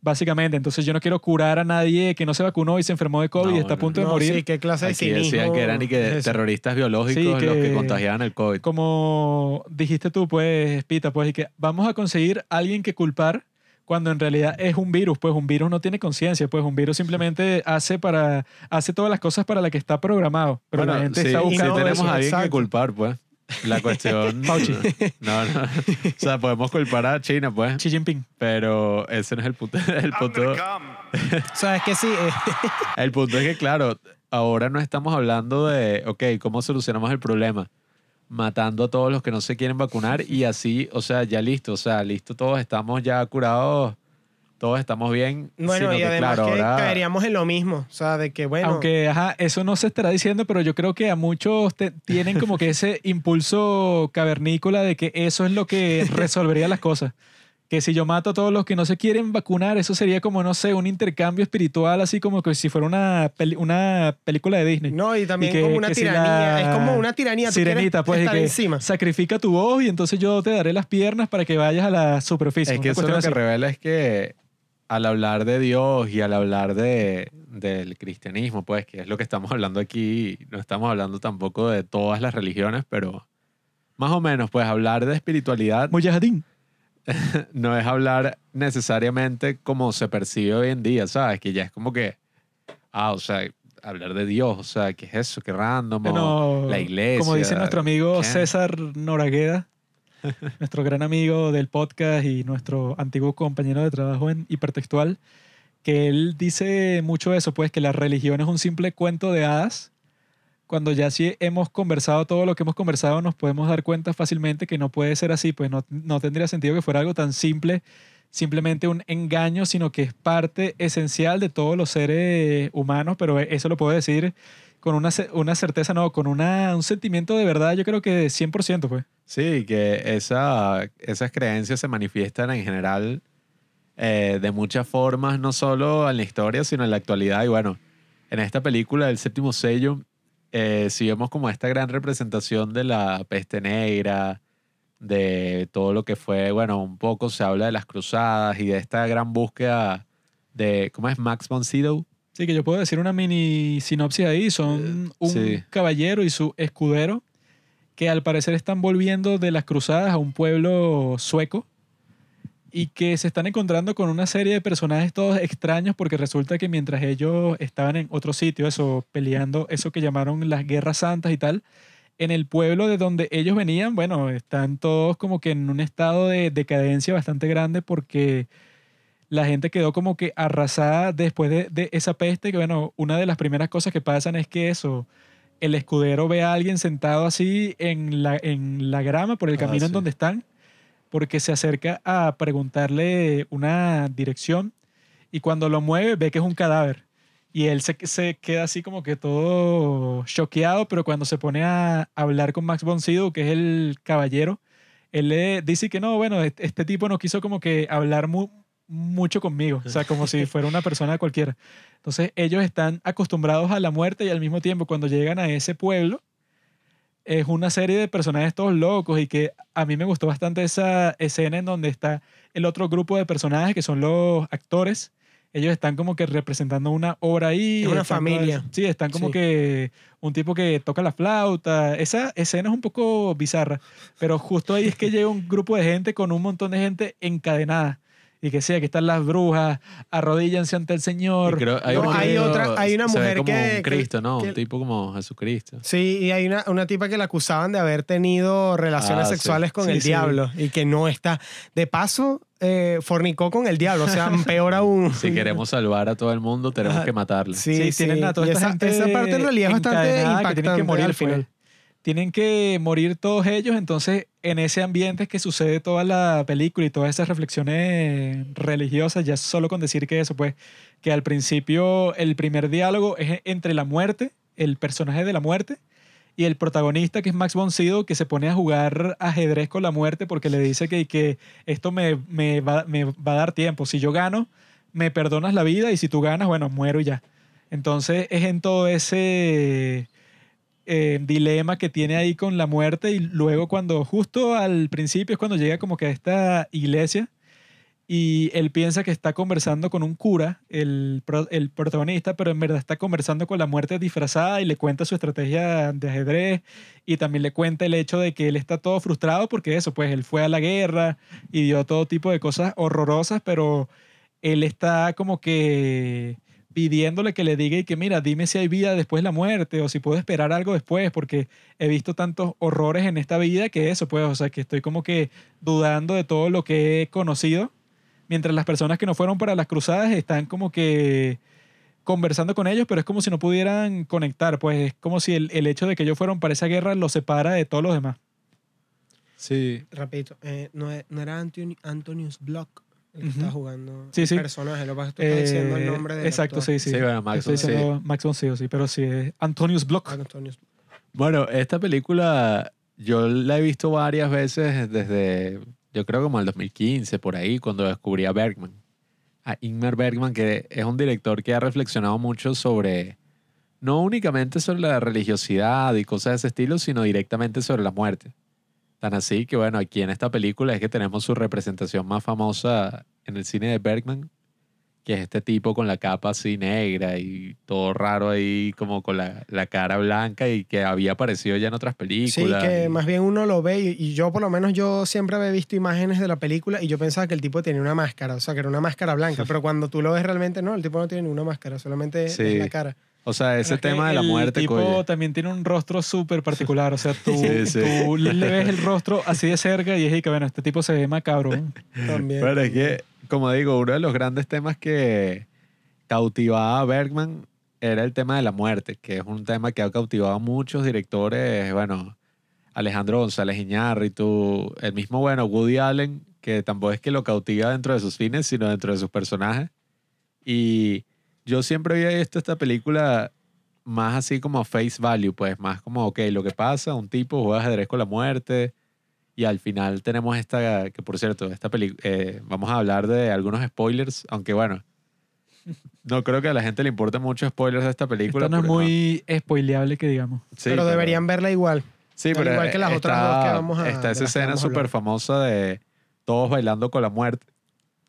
Speaker 1: Básicamente, entonces yo no quiero curar a nadie que no se vacunó y se enfermó de COVID
Speaker 2: No,
Speaker 1: y está a
Speaker 2: no,
Speaker 1: punto de morir.
Speaker 3: sí, qué clase de
Speaker 2: Aquí decían que eran y que
Speaker 3: es
Speaker 2: terroristas biológicos
Speaker 1: Sí,
Speaker 2: los que
Speaker 1: que-
Speaker 2: contagiaban el COVID.
Speaker 1: como dijiste tú, pues, Pita, pues, y que vamos a conseguir a alguien que culpar cuando en realidad es un virus, pues un virus no tiene conciencia, pues un virus simplemente hace para hace todas las cosas para las que está programado, pero
Speaker 2: Bueno,
Speaker 1: la gente
Speaker 2: sí,
Speaker 1: está buscando
Speaker 3: no,
Speaker 2: tenemos
Speaker 3: eso,
Speaker 2: a alguien que
Speaker 3: exacto.
Speaker 2: culpar, pues. La cuestión...
Speaker 1: Fauci.
Speaker 2: No, no. O sea, podemos culpar a China, pues.
Speaker 1: Xi Jinping.
Speaker 2: Pero ese no es el punto. El punto,
Speaker 3: O sea, es que sí, eh,
Speaker 2: el punto es que, claro, ahora no estamos hablando de, ok, ¿cómo solucionamos el problema? Matando a todos los que no se quieren vacunar y así, o sea, ya listo, o sea, listo, todos estamos ya curados, todos estamos bien.
Speaker 3: bueno,
Speaker 2: sino
Speaker 3: y
Speaker 2: que,
Speaker 3: además
Speaker 2: claro,
Speaker 3: que
Speaker 2: ahora-
Speaker 3: caeríamos en lo mismo, o sea, de que, bueno,
Speaker 1: Aunque, ajá, eso no se estará diciendo, pero yo creo que a muchos te- tienen como que ese impulso cavernícola de que eso es lo que resolvería las cosas. Que si yo mato a todos los que no se quieren vacunar, eso sería como, no sé, un intercambio espiritual, así como que si fuera una, peli- una película de Disney.
Speaker 3: no, y también
Speaker 1: y que-
Speaker 3: como una
Speaker 1: que si
Speaker 3: tiranía,
Speaker 1: la
Speaker 3: es como una tiranía, tú
Speaker 1: Sirenita, pues, y
Speaker 3: estar
Speaker 1: que
Speaker 3: encima.
Speaker 1: sacrifica tu voz y entonces yo te daré las piernas para que vayas a la superficie.
Speaker 2: Es que eso lo que
Speaker 1: así.
Speaker 2: revela es que al hablar de Dios y al hablar de, del cristianismo, pues, que es lo que estamos hablando aquí, no estamos hablando tampoco de todas las religiones, pero más o menos, pues, hablar de espiritualidad
Speaker 1: Mujahideen.
Speaker 2: no es hablar necesariamente como se percibe hoy en día, ¿sabes? Que ya es como que, ah, o sea, hablar de Dios, o sea, ¿qué es eso? ¿Qué random?
Speaker 1: Bueno,
Speaker 2: la iglesia.
Speaker 1: Como dice nuestro amigo
Speaker 2: ¿qué?
Speaker 1: César Noragueda, nuestro gran amigo del podcast y nuestro antiguo compañero de trabajo en Hipertextual, que él dice mucho eso, pues que la religión es un simple cuento de hadas. Cuando ya sí hemos conversado todo lo que hemos conversado, nos podemos dar cuenta fácilmente que no puede ser así, pues no, no tendría sentido que fuera algo tan simple, simplemente un engaño, sino que es parte esencial de todos los seres humanos, pero eso lo puedo decir con una, una certeza, no, con una, un sentimiento de verdad, yo creo que 100%, pues.
Speaker 2: Sí, que esa, esas creencias se manifiestan en general eh, de muchas formas, no solo en la historia, sino en la actualidad. Y bueno, en esta película, El séptimo sello, eh, sí vemos como esta gran representación de la peste negra, de todo lo que fue, bueno, un poco se habla de las cruzadas y de esta gran búsqueda de, ¿cómo es? Max von Sydow.
Speaker 1: Sí, que yo puedo decir una mini sinopsis ahí. Son un
Speaker 2: sí.
Speaker 1: caballero y su escudero que al parecer están volviendo de las cruzadas a un pueblo sueco y que se están encontrando con una serie de personajes todos extraños porque resulta que mientras ellos estaban en otro sitio, eso, peleando eso que llamaron las guerras santas y tal, en el pueblo de donde ellos venían, bueno, están todos como que en un estado de decadencia bastante grande porque la gente quedó como que arrasada después de, esa peste, que bueno, una de las primeras cosas que pasan es que eso, el escudero ve a alguien sentado así en la, en la grama por el
Speaker 2: Ah,
Speaker 1: camino en donde están, porque se acerca a preguntarle una dirección y cuando lo mueve ve que es un cadáver. Y él se, se queda así como que todo choqueado, pero cuando se pone a hablar con Max von Sydow, que es el caballero, él le dice que no, bueno, este, este tipo no quiso como que hablar mu- mucho conmigo, o sea, como si fuera una persona cualquiera. Entonces ellos están acostumbrados a la muerte y al mismo tiempo cuando llegan a ese pueblo, es una serie de personajes todos locos y que a mí me gustó bastante esa escena en donde está el otro grupo de personajes que son los actores. Ellos están como que representando una obra ahí.
Speaker 3: Es una familia.
Speaker 1: todas- sí, están como
Speaker 3: Sí.
Speaker 1: que un tipo que toca la flauta. Esa escena es un poco bizarra, pero justo ahí es que llega un grupo de gente con un montón de gente encadenada. Y que sí, aquí están las brujas, arrodíllense ante el Señor.
Speaker 2: creo- hay,
Speaker 3: No,
Speaker 2: que
Speaker 3: hay otra- hay una mujer
Speaker 2: como
Speaker 3: que-
Speaker 2: un Cristo, ¿no?
Speaker 3: que-
Speaker 2: un tipo como Jesucristo.
Speaker 3: Sí, y hay una, una tipa que la acusaban de haber tenido relaciones
Speaker 2: Ah, sí.
Speaker 3: sexuales con
Speaker 1: Sí,
Speaker 3: el
Speaker 1: sí.
Speaker 3: diablo y que no está. De paso, eh, fornicó con el diablo, o sea, peor aún.
Speaker 2: Si queremos salvar a todo el mundo, tenemos que matarle.
Speaker 3: Sí,
Speaker 1: Sí, tienen a toda
Speaker 3: Y
Speaker 1: esta
Speaker 3: esa,
Speaker 1: gente
Speaker 3: esa parte en realidad es bastante
Speaker 1: que
Speaker 3: impactante
Speaker 1: tienen que morir
Speaker 3: al
Speaker 1: pues.
Speaker 3: final.
Speaker 1: Tienen que morir todos ellos, entonces en ese ambiente es que sucede toda la película y todas esas reflexiones religiosas, ya solo con decir que eso, pues, que al principio el primer diálogo es entre la muerte, el personaje de la muerte, y el protagonista, que es Max von Sydow, que se pone a jugar ajedrez con la muerte porque le dice que, que esto me, me va, me va a dar tiempo. Si yo gano, me perdonas la vida y si tú ganas, bueno, muero ya. Entonces es en todo ese eh, dilema que tiene ahí con la muerte y luego cuando justo al principio es cuando llega como que a esta iglesia y él piensa que está conversando con un cura, el, el protagonista, pero en verdad está conversando con la muerte disfrazada y le cuenta su estrategia de ajedrez y también le cuenta el hecho de que él está todo frustrado porque eso, pues él fue a la guerra y dio todo tipo de cosas horrorosas, pero él está como que pidiéndole que le diga y que mira, dime si hay vida después de la muerte o si puedo esperar algo después porque he visto tantos horrores en esta vida que eso, pues, o sea, que estoy como que dudando de todo lo que he conocido, mientras las personas que no fueron para las cruzadas están como que conversando con ellos, pero es como si no pudieran conectar, pues es como si el, el hecho de que ellos fueron para esa guerra los separa de todos los demás.
Speaker 2: Sí.
Speaker 3: Repito, eh, no, no era Antoni- Antonius Block el que
Speaker 1: Ujú.
Speaker 3: estaba jugando
Speaker 1: Sí, sí.
Speaker 3: personaje. Lo que pasa es que tú estás diciendo el
Speaker 1: Eh,
Speaker 3: nombre del
Speaker 1: Exacto,
Speaker 3: actor.
Speaker 1: sí, sí.
Speaker 2: Sí, bueno, Max
Speaker 1: Estoy diciendo Max von Sydow, sí, pero sí, es Antonius Block.
Speaker 3: Antonius
Speaker 2: Bueno, esta película yo la he visto varias veces desde, yo creo como el 2015, por ahí, cuando descubrí a Bergman. A Ingmar Bergman, que es un director que ha reflexionado mucho sobre, no únicamente sobre la religiosidad y cosas de ese estilo, sino directamente sobre la muerte. Tan así que, bueno, aquí en esta película es que tenemos su representación más famosa en el cine de Bergman, que es este tipo con la capa así negra y todo raro ahí, como con la, la cara blanca y que había aparecido ya en otras
Speaker 3: Sí,
Speaker 2: películas.
Speaker 3: que
Speaker 2: y-
Speaker 3: más bien uno lo ve y, y yo por lo menos yo siempre había visto imágenes de la película y yo pensaba que el tipo tenía una máscara, o sea, que era una máscara blanca, pero cuando tú lo ves realmente no, el tipo no tiene ninguna máscara, solamente
Speaker 2: Sí.
Speaker 3: es la cara.
Speaker 2: O sea, ese tema de la
Speaker 1: el
Speaker 2: muerte,
Speaker 1: tipo
Speaker 2: coye.
Speaker 1: también tiene un rostro súper particular. O sea, tú,
Speaker 2: Sí, sí.
Speaker 1: tú le ves el rostro así de cerca y es que, bueno, este tipo se ve macabro.
Speaker 3: También.
Speaker 2: Pero es que, como digo, uno de los grandes temas que cautivaba a Bergman era el tema de la muerte, que es un tema que ha cautivado a muchos directores, bueno, Alejandro González Iñárritu, el mismo, bueno, Woody Allen, que tampoco es que lo cautiva dentro de sus fines, sino dentro de sus personajes. Y yo siempre había visto esta película más así como face value, pues más como, ok, lo que pasa, un tipo juega ajedrez con la muerte Y al final tenemos esta, que por cierto, esta película, vamos a hablar de algunos spoilers, aunque bueno, no creo que a la gente le importe mucho spoilers de esta película.
Speaker 1: Esto no es muy spoileable que digamos.
Speaker 2: Sí,
Speaker 3: pero deberían verla igual.
Speaker 2: Sí, pero
Speaker 3: igual que las
Speaker 2: está,
Speaker 3: otras dos que vamos a-
Speaker 2: Está esa escena súper famosa de todos bailando con la muerte.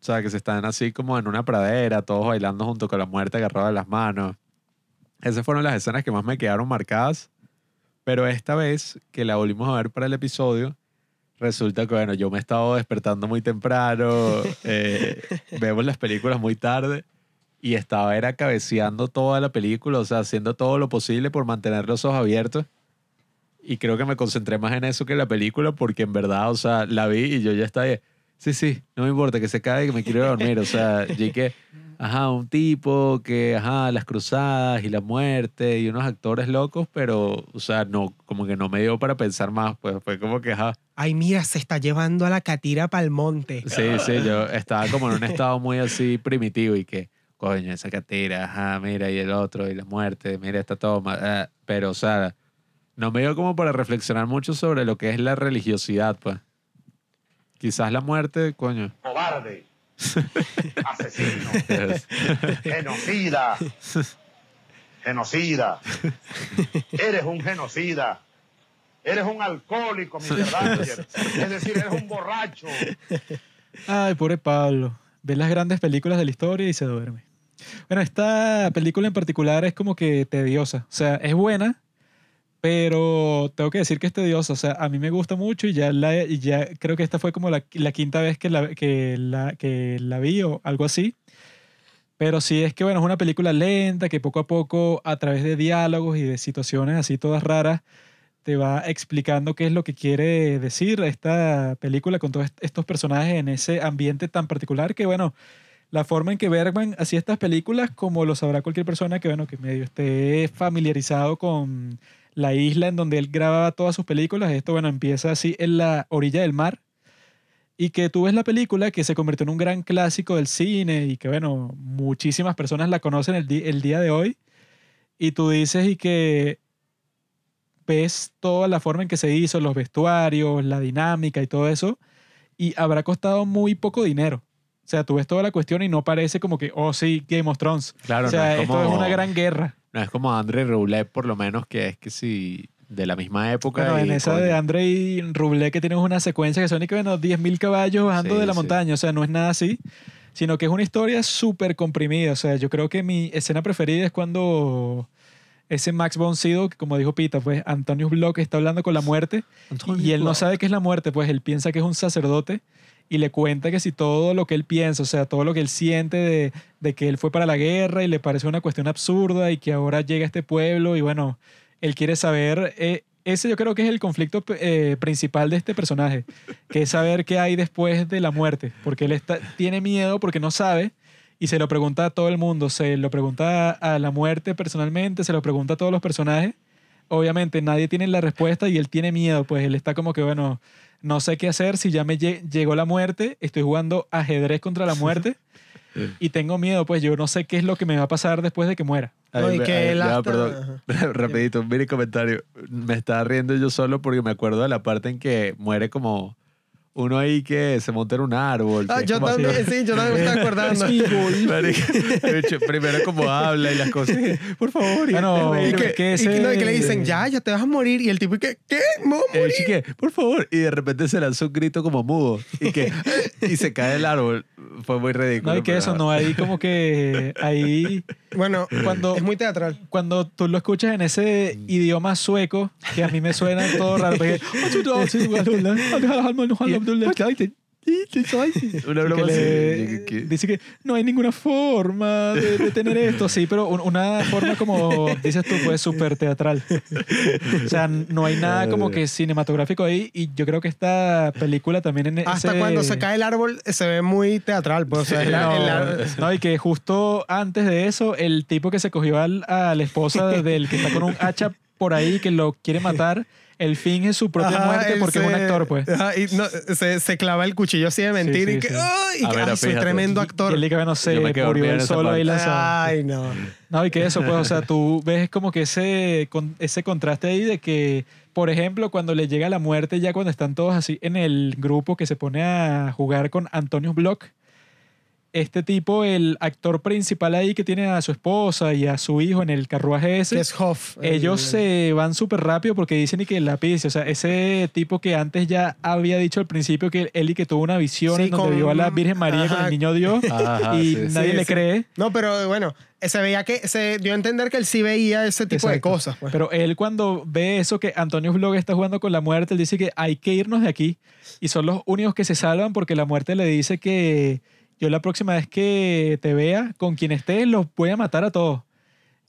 Speaker 2: O sea, que se están así como en una pradera, todos bailando junto con la muerte agarrados de las manos. Esas fueron las escenas que más me quedaron marcadas. Pero esta vez que la volvimos a ver para el episodio, resulta que, bueno, yo me he estado despertando muy temprano, eh, vemos las películas muy tarde y estaba era cabeceando toda la película, o sea, haciendo todo lo posible por mantener los ojos abiertos. Y creo que me concentré más en eso que en la película porque en verdad, o sea, la vi y yo ya estaba ahí, sí, sí, no me importa que se caiga y que me quiero ir a dormir. O sea, que, ajá, un tipo que, ajá, las cruzadas y la muerte y unos actores locos, pero, o sea, no, como que no me dio para pensar más, pues fue como que, ajá,
Speaker 3: Ay, mira, se está llevando a la catira pa'l monte.
Speaker 2: Sí, sí, yo estaba como en un estado muy así primitivo y que, coño, esa catira, ajá, mira, y el otro, y la muerte, mira esta toma. ah, pero, o sea, no me dio como para reflexionar mucho sobre lo que es la religiosidad, pues. Quizás la muerte, coño.
Speaker 4: cobarde, asesino, genocida, genocida. Eres un genocida. Eres un alcohólico, Mr. Danger. Es decir, eres un borracho.
Speaker 1: Ay, pobre Pablo. Ve las grandes películas de la historia y se duerme. Bueno, esta película en particular es como que tediosa. O sea, es buena, pero tengo que decir que es tediosa. O sea, a mí me gusta mucho y ya, la, ya creo que esta fue como la, la quinta vez que la, que, la, que la vi o algo así. Pero sí es que, bueno, es una película lenta que poco a poco, a través de diálogos y de situaciones así todas raras, te va explicando qué es lo que quiere decir esta película con todos est- estos personajes en ese ambiente tan particular que, bueno, la forma en que Bergman hacía estas películas, como lo sabrá cualquier persona que, bueno, que medio esté familiarizado con la isla en donde él grababa todas sus películas, esto, bueno, empieza así en la orilla del mar y que tú ves la película que se convirtió en un gran clásico del cine y que, bueno, muchísimas personas la conocen el, el día de hoy y tú dices y que ves toda la forma en que se hizo, los vestuarios, la dinámica y todo eso, y habrá costado muy poco dinero. O sea, tú ves toda la cuestión y no parece como que, oh sí, Game of Thrones.
Speaker 2: Claro,
Speaker 1: o sea,
Speaker 2: no es
Speaker 1: esto
Speaker 2: como,
Speaker 1: es una gran guerra.
Speaker 2: No es como André Roulette, por lo menos, que es que sí, de la misma época.
Speaker 1: Bueno, en esa de André y Rublé que tienes una secuencia que son y que, bueno, 10.000 caballos bajando
Speaker 2: Sí,
Speaker 1: de la
Speaker 2: sí.
Speaker 1: montaña. O sea, no es nada así, sino que es una historia súper comprimida. O sea, yo creo que mi escena preferida es cuando ese Max von Sydow, que como dijo Pita, pues Antonio Block está hablando con la muerte y él no sabe qué es la muerte, pues él piensa que es un sacerdote y le cuenta que si todo lo que él piensa, o sea, todo lo que él siente de, de que él fue para la guerra y le parece una cuestión absurda y que ahora llega a este pueblo y bueno, él quiere saber, eh, ese yo creo que es el conflicto eh, principal de este personaje, que es saber qué hay después de la muerte, porque él está, tiene miedo porque no sabe y se lo pregunta a todo el mundo, se lo pregunta a la muerte personalmente, se lo pregunta a todos los personajes. Obviamente nadie tiene la respuesta y él tiene miedo, pues él está como que, bueno, no sé qué hacer si ya me lle- llegó la muerte, estoy jugando ajedrez contra la muerte y tengo miedo, pues yo no sé qué es lo que me va a pasar después de que muera.
Speaker 2: Ay,
Speaker 3: No, y
Speaker 2: me-
Speaker 3: que
Speaker 2: ay,
Speaker 3: él
Speaker 2: ya,
Speaker 3: hasta-
Speaker 2: perdón. Rapidito, un mini comentario. Me estaba riendo yo solo porque me acuerdo de la parte en que muere como uno ahí que se monta en un árbol. que
Speaker 3: Ah, yo
Speaker 2: así.
Speaker 3: también, sí, yo también me estaba acordando.
Speaker 2: Bicho Primero como habla y las cosas. Por favor, y
Speaker 1: Bueno,
Speaker 2: este
Speaker 3: Y que,
Speaker 1: que
Speaker 3: y que- no, y que le dicen, ya, ya te vas a morir. Y el tipo, y que, ¿qué? ¿Me voy a
Speaker 2: el
Speaker 3: morir?
Speaker 2: chique, por favor. Y de repente se lanzó un grito como mudo. Y que y se cae el árbol. Fue muy ridículo.
Speaker 1: No, y que eso, no hay como que ahí
Speaker 3: Bueno,
Speaker 1: cuando,
Speaker 3: es muy teatral.
Speaker 1: cuando tú lo escuchas en ese idioma sueco, que a mí me suena todo raro, porque-
Speaker 2: Una
Speaker 1: que
Speaker 2: broma
Speaker 1: le-
Speaker 2: que-
Speaker 1: dice que no hay ninguna forma de, de tener esto, sí, pero un- una forma como dices tú, pues súper teatral. O sea, no hay nada como que cinematográfico ahí y yo creo que esta película también en
Speaker 3: Hasta
Speaker 1: ese-
Speaker 3: cuando se cae el árbol se ve muy teatral. Pues, o sea, la-
Speaker 1: no,
Speaker 3: el
Speaker 1: no, y que justo antes de eso, el tipo que se cogió al- a la esposa del que está con un hacha por ahí, que lo quiere matar, él finge su propia
Speaker 3: Ajá,
Speaker 1: muerte porque es un
Speaker 3: se-
Speaker 1: actor, pues.
Speaker 3: ajá, y no, se, se clava el cuchillo así de mentir
Speaker 1: sí,
Speaker 3: y que,
Speaker 1: sí.
Speaker 3: ¡ay! y
Speaker 2: A
Speaker 3: que,
Speaker 2: ver,
Speaker 3: "Ay, soy tremendo
Speaker 1: Y
Speaker 3: actor.
Speaker 1: él dice, no sé,
Speaker 2: Yo me quedé
Speaker 1: murió solo ahí lanzado.
Speaker 3: Ay, no.
Speaker 1: No, y que eso, pues, o sea, tú ves como que ese, con, ese contraste ahí de que, por ejemplo, cuando le llega la muerte, ya cuando están todos así en el grupo que se pone a jugar con Antonio Block, este tipo, el actor principal ahí que tiene a su esposa y a su hijo en el carruaje ese,
Speaker 3: Que es Hoff. el-
Speaker 1: ellos se van súper rápido porque dicen y que la pizza, o sea, ese tipo que antes ya había dicho al principio que él y que tuvo una visión
Speaker 3: Sí,
Speaker 1: en donde
Speaker 3: con-
Speaker 1: vio a la Virgen María con el niño Dios
Speaker 2: Ajá,
Speaker 1: y
Speaker 2: sí.
Speaker 1: nadie
Speaker 3: Sí,
Speaker 1: le
Speaker 3: sí.
Speaker 1: cree.
Speaker 3: No, pero bueno, se veía que se dio a entender que él sí veía ese tipo de cosas. Pues.
Speaker 1: Pero él cuando ve eso que Antonio Vlog está jugando con la muerte, él dice que hay que irnos de aquí. Y son los únicos que se salvan porque la muerte le dice que yo la próxima vez que te vea, con quien estés, los voy a matar a todos.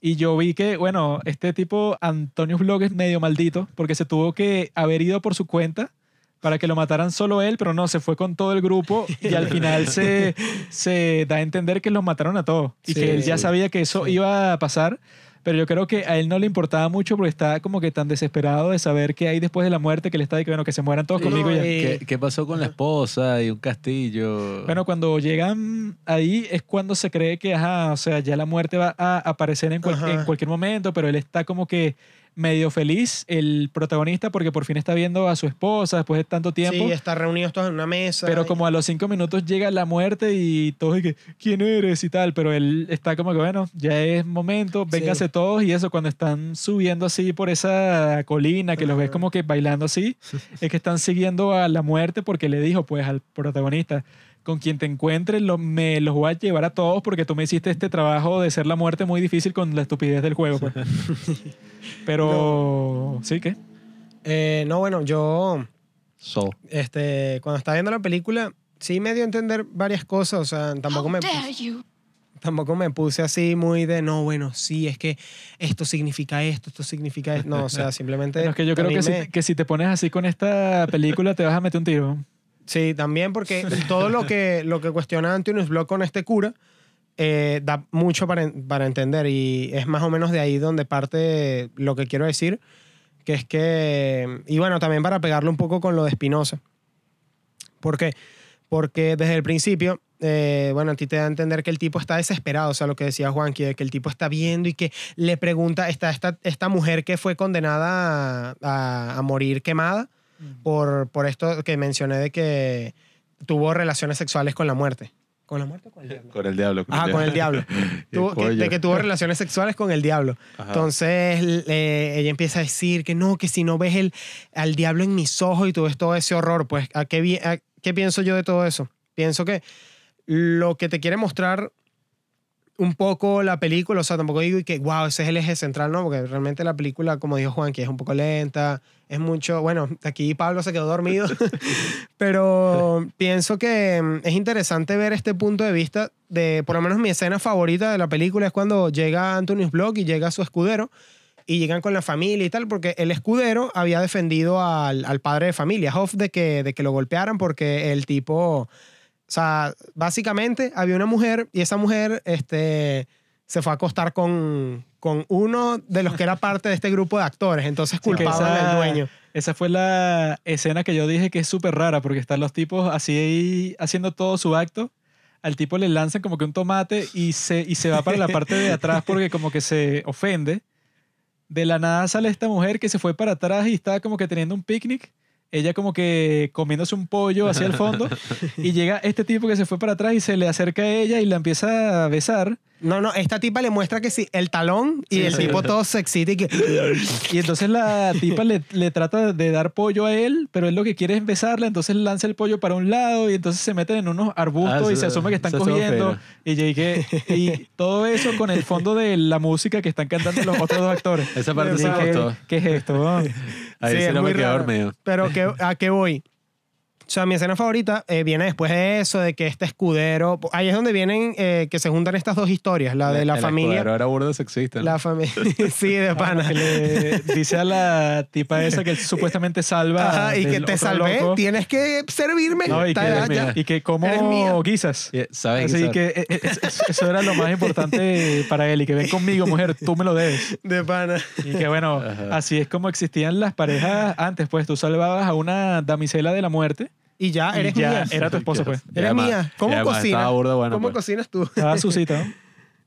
Speaker 1: Y yo vi que, bueno, este tipo, Antonio Vlog, es medio maldito porque se tuvo que haber ido por su cuenta para que lo mataran solo él, pero no, se fue con todo el grupo y al final se, se da a entender que los mataron a todos y
Speaker 3: Sí,
Speaker 1: que él ya sabía que eso
Speaker 3: sí.
Speaker 1: iba a pasar, pero yo creo que a él no le importaba mucho porque estaba como que tan desesperado de saber qué hay después de la muerte que le está de que, bueno, que se mueran todos
Speaker 3: No,
Speaker 1: conmigo y ya.
Speaker 3: y-
Speaker 2: ¿Qué, qué pasó con la esposa y un castillo?
Speaker 1: Bueno, cuando llegan ahí es cuando se cree que, ajá, o sea, ya la muerte va a aparecer en, cual- en cualquier momento, pero él está como que medio feliz, el protagonista, porque por fin está viendo a su esposa después de tanto tiempo.
Speaker 3: Sí, estar reunidos todos en una mesa.
Speaker 1: Pero como a los cinco minutos llega la muerte y todos y que, ¿quién eres? y tal, pero él está como que, bueno, ya es momento, véngase todos y eso, cuando están subiendo así por esa colina, que los ves como que bailando así, es que están siguiendo a la muerte porque le dijo pues al protagonista, con quien te encuentres lo- me los voy a llevar a todos porque tú me hiciste este trabajo de ser la muerte muy difícil con la estupidez del juego. Pues. Pero, ¿sí qué?
Speaker 3: Eh, no, bueno, yo
Speaker 2: So.
Speaker 3: este, cuando estaba viendo la película, sí me dio a entender varias cosas. O sea, tampoco me, tampoco me puse así muy de, no, bueno, sí, es que esto significa esto, esto significa esto. No, o sea, simplemente.
Speaker 1: Pero es que yo creo que,
Speaker 3: me-
Speaker 1: si, que si te pones así con esta película te vas a meter un tiro.
Speaker 3: Sí, también porque todo lo que, lo que cuestiona Antonius Block con este cura eh, da mucho para, para entender y es más o menos de ahí donde parte lo que quiero decir, que es que, y bueno, también para pegarlo un poco con lo de Spinoza. ¿Por qué? Porque desde el principio, eh, bueno, a ti te da a entender que el tipo está desesperado, o sea, lo que decía Juan, que, que el tipo está viendo y que le pregunta, está esta, esta mujer que fue condenada a morir quemada por, por esto que mencioné de que tuvo relaciones sexuales con la muerte. ¿Con la muerte o con el diablo?
Speaker 2: Con el diablo.
Speaker 3: Ajá, con el diablo. Tuvo- que- de que tuvo relaciones sexuales con el diablo.
Speaker 2: Ajá.
Speaker 3: Entonces eh, ella empieza a decir que no, que si no ves el, al diablo en mis ojos y tú ves todo ese horror, pues ¿a qué, a- ¿qué pienso yo de todo eso? Pienso que lo que te quiere mostrar un poco la película, o sea, tampoco digo que, wow, ese es el eje central, ¿no? Porque realmente la película, como dijo Juan, que es un poco lenta, es mucho, bueno, aquí Pablo se quedó dormido, pero pienso que mm, es interesante ver este punto de vista de, por lo menos mi escena favorita de la película es cuando llega Antonius Block y llega su escudero y llegan con la familia y tal, porque el escudero había defendido al, al padre de familia, Hoff, de que, de que lo golpearan porque el tipo, o sea, básicamente había una mujer y esa mujer este, se fue a acostar con, con uno de los que era parte de este grupo de actores, entonces culpaban
Speaker 1: esa-
Speaker 3: al dueño.
Speaker 1: Esa fue la escena que yo dije que es súper rara porque están los tipos así haciendo todo su acto. Al tipo le lanzan como que un tomate y se, y se va para la parte de atrás porque como que se ofende. De la nada sale esta mujer que se fue para atrás y estaba como que teniendo un picnic. Ella como que comiéndose un pollo hacia el fondo. y llega este tipo que se fue para atrás y se le acerca a ella y la empieza a besar.
Speaker 3: No, no, esta tipa le muestra que sí, el talón y
Speaker 1: Sí,
Speaker 3: el
Speaker 1: sí.
Speaker 3: tipo todo se excita y que...
Speaker 1: Y entonces la tipa le, le trata de dar pollo a él, pero él lo que quiere es besarla, entonces lanza el pollo para un lado y entonces se meten en unos arbustos
Speaker 2: Ah,
Speaker 1: y se asume que están cogiendo. Y, todo eso con el fondo de la música que están cantando los otros dos actores.
Speaker 2: Esa parte sí me gustó.
Speaker 1: ¿Qué es esto?
Speaker 2: Ahí
Speaker 3: Sí,
Speaker 2: sí,
Speaker 3: es
Speaker 2: me
Speaker 3: raro.
Speaker 2: dormido.
Speaker 3: Pero que, ¿a qué voy? O sea, mi escena favorita eh, viene después de eso, de que este escudero. Ahí es donde vienen eh, que se juntan estas dos historias, la de la
Speaker 2: El
Speaker 3: familia.
Speaker 2: escudero era burda sexista. ¿no?
Speaker 3: La familia. sí, de pana.
Speaker 1: Que le dice a la tipa esa que él supuestamente salva.
Speaker 3: Ajá, y que te salvé,
Speaker 1: loco.
Speaker 3: tienes que servirme.
Speaker 1: No, y, que, y que
Speaker 3: mía.
Speaker 1: guisas.
Speaker 2: Y- ¿Sabes?
Speaker 1: Así
Speaker 2: qué?
Speaker 1: que eh, eh, es- es- eso era lo más importante para él. Y que ven conmigo, mujer, tú me lo debes.
Speaker 3: De pana.
Speaker 1: Y que bueno,
Speaker 2: Ajá.
Speaker 1: así es como existían las parejas antes, pues tú salvabas a una damisela de la muerte
Speaker 3: Y ya
Speaker 1: y
Speaker 3: eres
Speaker 1: ya
Speaker 3: mía.
Speaker 1: era tu esposo, pues.
Speaker 2: Y
Speaker 3: Eres
Speaker 2: además-
Speaker 3: mía. ¿Cómo
Speaker 2: y además
Speaker 3: cocinas?
Speaker 2: estaba burda bueno,
Speaker 3: ¿Cómo
Speaker 2: pues.
Speaker 3: cocinas tú?
Speaker 1: Estaba su cita, ¿no?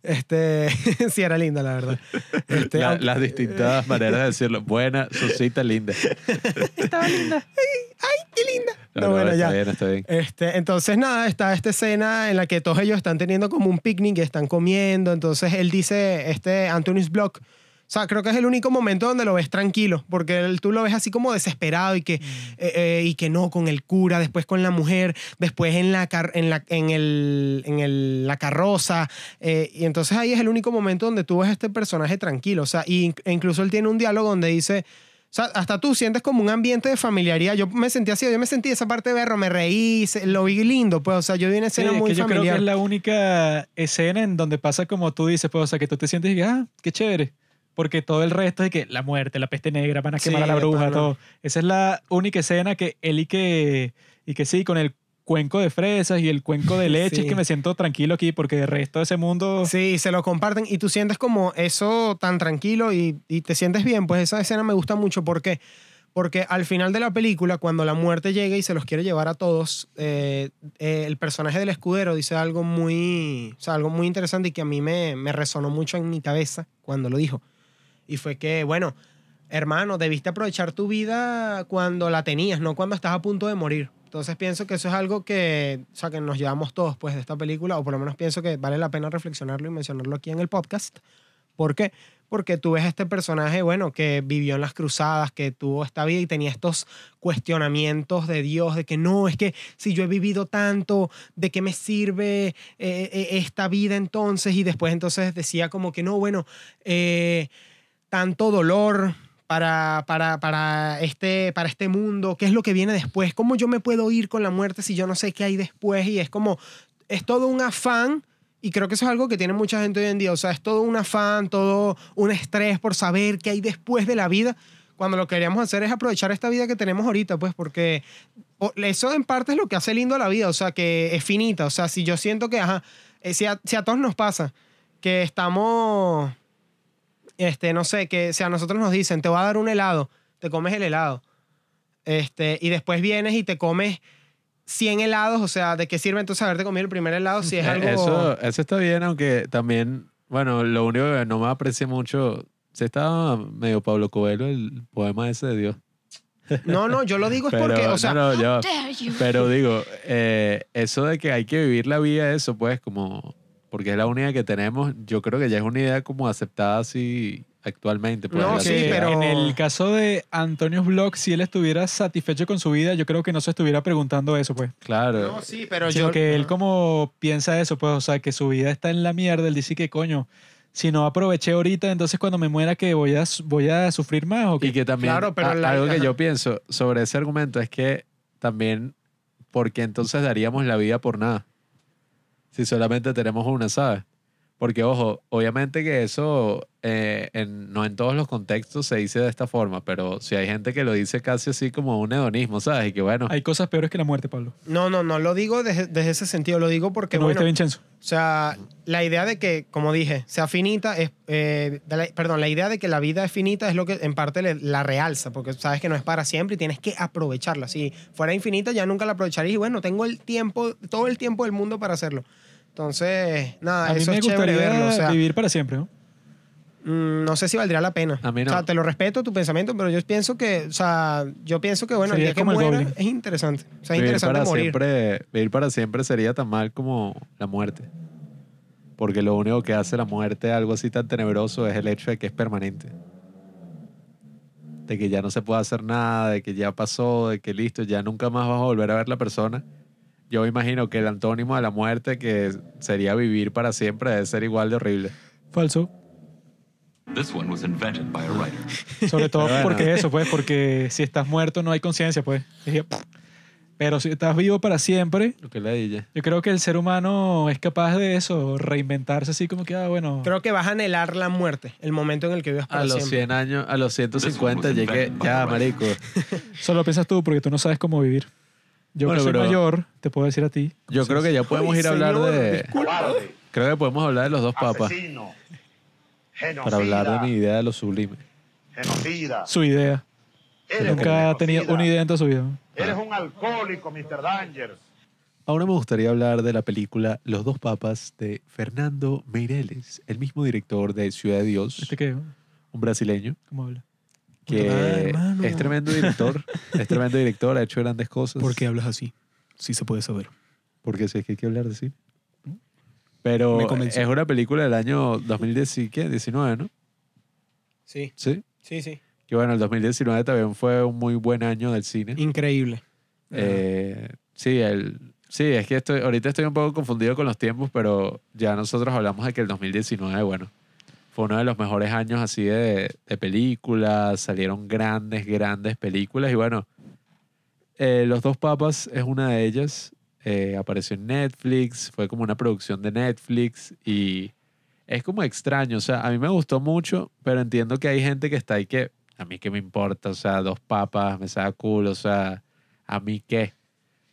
Speaker 3: Este, sí, era linda, la verdad. Este,
Speaker 2: La-
Speaker 3: aunque-
Speaker 2: las distintas maneras de decirlo. Buena, Susita, linda.
Speaker 1: Estaba linda.
Speaker 3: ¡Ay, qué linda!
Speaker 2: No,
Speaker 3: No,
Speaker 2: no,
Speaker 3: bueno,
Speaker 2: está
Speaker 3: ya.
Speaker 2: bien, está bien.
Speaker 3: Este, entonces, nada, está esta escena en la que todos ellos están teniendo como un picnic, están comiendo. Entonces, él dice, este Antonius Block, o sea, creo que es el único momento donde lo ves tranquilo, porque él- tú lo ves así como desesperado y que, eh, eh, y que no, con el cura, después con la mujer, después en la, car- en la, en el, en el- la carroza. eh, y entonces ahí es el único momento donde tú ves a este personaje tranquilo. O sea, y, e incluso él tiene un diálogo donde dice... O sea, hasta tú sientes como un ambiente de familiaridad. Yo me sentí así, yo me sentí esa parte de berro, me reí, lo vi lindo, pues, o sea, yo vi una
Speaker 1: Sí,
Speaker 3: escena
Speaker 1: es
Speaker 3: muy
Speaker 1: que yo creo que
Speaker 3: familiar.
Speaker 1: es la única escena en donde pasa como tú dices, pues, o sea, que tú te sientes y ah, qué chévere. Porque todo el resto es que la muerte, la peste negra, van a
Speaker 3: Sí,
Speaker 1: quemar a la bruja, todo. Esa es la única escena que él y que, y que sí, con el cuenco de fresas y el cuenco de leche,
Speaker 3: Sí.
Speaker 1: es que me siento tranquilo aquí porque el resto de ese mundo...
Speaker 3: Sí, se lo comparten y tú sientes como eso tan tranquilo y, y te sientes bien. Pues esa escena me gusta mucho. ¿Por qué? Porque al final de la película, cuando la muerte llega y se los quiere llevar a todos, eh, eh, el personaje del escudero dice algo muy, o sea, algo muy interesante y que a mí me, me resonó mucho en mi cabeza cuando lo dijo. Y fue que, bueno, hermano, debiste aprovechar tu vida cuando la tenías, no cuando estás a punto de morir. Entonces pienso que eso es algo que, o sea, que nos llevamos todos pues de esta película, o por lo menos pienso que vale la pena reflexionarlo y mencionarlo aquí en el podcast. ¿Por qué? Porque tú ves este personaje, bueno, que vivió en las cruzadas, que tuvo esta vida y tenía estos cuestionamientos de Dios, de que no, es que si yo he vivido tanto, ¿de qué me sirve eh, eh, esta vida entonces? Y después entonces decía como que no, bueno, eh, tanto dolor para, para, para, este, para este mundo, qué es lo que viene después, cómo yo me puedo ir con la muerte si yo no sé qué hay después y es como, es todo un afán y creo que eso es algo que tiene mucha gente hoy en día, o sea, es todo un afán, todo un estrés por saber qué hay después de la vida, cuando lo que queríamos hacer es aprovechar esta vida que tenemos ahorita, pues porque eso en parte es lo que hace lindo la vida, o sea, que es finita, o sea, si yo siento que, ajá, eh, si a, si a todos nos pasa que estamos este, no sé, que si a nosotros nos dicen, te voy a dar un helado, te comes el helado. Este, y después vienes y te comes 100 helados, o sea, ¿de qué sirve entonces haberte comido el primer helado si es
Speaker 2: Eh,
Speaker 3: algo...
Speaker 2: Eso, eso está bien, aunque también, bueno, lo único que no me aprecia mucho, se está medio Pablo Coelho, el poema ese de Dios.
Speaker 3: No, no, yo lo digo es
Speaker 2: Pero,
Speaker 3: porque, o sea,
Speaker 2: no, no,
Speaker 5: you?
Speaker 2: Pero digo, eh, eso de que hay que vivir la vida, eso pues como, porque es la única que tenemos, yo creo que ya es una idea como aceptada así actualmente. Pues,
Speaker 3: No, sí, pero-
Speaker 1: En el caso de Antonio Block, si él estuviera satisfecho con su vida, yo creo que no se estuviera preguntando eso, pues.
Speaker 2: Claro.
Speaker 3: no, sí, pero
Speaker 1: Sino
Speaker 3: yo...
Speaker 1: que él como piensa eso, pues, o sea, que su vida está en la mierda, él dice que, coño, si no aproveché ahorita, entonces cuando me muera, que voy a, voy a sufrir más o qué?
Speaker 2: Y que también,
Speaker 3: Claro, pero
Speaker 2: a-
Speaker 3: la-
Speaker 2: algo que
Speaker 3: ajá.
Speaker 2: yo pienso sobre ese argumento es que también, porque entonces daríamos la vida por nada? Si solamente tenemos una, ¿sabes? Porque, ojo, obviamente que eso eh, en- no en todos los contextos se dice de esta forma, pero si hay gente que lo dice casi así como un hedonismo, ¿sabes? Y que bueno,
Speaker 1: Hay cosas peores que la muerte, Pablo.
Speaker 3: No, no, no lo digo desde, desde ese sentido, lo digo porque,
Speaker 1: ¿No
Speaker 3: bueno,
Speaker 1: viste Vincenzo?
Speaker 3: O sea, la idea de que, como dije, sea finita, es, eh, la- perdón, la idea de que la vida es finita es lo que en parte le- la realza, porque sabes que no es para siempre y tienes que aprovecharla. Si fuera infinita, ya nunca la aprovecharías y bueno, tengo el tiempo, todo el tiempo del mundo para hacerlo. Entonces, nada,
Speaker 1: A mí
Speaker 3: eso
Speaker 1: me
Speaker 3: es chévere
Speaker 1: gustaría
Speaker 3: verlo. O sea,
Speaker 1: vivir para siempre, ¿no?
Speaker 3: mm, no sé si valdría la pena.
Speaker 2: A mí no.
Speaker 3: O sea, te lo respeto tu pensamiento, pero yo pienso que, o sea, yo pienso que, bueno, el
Speaker 1: Sería
Speaker 3: día que
Speaker 1: como el
Speaker 3: muera es interesante. O sea, es
Speaker 2: vivir
Speaker 3: interesante
Speaker 2: para,
Speaker 3: morir.
Speaker 2: siempre, vivir para siempre sería tan mal como la muerte. Porque lo único que hace la muerte algo así tan tenebroso es el hecho de que es permanente. De que ya no se puede hacer nada, de que ya pasó, de que listo, ya nunca más vas a volver a ver la persona. Yo me imagino que el antónimo de la muerte, que sería vivir para siempre, debe ser igual de horrible.
Speaker 1: Falso.
Speaker 6: This one was invented by a writer.
Speaker 1: Sobre todo
Speaker 2: bueno.
Speaker 1: porque eso, pues, porque si estás muerto no hay conciencia, pues. Pero si estás vivo para siempre,
Speaker 2: Lo que le dije.
Speaker 1: yo creo que el ser humano es capaz de eso, reinventarse así como que, ah, bueno,
Speaker 3: Creo que vas a anhelar la muerte, el momento en el que vivas para
Speaker 2: A los
Speaker 3: siempre.
Speaker 2: 100 años, a los 150 llegué. Ya, marico.
Speaker 1: solo piensas tú porque tú no sabes cómo vivir. Yo
Speaker 2: Bueno,
Speaker 1: que soy
Speaker 2: pero-
Speaker 1: mayor, te puedo decir a ti.
Speaker 2: Yo creo que ya podemos ir a hablar
Speaker 3: señor,
Speaker 2: de. Creo que podemos hablar de los dos papas
Speaker 4: asesino, genocida,
Speaker 2: para hablar de mi idea de lo sublime.
Speaker 4: genocida.
Speaker 1: Su idea. Nunca ha tenido una idea en toda su vida.
Speaker 4: Eres un alcohólico, Mr. Dangers.
Speaker 2: Ahora me gustaría hablar de la película Los dos papas de Fernando Meireles, el mismo director de Ciudad de Dios,
Speaker 1: ¿Este qué?
Speaker 2: un brasileño
Speaker 1: ¿Cómo habla?
Speaker 2: Que
Speaker 3: Ah,
Speaker 2: es tremendo director, es tremendo director, ha hecho grandes cosas.
Speaker 3: hablas así? Sí se puede saber.
Speaker 2: Porque si es que hay que hablar de cine. Pero es una película del año 2019, ¿no?
Speaker 3: Sí,
Speaker 2: Sí.
Speaker 3: sí, sí.
Speaker 2: Que bueno, el 2019 también fue un muy buen año del cine.
Speaker 3: Increíble.
Speaker 2: Eh, sí, el, sí, es que estoy, ahorita estoy un poco confundido con los tiempos, pero ya nosotros hablamos de que el 2019, bueno, fue uno de los mejores años así de, películas, salieron grandes, grandes películas y bueno, eh, Los dos papas es una de ellas, eh, apareció en Netflix, fue como una producción de Netflix y es como extraño, o sea, a mí me gustó mucho, pero entiendo que hay gente que está ahí que, a mí qué me importa, o sea, dos papas, me saca cool, o sea, a mí qué.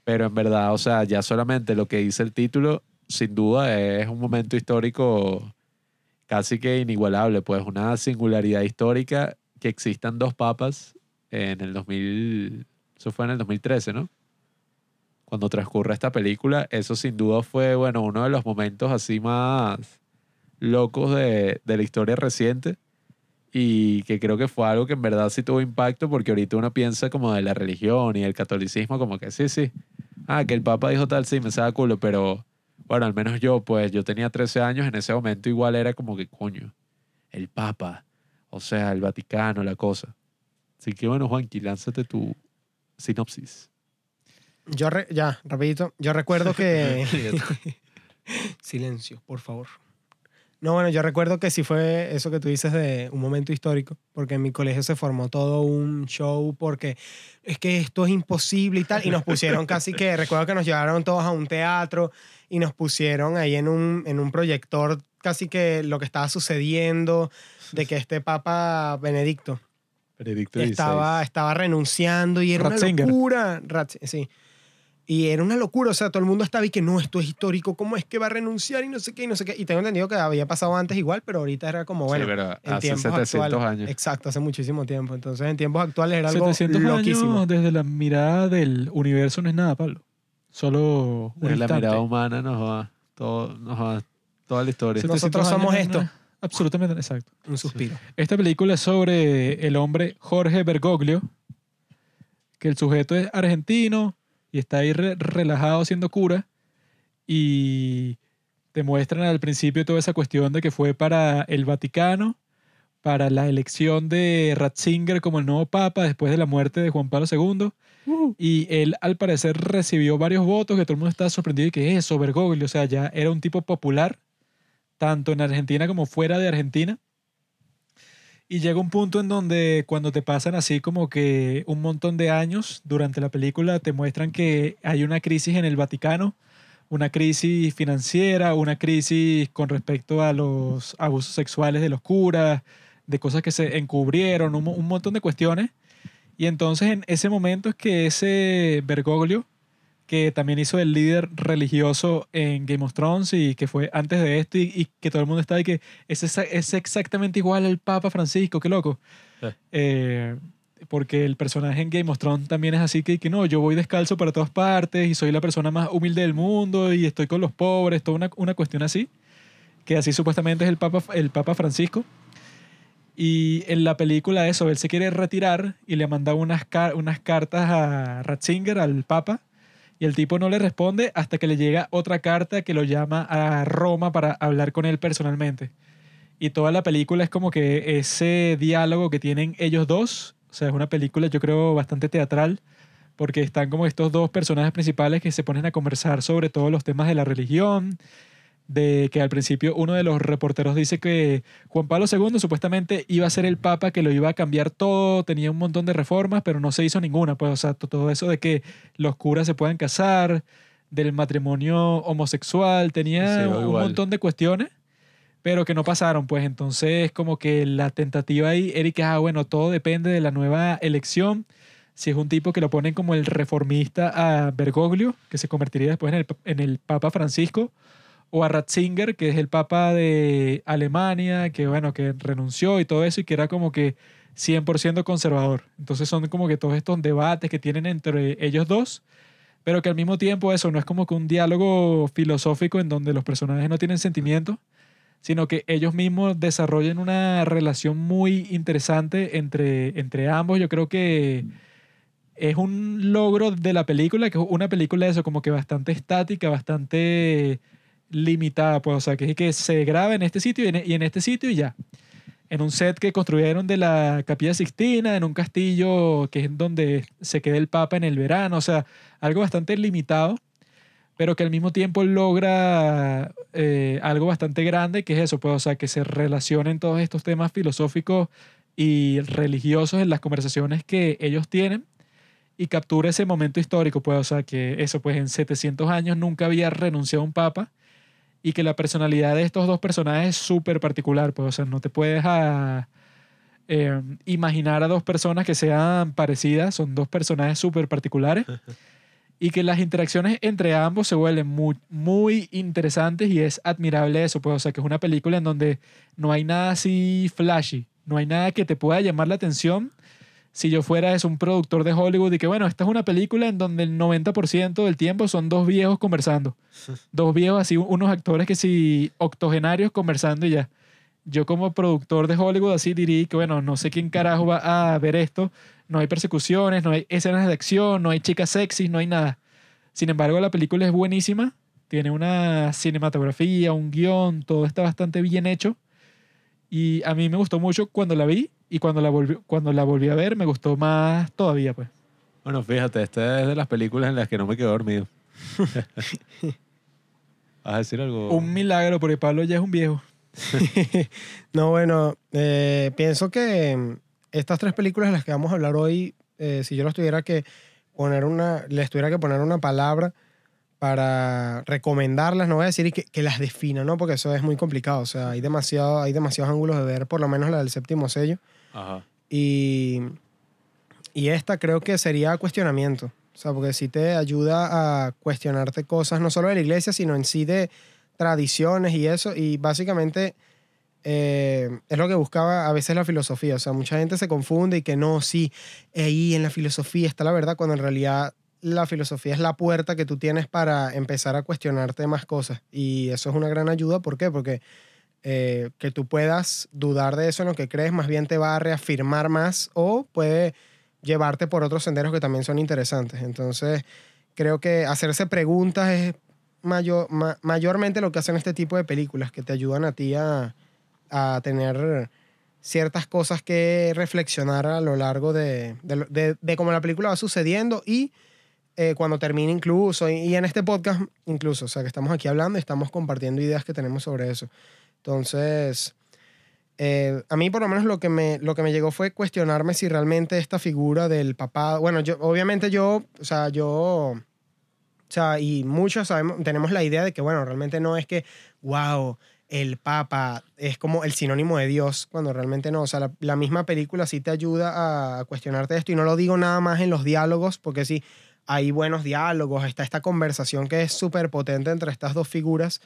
Speaker 2: Pero en verdad, o sea, ya solamente lo que dice el título, sin duda es un momento histórico casi que inigualable, pues una singularidad histórica que existan dos papas en el 2000, eso fue en el 2013, ¿no? Cuando transcurre esta película, eso sin duda fue, bueno, uno de los momentos así más locos de, de la historia reciente y que creo que fue algo que en verdad sí tuvo impacto porque ahorita uno piensa como de la religión y el catolicismo como que sí, sí, ah, que el Papa dijo tal, sí, me saca culo, pero bueno, al menos yo, pues yo tenía 13 años, en ese momento igual era como que coño, el Papa, o sea, el Vaticano, la cosa. Así que bueno, Juanqui, lánzate tu sinopsis.
Speaker 3: Yo, re- ya, rapidito. Yo recuerdo que... Silencio, por favor. No, bueno, yo recuerdo que sí fue eso que tú dices de un momento histórico, porque en mi colegio se formó todo un show porque es que esto es imposible y tal, y nos pusieron casi que, recuerdo que nos llevaron todos a un teatro y nos pusieron ahí en un, en un proyector casi que lo que estaba sucediendo, de que este Papa Benedicto
Speaker 2: Benedicto
Speaker 3: estaba, estaba renunciando y era
Speaker 1: Ratzinger.
Speaker 3: una locura. Ratz- sí. Y era una locura, o sea, todo el mundo estaba y que no, esto es histórico, ¿cómo es que va a renunciar y no sé qué y no sé qué? Y tengo entendido que había pasado antes igual, pero ahorita era como, bueno,
Speaker 2: sí, pero
Speaker 3: en
Speaker 2: hace
Speaker 3: tiempos
Speaker 2: 700
Speaker 3: actuales.
Speaker 2: años.
Speaker 3: Exacto, hace muchísimo tiempo. Entonces, en tiempos actuales era algo
Speaker 1: 700
Speaker 3: loquísimo.
Speaker 1: años desde la mirada del universo no es nada, Pablo. Solo un
Speaker 2: la mirada humana nos va, todo, nos va toda la historia.
Speaker 1: 700
Speaker 3: Nosotros somos esto.
Speaker 1: Absolutamente, exacto.
Speaker 3: Un suspiro.
Speaker 1: Esta película es sobre el hombre Jorge Bergoglio, que el sujeto es argentino y está ahí re- relajado haciendo cura y te muestran al principio toda esa cuestión de que fue para el Vaticano, para la elección de Ratzinger como el nuevo papa después de la muerte de Juan Pablo II. Y él al parecer recibió varios votos que todo el mundo estaba sorprendido y que eso, Bergoglio, o sea, ya era un tipo popular, tanto en Argentina como fuera de Argentina. Y llega un punto en donde cuando te pasan así como que un montón de años durante la película te muestran que hay una crisis en el Vaticano, una crisis financiera, una crisis con respecto a los abusos sexuales de los curas, de cosas que se encubrieron, un, un montón de cuestiones. Y entonces en ese momento es que ese Bergoglio, que también hizo el líder religioso en Game of Thrones y que fue antes de esto y, y que todo el mundo está de que es, exa- es exactamente igual al Papa Francisco, qué loco.
Speaker 2: Sí.
Speaker 1: Eh, porque el personaje en Game of Thrones también es así que, que no, yo voy descalzo para todas partes y soy la persona más humilde del mundo y estoy con los pobres, toda una, una cuestión así, que así supuestamente es el Papa, el Papa Francisco. Y en la película eso, él se quiere retirar y le manda unas, car- unas cartas a Ratzinger, al Papa, y el tipo no le responde hasta que le llega otra carta que lo llama a Roma para hablar con él personalmente. Y toda la película es como que ese diálogo que tienen ellos dos, o sea, es una película yo creo bastante teatral, porque están como estos dos personajes principales que se ponen a conversar sobre todos los temas de la religión, de que al principio uno de los reporteros dice que Juan Pablo II supuestamente iba a ser el papa que lo iba a cambiar todo, tenía un montón de reformas, pero no se hizo ninguna, pues, o sea, to- todo eso de que los curas se puedan casar, del matrimonio homosexual, tenía un
Speaker 2: igual.
Speaker 1: montón de cuestiones, pero que no pasaron, pues, entonces como que la tentativa ahí que, ah, bueno, todo depende de la nueva elección, si es un tipo que lo ponen como el reformista a Bergoglio, que se convertiría después en el, en el Papa Francisco, o a Ratzinger, que es el Papa de Alemania, que bueno, que renunció y todo eso, y que era como que 100% conservador. Entonces son como que todos estos debates que tienen entre ellos dos, pero que al mismo tiempo eso no es como que un diálogo filosófico en donde los personajes no tienen sentimientos, sino que ellos mismos desarrollan una relación muy interesante entre, entre ambos. Yo creo que es un logro de la película, que es una película eso como que bastante estática, bastante limitada, pues, o sea, que es que se graba en este sitio y en, y en este sitio y ya. En un set que construyeron de la Capilla Sixtina, en un castillo que es donde se queda el Papa en el verano, o sea, algo bastante limitado, pero que al mismo tiempo logra eh, algo bastante grande, que es eso, pues, o sea, que se relacionen todos estos temas filosóficos y religiosos en las conversaciones que ellos tienen y captura ese momento histórico, pues, o sea, que eso, pues, en 700 años nunca había renunciado un papa y que la personalidad de estos dos personajes es súper particular, pues, o sea, no te puedes ah, eh, imaginar a dos personas que sean parecidas, son dos personajes súper particulares y que las interacciones entre ambos se vuelven muy, muy interesantes y es admirable eso, pues, o sea, que es una película en donde no hay nada así flashy, no hay nada que te pueda llamar la atención si yo fuera es un productor de Hollywood y que bueno, esta es una película en donde el 90% del tiempo son dos viejos conversando. Dos viejos así, unos actores que sí, octogenarios conversando y ya. Yo como productor de Hollywood así diría que bueno, no sé quién carajo va a ver esto. No hay persecuciones, no hay escenas de acción, no hay chicas sexys, no hay nada. Sin embargo, la película es buenísima. Tiene una cinematografía, un guion, todo está bastante bien hecho. Y a mí me gustó mucho cuando la vi y cuando la volví, cuando la volví a ver me gustó más todavía, pues.
Speaker 2: Bueno, fíjate, esta es de las películas en las que no me quedo dormido. ¿Vas a decir algo?
Speaker 1: Un milagro porque Pablo ya es un viejo.
Speaker 3: No, bueno, eh, pienso que mm, estas tres películas de las que vamos a hablar hoy, eh, si yo les tuviera que poner una, les tuviera que poner una palabra para recomendarlas, no voy a decir que, que las defina, ¿no? Porque eso es muy complicado. O sea, hay, demasiado, hay demasiados ángulos de ver, por lo menos la del séptimo sello. Y, y esta creo que sería cuestionamiento. O sea, porque sí te ayuda a cuestionarte cosas, no solo de la iglesia, sino en sí de tradiciones y eso. Y básicamente eh, es lo que buscaba a veces la filosofía. O sea, mucha gente se confunde y que no, sí, ahí en la filosofía está la verdad, cuando en realidad la filosofía es la puerta que tú tienes para empezar a cuestionarte más cosas. Y eso es una gran ayuda. ¿Por qué? Porque eh, que tú puedas dudar de eso en lo que crees, más bien te va a reafirmar más o puede llevarte por otros senderos que también son interesantes. Entonces, creo que hacerse preguntas es mayor, ma- mayormente lo que hacen este tipo de películas, que te ayudan a ti a, a tener ciertas cosas que reflexionar a lo largo de, de, de- de cómo la película va sucediendo y eh, cuando termine incluso, y, y en este podcast incluso, o sea, que estamos aquí hablando y estamos compartiendo ideas que tenemos sobre eso. Entonces, eh, a mí por lo menos lo que, me, lo que me llegó fue cuestionarme si realmente esta figura del papá, bueno, yo, obviamente yo, o sea, yo, o sea, y muchos sabemos, tenemos la idea de que, bueno, realmente no es que, wow, el papa es como el sinónimo de Dios, cuando realmente no, o sea, la, la misma película sí te ayuda a cuestionarte esto y no lo digo nada más en los diálogos, porque sí, hay buenos diálogos, está esta conversación que es súper potente entre estas dos figuras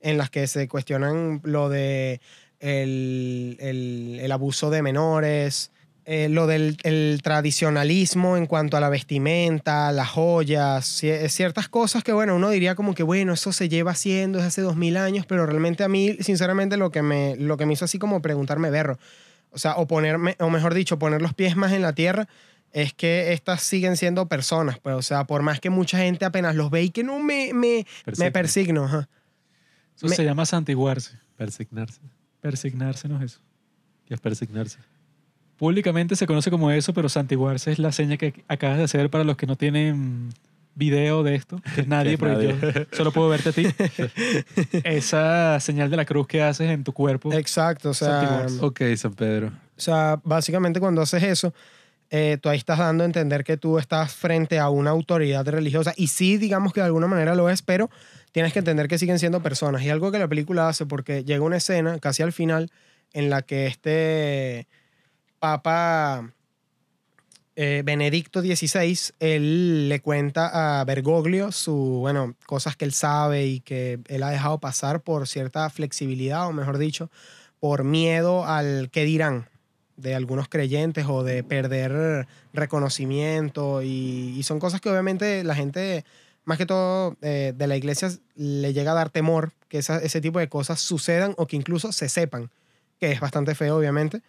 Speaker 3: en las que se cuestionan lo de el, el- el abuso de menores, eh, lo del el tradicionalismo en cuanto a la vestimenta, las joyas, cie- ciertas cosas que, bueno, uno diría como que, bueno, eso se lleva haciendo desde hace dos mil años, pero realmente a mí, sinceramente, lo que me, lo que me hizo así como preguntarme, berro, o sea, o ponerme, o mejor dicho, poner los pies más en la tierra, es que estas siguen siendo personas, pues, o sea, por más que mucha gente apenas los ve y que no me, me, me
Speaker 2: Persigno.
Speaker 3: persigno, ajá.
Speaker 1: Eso
Speaker 3: Me-
Speaker 1: se llama santiguarse.
Speaker 2: Persignarse.
Speaker 1: Persignarse no es eso.
Speaker 2: ¿Qué es persignarse?
Speaker 1: Públicamente se conoce como eso, pero santiguarse es la seña que acabas de hacer para los que no tienen video de esto, que es nadie,
Speaker 2: Que es
Speaker 1: porque
Speaker 2: nadie.
Speaker 1: yo solo puedo verte a ti. Esa señal de la cruz que haces en tu cuerpo.
Speaker 3: Exacto, o sea.
Speaker 2: Ok, San Pedro.
Speaker 3: o sea, básicamente cuando haces eso, eh, tú ahí estás dando a entender que tú estás frente a una autoridad religiosa y sí, digamos que de alguna manera lo es, pero tienes que entender que siguen siendo personas. Y algo que la película hace, porque llega una escena casi al final en la que este Papa eh, Benedicto XVI, él le cuenta a Bergoglio su, bueno, cosas que él sabe y que él ha dejado pasar por cierta flexibilidad, o mejor dicho, por miedo al que dirán de algunos creyentes o de perder reconocimiento y, y son cosas que obviamente la gente, más que todo eh, de la iglesia, le llega a dar temor que esa- ese tipo de cosas sucedan o que incluso se sepan, que es bastante feo obviamente,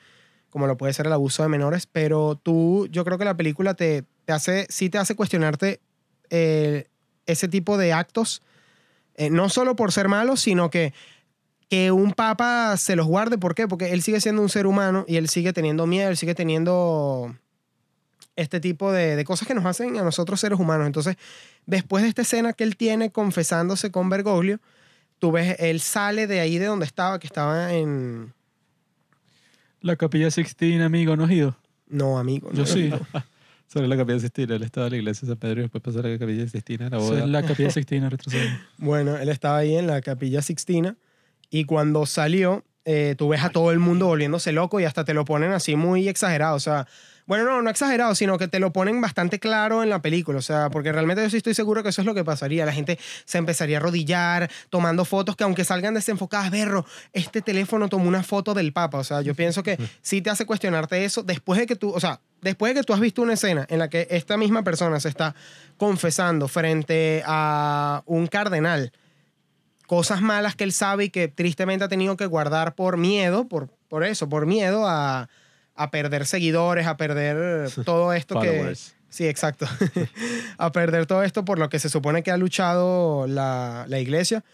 Speaker 3: como lo puede ser el abuso de menores, pero tú, yo creo que la película te, te hace, sí te hace cuestionarte eh, ese tipo de actos, eh, no solo por ser malos, sino que que un papa se los guarde. ¿Por qué? Porque él sigue siendo un ser humano y él sigue teniendo miedo, él sigue teniendo este tipo de, de cosas que nos hacen a nosotros seres humanos. Entonces, después de esta escena que él tiene confesándose con Bergoglio, tú ves, él sale de ahí de donde estaba, que estaba en...
Speaker 1: La capilla Sixtina, amigo, ¿no has ido?
Speaker 3: No, amigo.
Speaker 1: Yo
Speaker 3: no,
Speaker 1: sí.
Speaker 3: no.
Speaker 2: Sobre la capilla Sistina. Él estaba en la iglesia de San Pedro y después pasó a la capilla Sistina, la boda.
Speaker 1: es la capilla Sixtina, retrocedo.
Speaker 3: Bueno, él estaba ahí en la capilla Sixtina y cuando salió, eh, tú ves a todo el mundo volviéndose loco y hasta te lo ponen así muy exagerado. O sea, bueno, no, no exagerado, sino que te lo ponen bastante claro en la película. O sea, porque realmente yo sí estoy seguro que eso es lo que pasaría. La gente se empezaría a arrodillar, tomando fotos que aunque salgan desenfocadas, berro, este teléfono tomó una foto del Papa. O sea, yo pienso que sí te hace cuestionarte eso después de que tú, o sea, después de que tú has visto una escena en la que esta misma persona se está confesando frente a un cardenal cosas malas que él sabe y que tristemente ha tenido que guardar por miedo, por, por eso, por miedo a, a perder seguidores, a perder todo esto que... Sí, exacto. a perder todo esto por lo que se supone que ha luchado la, la iglesia,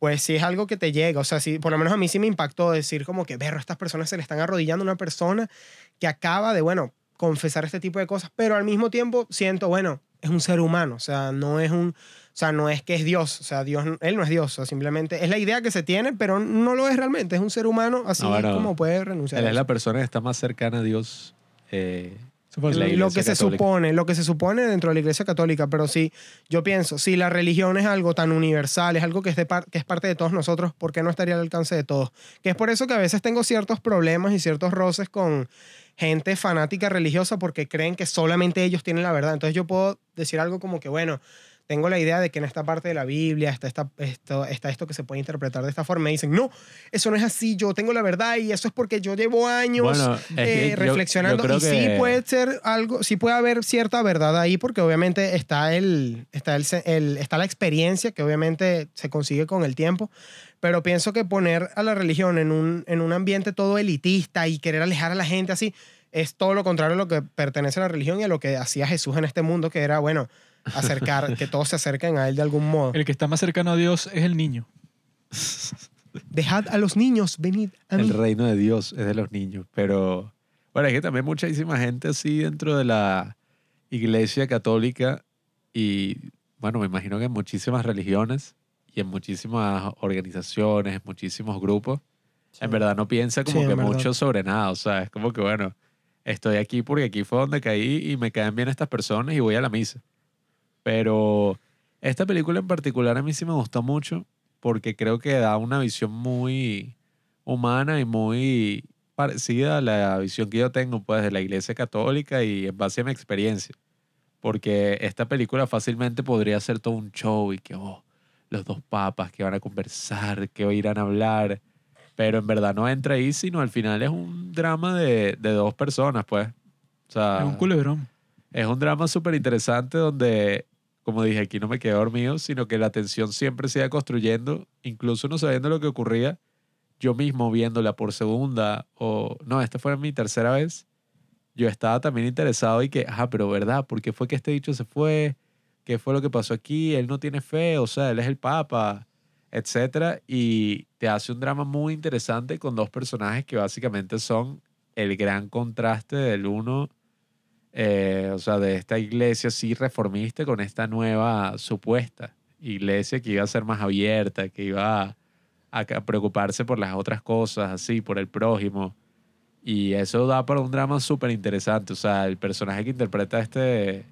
Speaker 3: pues sí es algo que te llega. O sea, sí, por lo menos a mí sí me impactó decir como que, berro, estas personas se le están arrodillando a una persona que acaba de, bueno, confesar este tipo de cosas, pero al mismo tiempo siento, bueno, es un ser humano, o sea, no es un, sea, no es que es Dios, o sea, Dios, él no es Dios, o sea, simplemente es la idea que se tiene, pero no lo es realmente, es un ser humano, así
Speaker 2: No,
Speaker 3: como puede renunciar.
Speaker 2: Él
Speaker 3: a
Speaker 2: es la persona que está más cercana a Dios. eh,
Speaker 3: lo que se supone, lo que se supone dentro de la Iglesia Católica, pero sí, yo pienso, si la religión es algo tan universal, es algo que es, de par- que es parte de todos nosotros, ¿por qué no estaría al alcance de todos? Que es por eso que a veces tengo ciertos problemas y ciertos roces con gente fanática religiosa porque creen que solamente ellos tienen la verdad. Entonces yo puedo decir algo como que, bueno, tengo la idea de que en esta parte de la Biblia está, esta- esto, está esto que se puede interpretar de esta forma. Me dicen, no, eso no es así, yo tengo la verdad y eso es porque yo llevo años
Speaker 2: Bueno,
Speaker 3: eh,
Speaker 2: yo-
Speaker 3: reflexionando.
Speaker 2: yo
Speaker 3: y sí
Speaker 2: que-
Speaker 3: puede ser algo, sí puede haber cierta verdad ahí, porque obviamente está el, está el, el- está la experiencia que obviamente se consigue con el tiempo. Pero pienso que poner a la religión en un, en un ambiente todo elitista y querer alejar a la gente así, es todo lo contrario a lo que pertenece a la religión y a lo que hacía Jesús en este mundo, que era, bueno, acercar, que todos se acerquen a él de algún modo.
Speaker 1: El que está más cercano a Dios es el niño.
Speaker 3: Dejad a los niños, venid a mí.
Speaker 2: el reino de Dios es de los niños. Pero bueno, es que también muchísima gente así dentro de la iglesia católica y bueno, me imagino que en muchísimas religiones y en muchísimas organizaciones, en muchísimos grupos, en verdad no piensa como
Speaker 3: Sí,
Speaker 2: que mucho sobre nada. O sea, es como que bueno, estoy aquí porque aquí fue donde caí y me caen bien estas personas y voy a la misa. Pero esta película en particular a mí sí me gustó mucho porque creo que da una visión muy humana y muy parecida a la visión que yo tengo pues de la iglesia católica y en base a mi experiencia. Porque esta película fácilmente podría ser todo un show y que oh, los dos papas que van a conversar, que irán a hablar, pero en verdad no entra ahí, sino al final es un drama de, de dos personas pues. O sea,
Speaker 1: Es un culebrón.
Speaker 2: es un drama súper interesante donde, como dije, aquí no me quedé dormido, sino que la tensión siempre se iba construyendo, incluso no sabiendo lo que ocurría, yo mismo viéndola por segunda, o no, esta fue mi tercera vez, yo estaba también interesado y que, ajá, pero ¿verdad? ¿Por qué fue que este dicho se fue? ¿Qué fue lo que pasó aquí? Él no tiene fe, o sea, él es el papa, etcétera, y te hace un drama muy interesante con dos personajes que básicamente son el gran contraste del uno eh, o sea, de esta iglesia así reformista con esta nueva supuesta iglesia que iba a ser más abierta, que iba a, a preocuparse por las otras cosas, así, por el prójimo. Y eso da para un drama súper interesante. O sea, el personaje que interpreta a este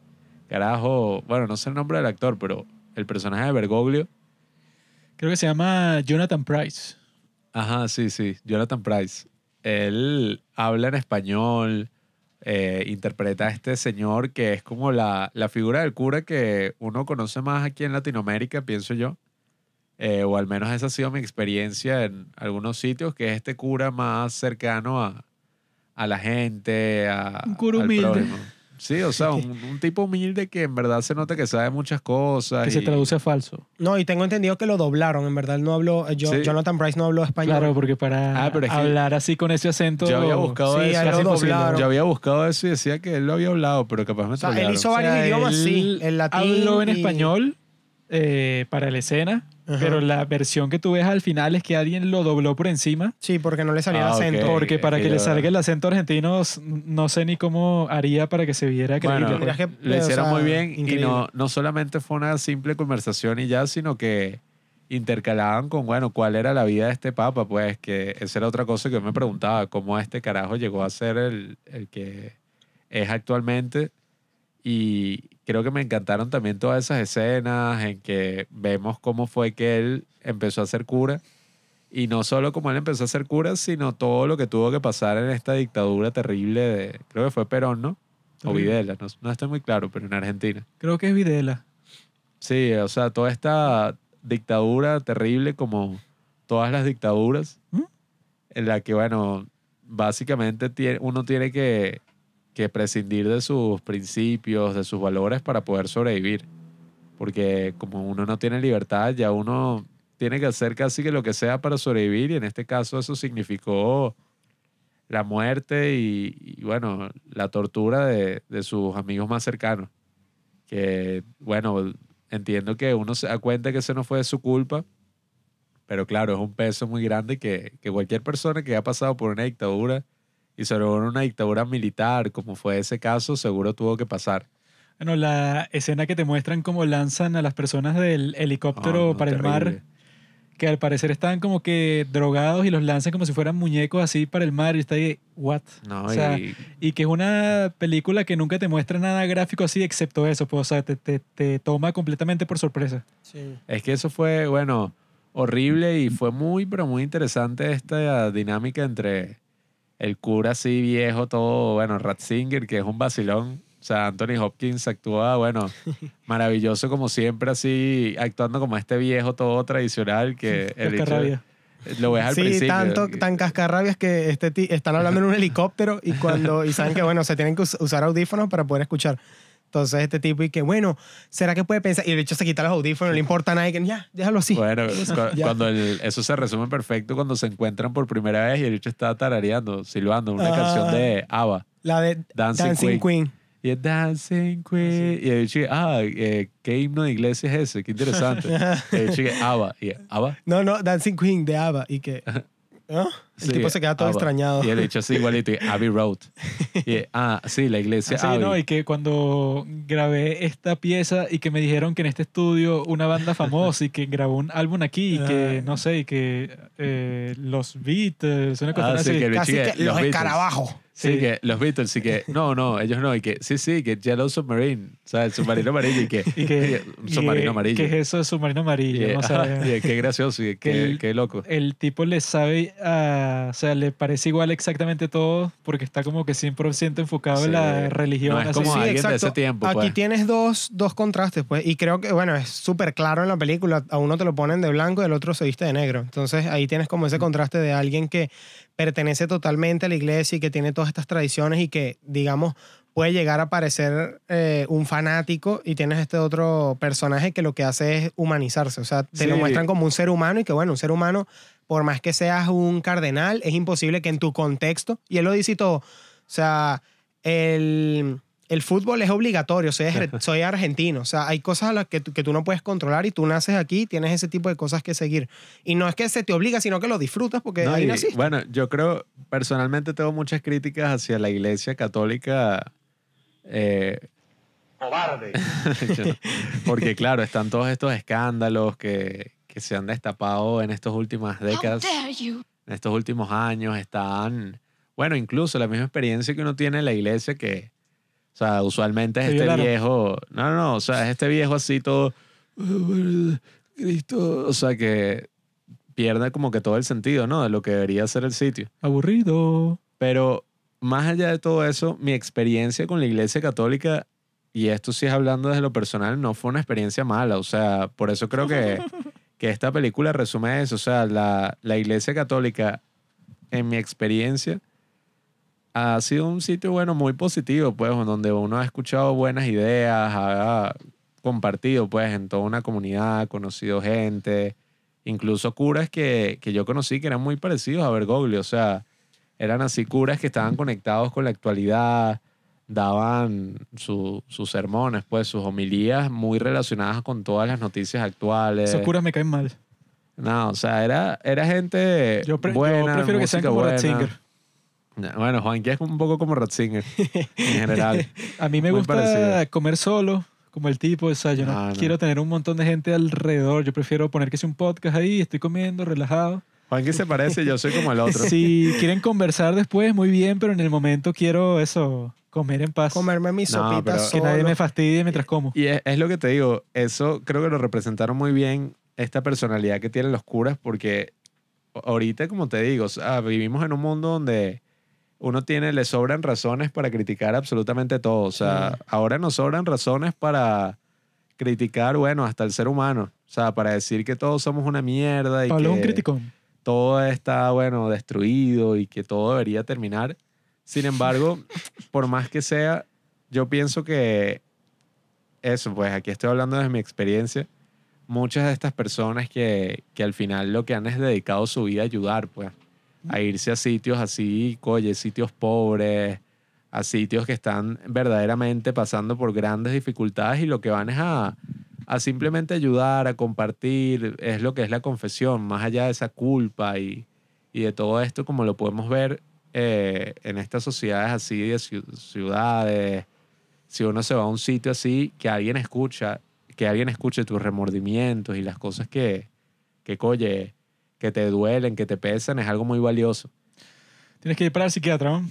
Speaker 2: carajo, bueno, no sé el nombre del actor, pero el personaje de Bergoglio.
Speaker 1: Creo que se llama Jonathan Price.
Speaker 2: Ajá, sí, sí, Jonathan Price. Él habla en español, eh, interpreta a este señor que es como la, la figura del cura que uno conoce más aquí en Latinoamérica, pienso yo. Eh, o al menos esa ha sido mi experiencia en algunos sitios, que es este cura más cercano a, a la gente, a,
Speaker 1: Un cura humilde.
Speaker 2: Sí, o sea, un, un tipo humilde que en verdad se nota que sabe muchas cosas.
Speaker 1: Que se traduce a falso.
Speaker 3: No, y tengo entendido que lo doblaron, en verdad. él No habló, eh, yo,
Speaker 2: Sí.
Speaker 3: Jonathan Price no habló español.
Speaker 1: Claro, porque para
Speaker 2: Ah, pero es que
Speaker 1: hablar así con ese acento.
Speaker 2: Yo había buscado
Speaker 3: Sí,
Speaker 2: eso.
Speaker 3: lo doblaron.
Speaker 2: Yo había buscado eso y
Speaker 3: y-
Speaker 1: eh, para la escena,
Speaker 3: Ajá.
Speaker 1: pero la versión que tú ves al final es que alguien lo dobló por encima.
Speaker 3: Sí, porque no le salía
Speaker 2: Ah,
Speaker 3: el acento.
Speaker 1: Porque
Speaker 2: es
Speaker 1: para
Speaker 2: que
Speaker 1: que, le salga el acento argentino, no sé ni cómo haría para que se viera creíble.
Speaker 2: Bueno,
Speaker 1: pues.
Speaker 3: Que,
Speaker 2: lo
Speaker 3: o
Speaker 2: hicieron
Speaker 3: sea,
Speaker 2: muy bien y
Speaker 3: increíble.
Speaker 2: no, no solamente fue una simple conversación y ya, sino que intercalaban con, bueno, cuál era la vida de este papa, pues que esa era otra cosa que yo me preguntaba, cómo este carajo llegó a ser el, el que es actualmente. Y creo que me encantaron también todas esas escenas en que vemos cómo fue que él empezó a ser cura. Y no solo como él empezó a ser cura, sino todo lo que tuvo que pasar en esta dictadura terrible de, creo que fue Perón, ¿no? O. Videla, no, no estoy muy claro, pero en Argentina.
Speaker 1: Creo que es Videla.
Speaker 2: Sí, o sea, toda esta dictadura terrible como todas las dictaduras,
Speaker 1: ¿Mm?
Speaker 2: en la que, bueno, básicamente uno tiene que, que prescindir de sus principios, de sus valores para poder sobrevivir. Porque como uno no tiene libertad, ya uno tiene que hacer casi que lo que sea para sobrevivir y en este caso eso significó la muerte y, bueno, la tortura de, de sus amigos más cercanos. Que, bueno, entiendo que uno se da cuenta que eso no fue su culpa, pero claro, es un peso muy grande que, que cualquier persona que haya pasado por una dictadura y sobre una dictadura militar, como fue ese caso, seguro tuvo que pasar.
Speaker 1: Bueno, la escena que te muestran cómo lanzan a las personas del helicóptero
Speaker 2: Ah, no,
Speaker 1: para el mar,
Speaker 2: terrible.
Speaker 1: que al parecer estaban como que drogados y los lanzan como si fueran muñecos así para el mar y está ahí, ¿what?
Speaker 2: No,
Speaker 1: O sea,
Speaker 2: y-
Speaker 1: Y que es una película que nunca te muestra nada gráfico así, excepto eso, pues, o sea, te, te, te toma completamente por sorpresa.
Speaker 3: Sí.
Speaker 2: Es que eso fue, bueno, horrible y fue muy, pero muy interesante esta dinámica entre el cura así viejo, todo, bueno, Ratzinger, que es un vacilón. O sea, Anthony Hopkins actúa, bueno, maravilloso como siempre, así, actuando como este viejo todo tradicional que el lo ves al
Speaker 3: Sí,
Speaker 2: principio.
Speaker 3: tanto, tan cascarrabias que este están hablando en un helicóptero y cuando y saben que bueno se tienen que us- usar audífonos para poder escuchar. Entonces este tipo y que bueno, ¿será que puede pensar? Y el hecho se quita los audífonos, no le importa a nadie, que ya, déjalo así.
Speaker 2: Bueno, cu- cuando el- eso se resume perfecto cuando se encuentran por primera vez y el bicho está tarareando, silbando una
Speaker 3: Ah.
Speaker 2: canción de ABBA.
Speaker 3: La de
Speaker 2: Dancing
Speaker 3: Dancing,
Speaker 2: Queen.
Speaker 3: Queen.
Speaker 2: Y es Dancing Queen. Y el bicho, ah, eh, ¿qué himno de iglesia es ese? Qué interesante. y el bicho, ABBA. Y ABBA.
Speaker 3: No, no, Dancing Queen de ABBA y que ¿no? El
Speaker 2: Sí,
Speaker 3: tipo se queda todo
Speaker 2: ABBA.
Speaker 3: extrañado.
Speaker 2: Y el bicho así igualito. Abbey Road. Y, ah, sí, la iglesia
Speaker 1: Así,
Speaker 2: Abbey.
Speaker 1: ¿no? Y que cuando grabé esta pieza y que me dijeron que en este estudio una banda famosa y que grabó un álbum aquí y que,
Speaker 3: Ah.
Speaker 1: no sé, y que eh, los Beatles, una cosa
Speaker 2: Ah, sí,
Speaker 1: así.
Speaker 2: que
Speaker 3: Casi que los
Speaker 2: Beatles.
Speaker 3: escarabajos.
Speaker 2: Sí,
Speaker 1: Sí.
Speaker 2: que los Beatles, sí que, no, no, ellos no, y que, sí, sí, que Yellow Submarine, o sea, el submarino amarillo, y que,
Speaker 1: Y que,
Speaker 2: un
Speaker 1: y
Speaker 2: submarino
Speaker 1: que-
Speaker 2: amarillo.
Speaker 1: ¿Qué es eso de submarino
Speaker 2: Y,
Speaker 1: amarillo? no
Speaker 2: ajá, y qué gracioso, y qué,
Speaker 1: el-
Speaker 2: qué loco.
Speaker 1: el tipo le sabe, ah, o sea, le parece igual exactamente todo porque está como que 100% enfocado en
Speaker 2: Sí.
Speaker 1: la religión.
Speaker 2: No es
Speaker 1: así.
Speaker 2: como
Speaker 3: Sí,
Speaker 2: alguien de ese tiempo,
Speaker 3: Aquí
Speaker 2: pues.
Speaker 3: tienes dos, dos contrastes, pues. Y creo que, bueno, es súper claro en la película. A uno te lo ponen de blanco y el otro se viste de negro. Entonces ahí tienes como ese contraste de alguien que pertenece totalmente a la iglesia y que tiene todas estas tradiciones y que, digamos, puede llegar a parecer eh, un fanático y tienes este otro personaje que lo que hace es humanizarse. O sea, te lo muestran como un ser humano y que, bueno, un ser humano, por más que seas un cardenal, es imposible que en tu contexto, y él lo dice y todo, o sea, el, el fútbol es obligatorio, soy, ar- soy argentino, o sea, hay cosas a las que, tú- que tú no puedes controlar y tú naces aquí, tienes ese tipo de cosas que seguir. Y no es que se te obliga, sino que lo disfrutas porque
Speaker 2: No,
Speaker 3: ahí
Speaker 2: y,
Speaker 3: naciste.
Speaker 2: bueno, yo creo, personalmente tengo muchas críticas hacia la iglesia católica Eh,
Speaker 4: Cobarde.
Speaker 2: porque claro, están todos estos escándalos que, que se han destapado en estas últimas décadas, en estos últimos años, están, bueno, incluso la misma experiencia que uno tiene en la iglesia que, o sea, usualmente es
Speaker 1: Se
Speaker 2: este
Speaker 1: violaron.
Speaker 2: viejo, no, no, no, o sea, es este viejo así todo, Cristo, o sea, que pierde como que todo el sentido, ¿no? De lo que debería ser el sitio.
Speaker 1: Aburrido.
Speaker 2: Pero más allá de todo eso, mi experiencia con la iglesia católica, y esto sí es hablando desde lo personal, no fue una experiencia mala. O sea, por eso creo que, que esta película resume eso. O sea, la, la iglesia católica, en mi experiencia, ha sido un sitio, bueno, muy positivo, pues, donde uno ha escuchado buenas ideas, ha compartido, pues, en toda una comunidad, conocido gente, incluso curas que, que yo conocí que eran muy parecidos a Bergoglio. O sea, eran así curas que estaban conectados con la actualidad, daban su- sus sermones, pues sus homilías muy relacionadas con todas las noticias actuales.
Speaker 1: Esos curas me caen mal.
Speaker 2: No, o sea, era, era gente
Speaker 1: Yo, pre- yo
Speaker 2: buena,
Speaker 1: prefiero que sean como
Speaker 2: buena. Bueno, Juanqui es un poco como Ratzinger en general.
Speaker 1: A mí me
Speaker 2: Muy
Speaker 1: gusta
Speaker 2: parecido.
Speaker 1: comer solo, como el tipo. O sea, yo no,
Speaker 2: No, no.
Speaker 1: quiero tener un montón de gente alrededor. Yo prefiero poner que sea un podcast ahí, estoy comiendo, relajado.
Speaker 2: Juanqui se parece, yo soy como el otro.
Speaker 1: Si quieren conversar después, muy bien, pero en el momento quiero eso, comer en paz.
Speaker 3: Comerme mis
Speaker 2: No,
Speaker 3: sopitas
Speaker 2: pero-
Speaker 1: que nadie me fastidie mientras como.
Speaker 2: Y es, es lo que te digo, eso creo que lo representaron muy bien esta personalidad que tienen los curas, porque ahorita, como te digo, o sea, vivimos en un mundo donde uno tiene, le sobran razones para criticar absolutamente todo. O sea,
Speaker 3: Sí.
Speaker 2: ahora nos sobran razones para criticar, bueno, hasta el ser humano. O sea, para decir que todos somos una mierda y
Speaker 1: Pablo un
Speaker 2: que
Speaker 1: criticón.
Speaker 2: todo está, bueno, destruido y que todo debería terminar. Sin embargo, por más que sea, yo pienso que eso, pues aquí estoy hablando desde mi experiencia, muchas de estas personas que, que al final lo que han es dedicado su vida a ayudar, pues, a irse a sitios así, coye, sitios pobres, a sitios que están verdaderamente pasando por grandes dificultades y lo que van es a, a simplemente ayudar, a compartir, es lo que es la confesión, más allá de esa culpa y, y de todo esto, como lo podemos ver eh, en estas sociedades así de ciu- ciudades, si uno se va a un sitio así, que alguien escucha, que alguien escuche tus remordimientos y las cosas que, que coye, que te duelen, que te pesan, es algo muy valioso.
Speaker 1: Tienes que ir para el psiquiatra, ¿no?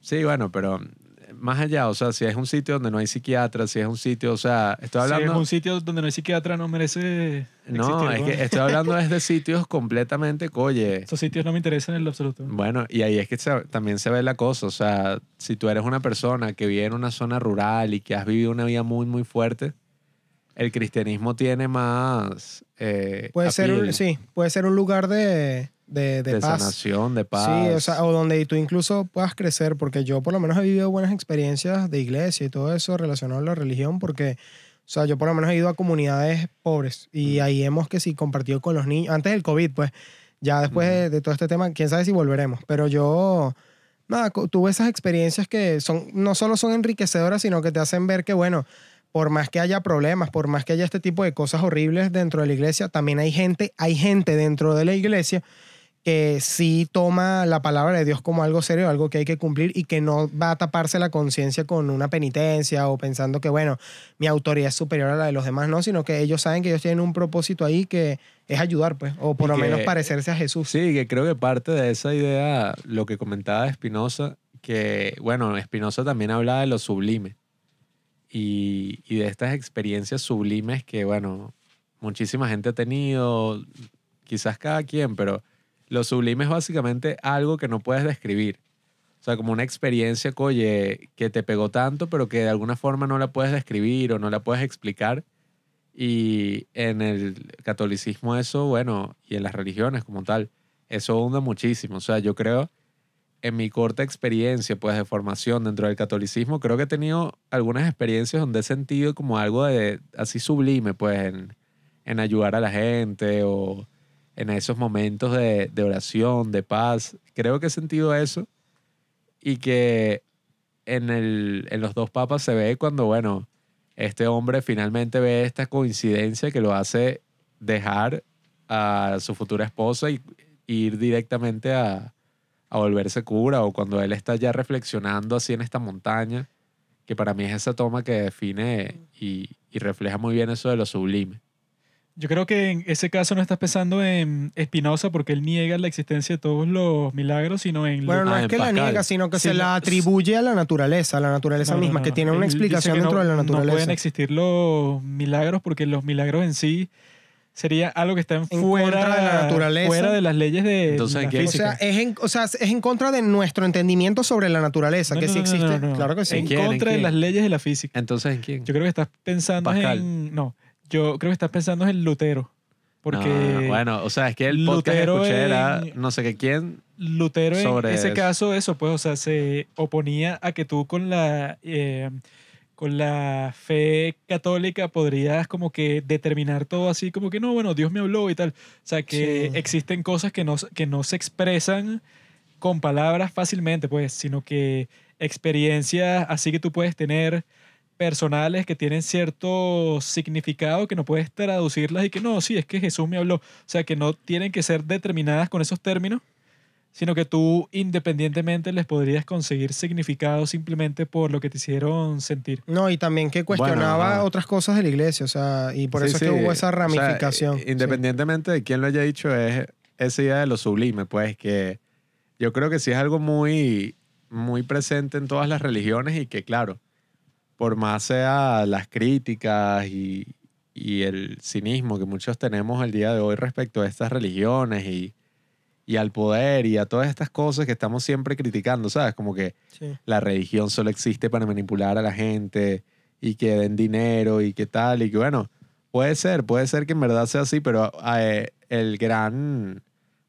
Speaker 2: Sí, bueno, pero más allá, o sea, si es un sitio donde no hay psiquiatra, si es un sitio, o sea, estoy
Speaker 1: Si
Speaker 2: hablando...
Speaker 1: es un sitio donde no hay psiquiatra, no merece
Speaker 2: no,
Speaker 1: existir,
Speaker 2: es que estoy hablando desde sitios completamente, coye,
Speaker 1: Esos sitios no me interesan en lo absoluto.
Speaker 2: Bueno, y ahí es que se- también se ve la cosa. O sea, si tú eres una persona que vive en una zona rural y que has vivido una vida muy, muy fuerte, el cristianismo tiene más. eh,
Speaker 3: Puede ser, un, sí, puede ser un lugar de, de, de
Speaker 2: de
Speaker 3: paz.
Speaker 2: sanación, de paz.
Speaker 3: Sí, o sea, o donde tú incluso puedas crecer, porque yo por lo menos he vivido buenas experiencias de iglesia y todo eso relacionado a la religión, porque, o sea, yo por lo menos he ido a comunidades pobres
Speaker 2: Mm.
Speaker 3: y ahí hemos que sí compartido con los niños, antes del COVID, pues, ya después de, de todo este tema, quién sabe si volveremos, pero yo, nada, tuve esas experiencias que son, no solo son enriquecedoras, sino que te hacen ver que, bueno, por más que haya problemas, por más que haya este tipo de cosas horribles dentro de la iglesia, también hay gente, hay gente dentro de la iglesia que sí toma la palabra de Dios como algo serio, algo que hay que cumplir y que no va a taparse la conciencia con una penitencia o pensando que, bueno, mi autoridad es superior a la de los demás, no, sino que ellos saben que ellos tienen un propósito ahí que es ayudar, pues, o por
Speaker 2: Y
Speaker 3: lo
Speaker 2: que-
Speaker 3: menos parecerse a Jesús.
Speaker 2: Sí, que creo que parte de esa idea, lo que comentaba Espinosa, que, bueno, Espinosa también hablaba de lo sublime y, de estas experiencias sublimes que, bueno, muchísima gente ha tenido, quizás cada quien, pero lo sublime es básicamente algo que no puedes describir. O sea, como una experiencia, oye, que te pegó tanto, pero que de alguna forma no la puedes describir o no la puedes explicar. Y en el catolicismo eso, bueno, y en las religiones como tal, eso abunda muchísimo. O sea, yo creo, en mi corta experiencia, pues, de formación dentro del catolicismo, creo que he tenido algunas experiencias donde he sentido como algo de así sublime, pues, en, en ayudar a la gente o en esos momentos de, oración, de paz. Creo que he sentido eso y que en, el, en los dos papas se ve cuando, bueno, este hombre finalmente ve esta coincidencia que lo hace dejar a su futura esposa y ir directamente a, a volverse cura o cuando él está ya reflexionando así en esta montaña que para mí es esa toma que define y, y refleja muy bien eso de lo sublime.
Speaker 1: Yo creo que en ese caso no estás pensando en Spinoza porque él niega la existencia de todos los milagros, sino en...
Speaker 3: Bueno, no
Speaker 2: Ah,
Speaker 3: es
Speaker 2: en
Speaker 3: que la niega, sino que
Speaker 1: Sí,
Speaker 3: se
Speaker 1: la-
Speaker 3: atribuye a la naturaleza, a la naturaleza
Speaker 1: No, no,
Speaker 3: misma,
Speaker 1: no,
Speaker 3: que
Speaker 1: no.
Speaker 3: tiene una explicación dentro
Speaker 1: no-
Speaker 3: de la
Speaker 1: No
Speaker 3: naturaleza.
Speaker 1: pueden existir los milagros porque los milagros en sí sería algo que está
Speaker 3: En
Speaker 1: fuera,
Speaker 3: contra de la naturaleza.
Speaker 1: fuera de las leyes de
Speaker 2: Entonces,
Speaker 1: la
Speaker 2: ¿qué?
Speaker 3: o
Speaker 1: física.
Speaker 3: sea, es en, o sea, es en contra de nuestro entendimiento sobre la naturaleza,
Speaker 1: No,
Speaker 3: que
Speaker 1: no,
Speaker 3: sí
Speaker 1: no, no,
Speaker 3: existe.
Speaker 1: no, no.
Speaker 3: Claro que sí.
Speaker 1: En
Speaker 2: quién? ¿En
Speaker 1: contra de
Speaker 2: quién?
Speaker 1: las leyes de la física.
Speaker 2: Entonces, ¿en quién?
Speaker 1: Yo creo que estás pensando
Speaker 2: Pascal.
Speaker 1: en... No, yo creo que estás pensando en Lutero. Porque
Speaker 2: No, bueno, o sea, es que el podcast que
Speaker 1: Lutero
Speaker 2: escuché era
Speaker 1: en-
Speaker 2: no sé qué quién.
Speaker 1: Lutero en
Speaker 2: sobre
Speaker 1: ese
Speaker 2: eso.
Speaker 1: caso, eso, pues, o sea, se oponía a que tú con la, eh, con la fe católica podrías como que determinar todo así, como que no, bueno, Dios me habló y tal. O sea, que
Speaker 3: Sí.
Speaker 1: existen cosas que no, que no se expresan con palabras fácilmente, pues, sino que experiencias así que tú puedes tener personales que tienen cierto significado que no puedes traducirlas y que no, sí, es que Jesús me habló. O sea, que no tienen que ser determinadas con esos términos, sino que tú independientemente les podrías conseguir significado simplemente por lo que te hicieron sentir.
Speaker 3: No, y también que cuestionaba
Speaker 2: ajá.
Speaker 3: otras cosas de la iglesia, o sea, y por
Speaker 2: Sí,
Speaker 3: eso
Speaker 2: sí,
Speaker 3: es que hubo esa
Speaker 2: o sea,
Speaker 3: ramificación.
Speaker 2: independientemente de quién lo haya dicho, es esa idea de lo sublime, pues que yo creo que sí es algo muy, muy presente en todas las religiones y que, claro, por más sea las críticas y, y el cinismo que muchos tenemos el día de hoy respecto a estas religiones y, y al poder y a todas estas cosas que estamos siempre criticando, ¿sabes? Como que
Speaker 3: Sí.
Speaker 2: la religión solo existe para manipular a la gente y que den dinero y que tal y que bueno, puede ser, puede ser que en verdad sea así, pero eh, el gran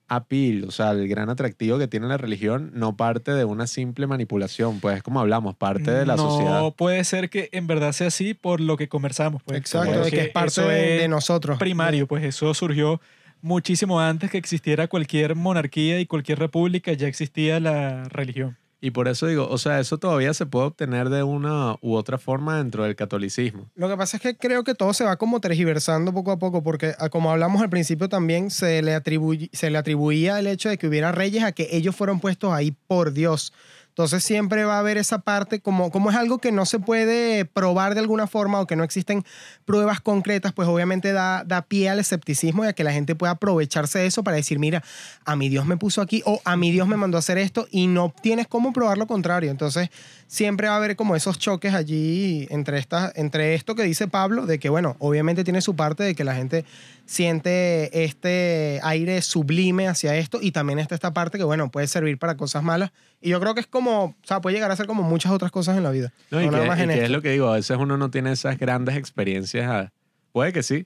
Speaker 2: appeal, o sea, el gran atractivo que tiene la religión no parte de una simple manipulación, pues como hablamos, parte de la
Speaker 1: no
Speaker 2: sociedad.
Speaker 1: puede ser que en verdad sea así por lo que conversamos. Pues,
Speaker 3: Exacto,
Speaker 1: Porque
Speaker 3: de que es parte
Speaker 1: eso
Speaker 3: de,
Speaker 1: es
Speaker 3: de nosotros.
Speaker 1: primario, pues eso surgió muchísimo antes que existiera cualquier monarquía y cualquier república, ya existía la religión.
Speaker 2: Y por eso digo, o sea, eso todavía se puede obtener de una u otra forma dentro del catolicismo.
Speaker 3: Lo que pasa es que creo que todo se va como tergiversando poco a poco, porque ah, como hablamos al principio también se le, atribuy- se le atribuía el hecho de que hubiera reyes a que ellos fueron puestos ahí por Dios. Entonces siempre va a haber esa parte, como, como es algo que no se puede probar de alguna forma o que no existen pruebas concretas, pues obviamente da, da pie al escepticismo y a que la gente pueda aprovecharse de eso para decir, mira, a mi Dios me puso aquí o a mi Dios me mandó a hacer esto y no tienes cómo probar lo contrario. Entonces siempre va a haber como esos choques allí entre, estas, entre esto que dice Pablo, de que bueno, obviamente tiene su parte de que la gente siente este aire sublime hacia esto y también está esta parte que bueno, puede servir para cosas malas. Y yo creo que es como, o sea, puede llegar a ser como muchas otras cosas en la vida.
Speaker 2: No, y
Speaker 3: No
Speaker 2: que, y que es lo que digo, a veces uno no tiene esas grandes experiencias, ah, puede que sí,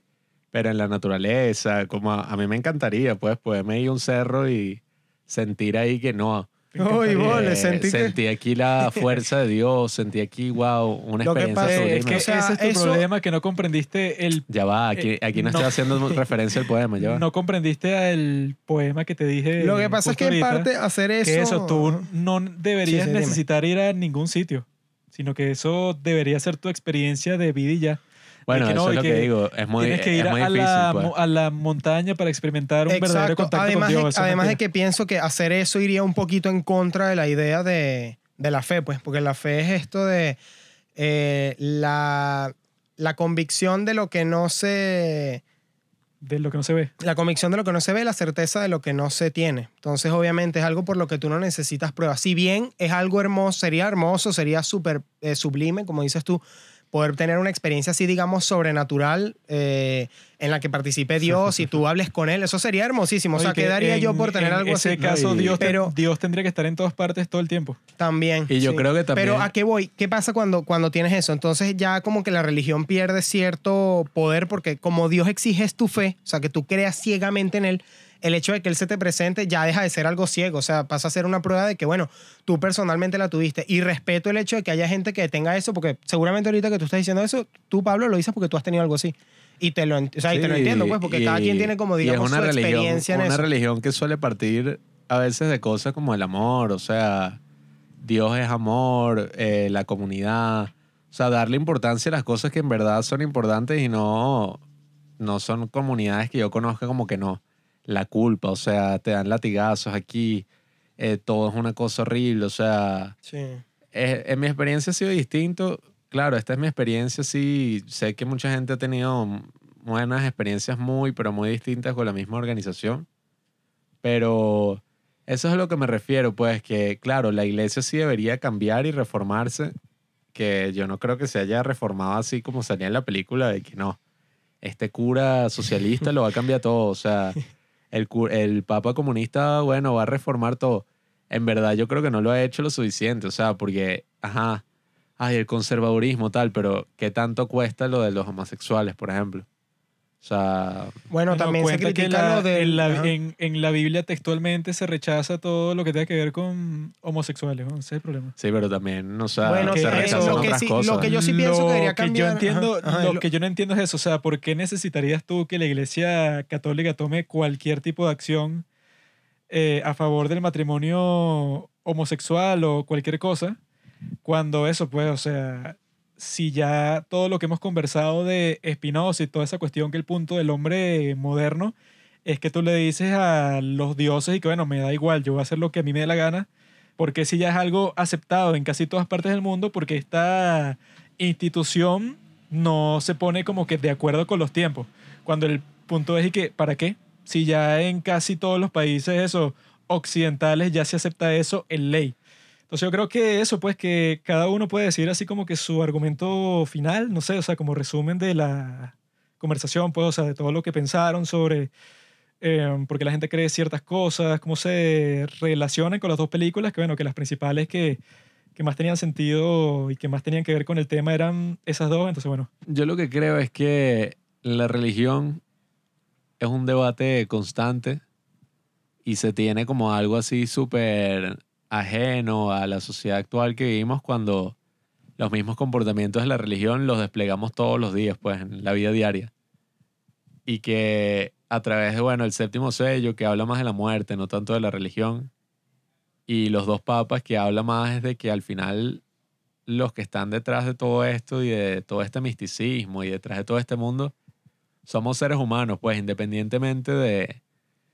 Speaker 2: pero en la naturaleza, como a, a mí me encantaría, pues, poderme ir a un cerro y sentir ahí que no.
Speaker 3: Uy, vole,
Speaker 2: eh,
Speaker 3: sentí que-
Speaker 2: sentí aquí la fuerza de Dios, sentí aquí, wow, una
Speaker 3: Lo que
Speaker 2: experiencia
Speaker 3: pasa
Speaker 2: sublime.
Speaker 1: Es que
Speaker 3: O sea,
Speaker 1: ese es tu
Speaker 3: eso-
Speaker 1: problema, que no comprendiste el...
Speaker 2: Ya va, aquí,
Speaker 1: eh,
Speaker 2: aquí no,
Speaker 1: no.
Speaker 2: estoy haciendo referencia al poema, ya va.
Speaker 1: No comprendiste el poema que te dije.
Speaker 3: Lo que pasa es que en
Speaker 1: ahorita,
Speaker 3: parte hacer eso...
Speaker 1: que eso tú no deberías
Speaker 3: Sí, sí,
Speaker 1: necesitar ir a ningún sitio, sino que eso debería ser tu experiencia de vida y ya.
Speaker 2: Bueno,
Speaker 1: que
Speaker 2: eso
Speaker 1: no,
Speaker 2: es
Speaker 1: y
Speaker 2: lo que,
Speaker 1: que
Speaker 2: digo, es muy,
Speaker 1: Tienes que
Speaker 2: es
Speaker 1: ir
Speaker 2: muy
Speaker 1: a,
Speaker 2: difícil,
Speaker 1: la,
Speaker 2: pues.
Speaker 1: a la montaña para experimentar un verdadero
Speaker 3: Exacto.
Speaker 1: contacto
Speaker 3: Además,
Speaker 1: con Dios.
Speaker 3: de,
Speaker 1: eso es
Speaker 3: además de que pienso que hacer eso iría un poquito en contra de la idea de, de la fe, pues, porque la fe es esto de eh, la, la convicción de lo que no se...
Speaker 1: De lo que no se ve.
Speaker 3: La convicción de lo que no se ve, la certeza de lo que no se tiene. Entonces, obviamente, es algo por lo que tú no necesitas pruebas. Si bien es algo hermoso, sería hermoso, sería súper eh, sublime, como dices tú, poder tener una experiencia así, digamos, sobrenatural, eh, en la que participe Dios y tú hables con Él. Eso sería hermosísimo. O sea,
Speaker 1: Oye, que
Speaker 3: ¿qué daría yo
Speaker 1: en-
Speaker 3: por tener
Speaker 1: en
Speaker 3: algo
Speaker 1: ese
Speaker 3: así?
Speaker 1: caso,
Speaker 2: No, y-
Speaker 1: Dios, te-
Speaker 3: Pero-
Speaker 1: Dios tendría que estar en todas partes todo el tiempo.
Speaker 3: También.
Speaker 2: Y yo creo que también-
Speaker 3: Pero ¿a qué voy? ¿Qué pasa cuando, cuando tienes eso? Entonces ya como que la religión pierde cierto poder porque como Dios exige es tu fe, o sea, que tú creas ciegamente en Él, el hecho de que Él se te presente ya deja de ser algo ciego, o sea, pasa a ser una prueba de que, bueno, tú personalmente la tuviste. Y respeto el hecho de que haya gente que tenga eso, porque seguramente ahorita que tú estás diciendo eso, tú, Pablo, lo dices porque tú has tenido algo así. Y te lo, o sea, y te lo
Speaker 2: Sí,
Speaker 3: entiendo, pues, porque cada
Speaker 2: y-
Speaker 3: quien tiene como, digamos,
Speaker 2: una
Speaker 3: su
Speaker 2: religión,
Speaker 3: experiencia en
Speaker 2: una
Speaker 3: eso.
Speaker 2: religión que suele partir a veces de cosas como el amor, o sea, Dios es amor, eh, la comunidad, o sea, darle importancia a las cosas que en verdad son importantes y no, no son comunidades que yo conozca como que no. La culpa, o sea, te dan latigazos aquí, eh, todo es una cosa horrible, o sea,
Speaker 3: Sí.
Speaker 2: en mi experiencia ha sido distinto. Claro, esta es mi experiencia, sí. Sé que mucha gente ha tenido buenas experiencias muy, pero muy distintas con la misma organización. Pero eso es a lo que me refiero, pues que, claro, la iglesia sí debería cambiar y reformarse, que yo no creo que se haya reformado así como salía en la película, de que no, este cura socialista lo va a cambiar todo, o sea, el, el papa comunista, bueno, va a reformar todo. En verdad yo creo que no lo ha hecho lo suficiente, o sea, porque, ajá, ay, el conservadurismo tal, pero ¿qué tanto cuesta lo de los homosexuales, por ejemplo? O sea,
Speaker 3: Bueno, también se
Speaker 1: que
Speaker 3: critica
Speaker 1: la-
Speaker 3: lo de...
Speaker 1: en, la,
Speaker 3: ajá.
Speaker 1: en, en la Biblia textualmente se rechaza todo lo que tenga que ver con homosexuales, ¿no? ese es el problema.
Speaker 2: sí, pero también, o sea,
Speaker 3: Bueno,
Speaker 2: se
Speaker 1: que-
Speaker 2: rechazan
Speaker 3: lo que
Speaker 2: otras
Speaker 3: sí-
Speaker 2: cosas.
Speaker 3: lo que yo sí pienso que debería cambiar,
Speaker 1: yo entiendo,
Speaker 3: ajá, ajá,
Speaker 1: lo
Speaker 3: lo-
Speaker 1: que yo no entiendo es eso, o sea, ¿por qué necesitarías tú que la iglesia católica tome cualquier tipo de acción eh, a favor del matrimonio homosexual o cualquier cosa? Cuando eso, pues, o sea, si ya todo lo que hemos conversado de Spinoza y toda esa cuestión que el punto del hombre moderno es que tú le dices a los dioses y que, bueno, me da igual, yo voy a hacer lo que a mí me dé la gana, porque si ya es algo aceptado en casi todas partes del mundo, porque esta institución no se pone como que de acuerdo con los tiempos. Cuando el punto es y que, ¿para qué? Si ya en casi todos los países eso, occidentales ya se acepta eso en ley. Entonces yo creo que eso, pues que cada uno puede decir así como que su argumento final, no sé, o sea, como resumen de la conversación, pues, o sea, de todo lo que pensaron sobre eh, por qué la gente cree ciertas cosas, cómo se relacionan con las dos películas, que bueno, que las principales que, que más tenían sentido y que más tenían que ver con el tema eran esas dos, entonces bueno,
Speaker 2: Yo lo que creo es que la religión es un debate constante y se tiene como algo así súper ajeno a la sociedad actual que vivimos cuando los mismos comportamientos de la religión los desplegamos todos los días, pues, en la vida diaria. Y que a través de, bueno, el séptimo sello que habla más de la muerte, no tanto de la religión, y los dos papas que habla más de que al final los que están detrás de todo esto y de todo este misticismo y detrás de todo este mundo somos seres humanos, pues independientemente de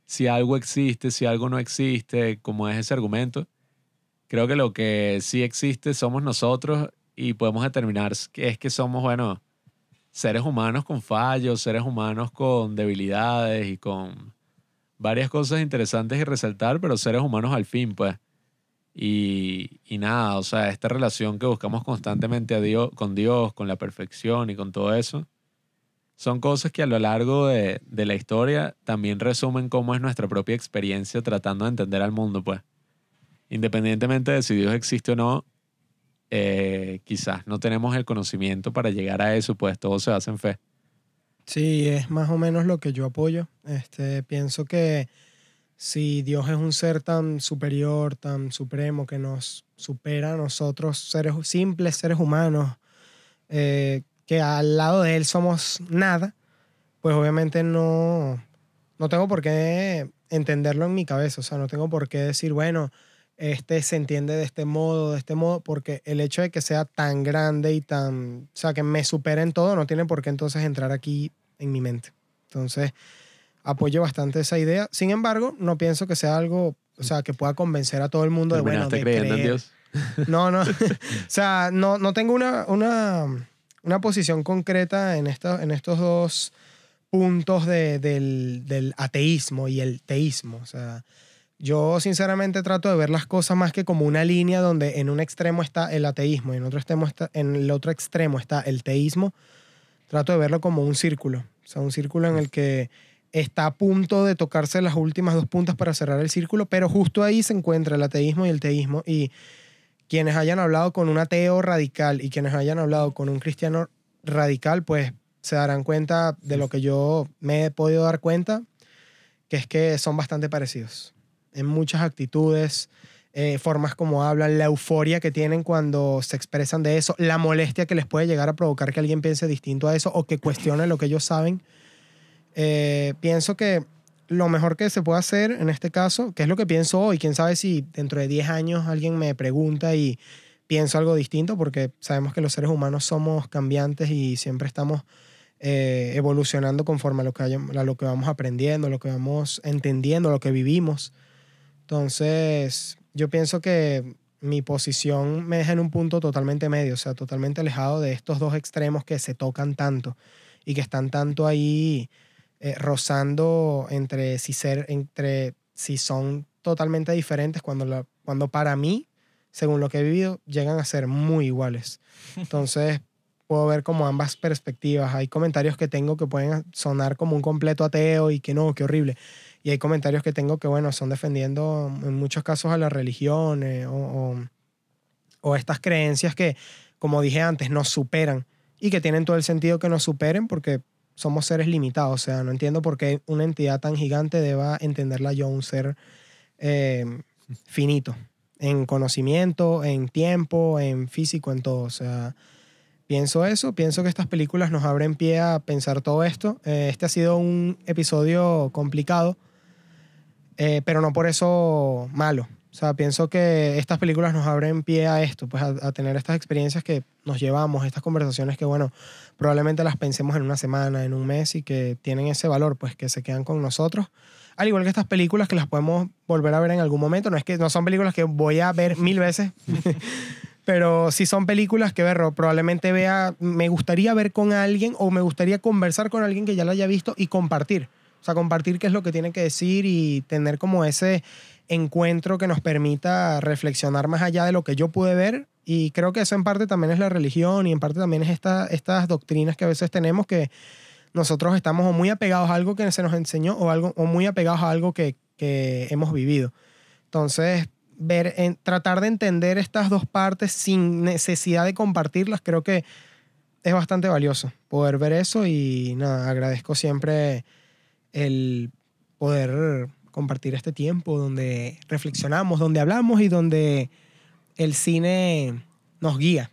Speaker 2: si algo existe, si algo no existe, como es ese argumento, creo que lo que sí existe somos nosotros y podemos determinar que es que somos, bueno, seres humanos con fallos, seres humanos con debilidades y con varias cosas interesantes y resaltar, pero seres humanos al fin, pues. Y, y nada, o sea, esta relación que buscamos constantemente a Dios, con Dios, con la perfección y con todo eso, son cosas que a lo largo de, de la historia también resumen cómo es nuestra propia experiencia tratando de entender al mundo, pues. Independientemente de si Dios existe o no, eh, quizás no tenemos el conocimiento para llegar a eso, pues todo se basa en fe.
Speaker 3: Sí, es más o menos lo que yo apoyo. Este, pienso que si Dios es un ser tan superior, tan supremo, que nos supera a nosotros, seres simples, seres humanos, eh, que al lado de Él somos nada, pues obviamente no, no tengo por qué entenderlo en mi cabeza. O sea, no tengo por qué decir, bueno, este se entiende de este modo, de este modo, porque el hecho de que sea tan grande y tan, o sea, que me supere en todo, no tiene por qué entonces entrar aquí en mi mente. Entonces, apoyo bastante esa idea. Sin embargo, no pienso que sea algo, o sea, que pueda convencer a todo el mundo de, bueno,
Speaker 2: ¿Terminaste
Speaker 3: de
Speaker 2: creyendo en
Speaker 3: creer.
Speaker 2: Dios?
Speaker 3: No, no. o sea, no, no tengo una, una, una posición concreta en, esta, en estos dos puntos de- del, del ateísmo y el teísmo. O sea, yo sinceramente trato de ver las cosas más que como una línea donde en un extremo está el ateísmo y en, otro extremo está, en el otro extremo está el teísmo. Trato de verlo como un círculo. O sea, un círculo en el que está a punto de tocarse las últimas dos puntas para cerrar el círculo, pero justo ahí se encuentra el ateísmo y el teísmo. Y quienes hayan hablado con un ateo radical y quienes hayan hablado con un cristiano radical, pues se darán cuenta de lo que yo me he podido dar cuenta, que es que son bastante parecidos en muchas actitudes, eh, formas como hablan, la euforia que tienen cuando se expresan de eso, la molestia que les puede llegar a provocar que alguien piense distinto a eso o que cuestione lo que ellos saben. Eh, pienso que lo mejor que se puede hacer en este caso, que es lo que pienso hoy, quién sabe si dentro de 10 años alguien me pregunta y pienso algo distinto, porque sabemos que los seres humanos somos cambiantes y siempre estamos eh, evolucionando conforme a lo, que hayam- a lo que vamos aprendiendo, lo que vamos entendiendo, lo que vivimos. Entonces, yo pienso que mi posición me deja en un punto totalmente medio, o sea, totalmente alejado de estos dos extremos que se tocan tanto y que están tanto ahí eh, rozando entre si, ser, entre si son totalmente diferentes cuando, la, cuando para mí, según lo que he vivido, llegan a ser muy iguales. Entonces, puedo ver como ambas perspectivas. Hay comentarios que tengo que pueden sonar como un completo ateo y que no, qué horrible. Y hay comentarios que tengo que, bueno, son defendiendo en muchos casos a la religión eh, o, estas creencias que, como dije antes, nos superan y que tienen todo el sentido que nos superen porque somos seres limitados. O sea, no entiendo por qué una entidad tan gigante deba entenderla yo un ser eh, finito en conocimiento, en tiempo, en físico, en todo. O sea, pienso eso, pienso que estas películas nos abren pie a pensar todo esto. Eh, este ha sido un episodio complicado, eh, pero no por eso malo. O sea, pienso que estas películas nos abren pie a esto, pues a, tener estas experiencias que nos llevamos, estas conversaciones que, bueno, probablemente las pensemos en una semana, en un mes y que tienen ese valor, pues que se quedan con nosotros. Al igual que estas películas que las podemos volver a ver en algún momento. No es que no son películas que voy a ver mil veces, pero sí son películas que ver, probablemente vea, me gustaría ver con alguien o me gustaría conversar con alguien que ya la haya visto y compartir. O sea, compartir qué es lo que tiene que decir y tener como ese encuentro que nos permita reflexionar más allá de lo que yo pude ver. Y creo que eso en parte también es la religión y en parte también es esta, estas doctrinas que a veces tenemos que nosotros estamos o muy apegados a algo que se nos enseñó o, algo, o muy apegados a algo que, que hemos vivido. Entonces, ver, en, tratar de entender estas dos partes sin necesidad de compartirlas, creo que es bastante valioso poder ver eso y nada, agradezco siempre el poder compartir este tiempo donde reflexionamos, donde hablamos y donde el cine nos guía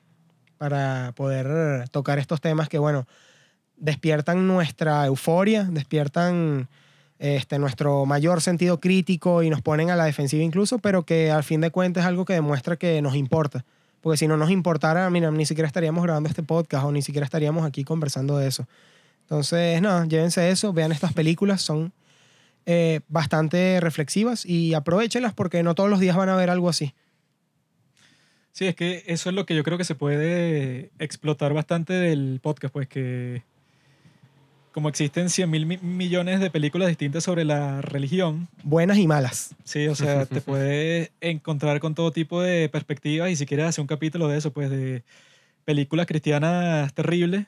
Speaker 3: para poder tocar estos temas que, bueno, despiertan nuestra euforia, despiertan este, nuestro mayor sentido crítico y nos ponen a la defensiva incluso, pero que al fin de cuentas es algo que demuestra que nos importa. Porque si no nos importara, mira, ni siquiera estaríamos grabando este podcast o ni siquiera estaríamos aquí conversando de eso. Entonces, no, llévense eso, vean estas películas, son eh, bastante reflexivas y aprovechenlas porque no todos los días van a ver algo así.
Speaker 1: Sí, es que eso es lo que yo creo que se puede explotar bastante del podcast, pues que como existen 100 mil millones de películas distintas sobre la religión.
Speaker 3: Buenas y malas.
Speaker 1: Sí, o sea, te puedes encontrar con todo tipo de perspectivas y si quieres hacer un capítulo de eso, pues de películas cristianas terribles,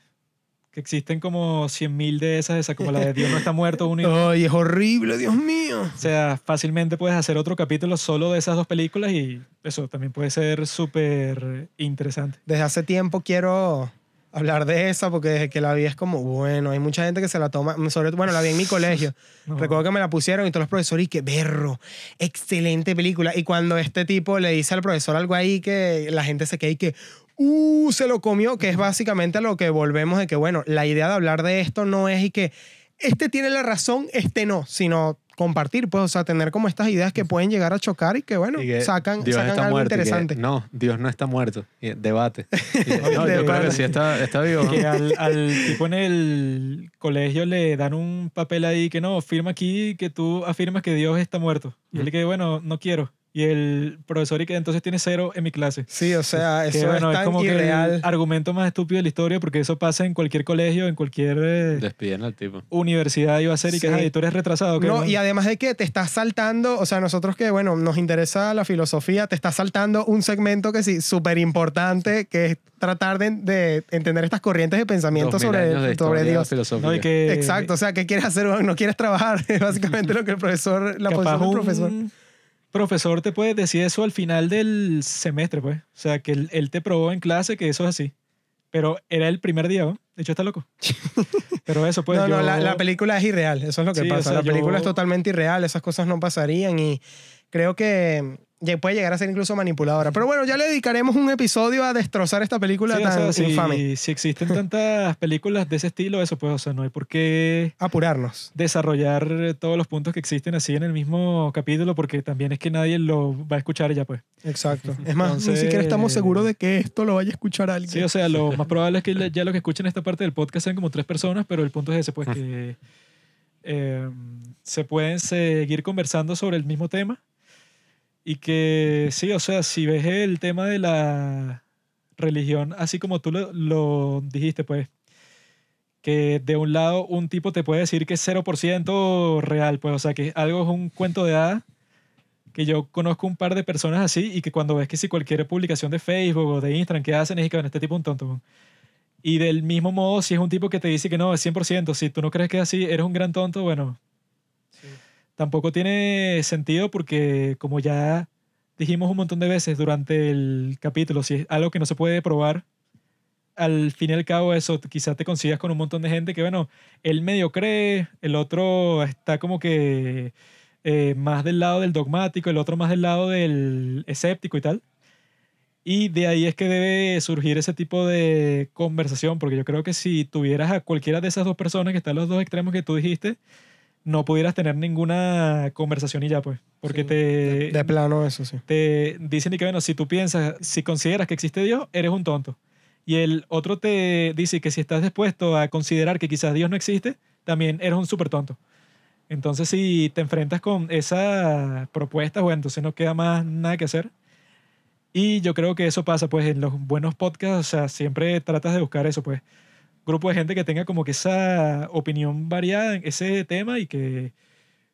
Speaker 1: que existen como 100 mil de esas, esa como la de Dios no está muerto. Uno
Speaker 3: Ay, es horrible, Dios mío.
Speaker 1: O sea, fácilmente puedes hacer otro capítulo solo de esas dos películas y eso también puede ser súper interesante.
Speaker 3: Desde hace tiempo quiero hablar de esa porque desde que la vi es como, bueno, hay mucha gente que se la toma, sobre bueno, la vi en mi colegio. no. Recuerdo que me la pusieron y todos los profesores y que berro, excelente película. Y cuando este tipo le dice al profesor algo ahí que la gente se queda y que, uh, se lo comió, que es básicamente a lo que volvemos de que, bueno, la idea de hablar de esto no es y que este tiene la razón, este no, sino compartir, pues, o sea, tener como estas ideas que pueden llegar a chocar y que, bueno,
Speaker 2: Y que
Speaker 3: sacan,
Speaker 2: Dios
Speaker 3: sacan
Speaker 2: está
Speaker 3: algo
Speaker 2: muerto y que,
Speaker 3: interesante.
Speaker 2: no, Dios no está muerto. Y debate. Y, no, yo creo
Speaker 3: Debate.
Speaker 2: que sí está, está vivo. ¿no?
Speaker 1: Que al, al tipo en el colegio le dan un papel ahí que no, firma aquí que tú afirmas que Dios está muerto. Y él le que, bueno, no quiero. Y el profesor y que entonces tiene cero en mi clase.
Speaker 3: Sí, o sea,
Speaker 1: Que
Speaker 3: eso
Speaker 1: bueno,
Speaker 3: es
Speaker 1: es
Speaker 3: tan
Speaker 1: como que
Speaker 3: irreal.
Speaker 1: el argumento más estúpido de la historia porque eso pasa en cualquier colegio, en cualquier eh,
Speaker 2: Despiden al tipo.
Speaker 1: universidad iba a ser y que
Speaker 3: Sí.
Speaker 1: "Ay, tú eres retrasado.
Speaker 3: No, y además de que te estás saltando, o sea, nosotros que, bueno, nos interesa la filosofía, te estás saltando un segmento que sí, súper importante, que es tratar de, de entender estas corrientes de pensamiento
Speaker 2: de
Speaker 3: sobre, Dios.
Speaker 1: No, y que
Speaker 3: Exacto, o sea, ¿qué quieres hacer? No quieres trabajar, es básicamente lo que el profesor, la posición del
Speaker 1: un
Speaker 3: profesor.
Speaker 1: te puede decir eso al final del semestre, pues. O sea, que él, él te probó en clase que eso es así. Pero era el primer día, ¿no? De hecho, está loco. Pero eso, pues.
Speaker 3: no, no,
Speaker 1: yo-
Speaker 3: la, la película es irreal, eso es lo que
Speaker 1: Sí, o
Speaker 3: pasa.
Speaker 1: sea,
Speaker 3: la película
Speaker 1: yo-
Speaker 3: es totalmente irreal, esas cosas no pasarían y creo que puede llegar a ser incluso manipuladora. Pero bueno, ya le dedicaremos un episodio a destrozar esta película
Speaker 1: Sí, o
Speaker 3: tan
Speaker 1: sea, si,
Speaker 3: infame.
Speaker 1: si existen tantas películas de ese estilo, eso pues, o sea, no hay por qué
Speaker 3: Apurarnos.
Speaker 1: desarrollar todos los puntos que existen así en el mismo capítulo, porque también es que nadie lo va a escuchar ya, pues.
Speaker 3: Exacto. Es más, ni siquiera estamos seguros de que esto lo vaya a escuchar alguien.
Speaker 1: Sí, o sea, lo más probable es que ya lo que escuchen esta parte del podcast sean como tres personas, pero el punto es ese, pues, que eh, se pueden seguir conversando sobre el mismo tema Y que sí, o sea, si ves el tema de la religión, así como tú lo, lo dijiste, pues, que de un lado un tipo te puede decir que es 0% real, pues, o sea, que algo es un cuento de hadas, que yo conozco un par de personas así y que cuando ves que si cualquier publicación de Facebook o de Instagram que hacen es que bueno, este tipo es un tonto. weón". Y del mismo modo, si es un tipo que te dice que no, es 100%, si tú no crees que es así, eres un gran tonto, bueno, tampoco tiene sentido porque como ya dijimos un montón de veces durante el capítulo, si es algo que no se puede probar, al fin y al cabo eso quizás te consigas con un montón de gente que, bueno, él medio cree, el otro está como que eh, más del lado del dogmático, el otro más del lado del escéptico y tal. Y de ahí es que debe surgir ese tipo de conversación, porque yo creo que si tuvieras a cualquiera de esas dos personas que están en los dos extremos que tú dijiste, no pudieras tener ninguna conversación y ya, pues. Porque
Speaker 3: Sí,
Speaker 1: te,
Speaker 3: De, de plano, eso sí.
Speaker 1: te dicen y que, bueno, si tú piensas, si consideras que existe Dios, eres un tonto. Y el otro te dice que si estás dispuesto a considerar que quizás Dios no existe, también eres un súper tonto. Entonces, si te enfrentas con esa propuesta, bueno, entonces no queda más nada que hacer. Y yo creo que eso pasa, pues, en los buenos podcasts, o sea, siempre tratas de buscar eso, pues, grupo de gente que tenga como que esa opinión variada en ese tema y que,